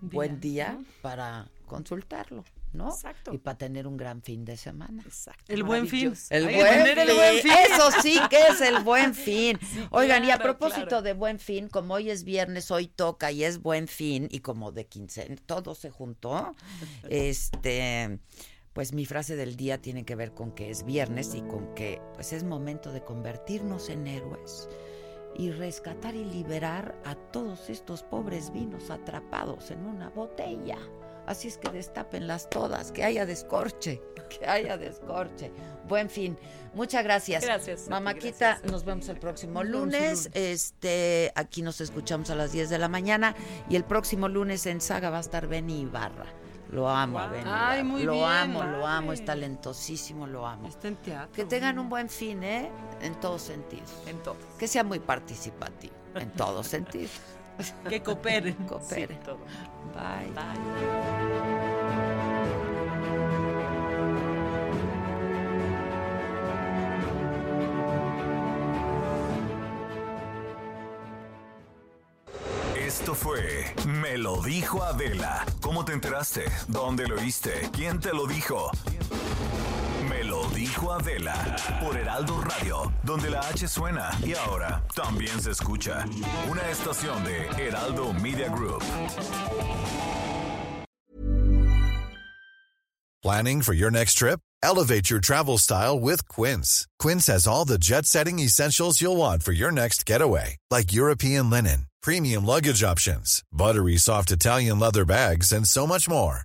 A: buen día para consultarlo, ¿no?
V: Exacto.
A: Y para tener un gran fin de semana.
V: Exacto.
C: El buen fin.
A: El buen,
C: tener el
A: fin.
C: buen fin.
A: Eso sí que es el buen fin. Oigan, y a propósito
V: claro.
A: de buen fin, como hoy es viernes, hoy toca y es buen fin, y como de quincena, todo se juntó. Este, pues mi frase del día tiene que ver con que es viernes y con que pues es momento de convertirnos en héroes y rescatar y liberar a todos estos pobres vinos atrapados en una botella. Así es que destápenlas todas, que haya descorche, que haya descorche. Buen fin. Muchas gracias.
V: Gracias a ti,
A: Mamáquita,
V: gracias.
A: nos vemos el próximo lunes. Este, aquí nos escuchamos a las 10 de la mañana y el próximo lunes en Saga va a estar Benny Ibarra. Lo amo
C: Wow.
A: Benny.
C: Ay, muy
A: lo
C: bien,
A: amo, lo amo, es talentosísimo, lo amo.
C: Está en teatro.
A: Que tengan un buen fin, ¿eh? En todos sentidos.
V: En todos.
A: Que sea muy participativo, en todos sentidos.
C: Que cooperen.
A: Cooperen.
V: Sí, todo.
A: Bye.
B: Esto fue Me lo dijo Adela. ¿Cómo te enteraste? ¿Dónde lo oíste? ¿Quién te lo dijo? Dijo Adela por Heraldo Radio, donde la H suena y ahora también se escucha. Una estación de Heraldo Media Group.
W: Planning for your next trip? Elevate your travel style with Quince. Quince has all the jet setting essentials you'll want for your next getaway, like European linen, premium luggage options, buttery soft Italian leather bags, and so much more.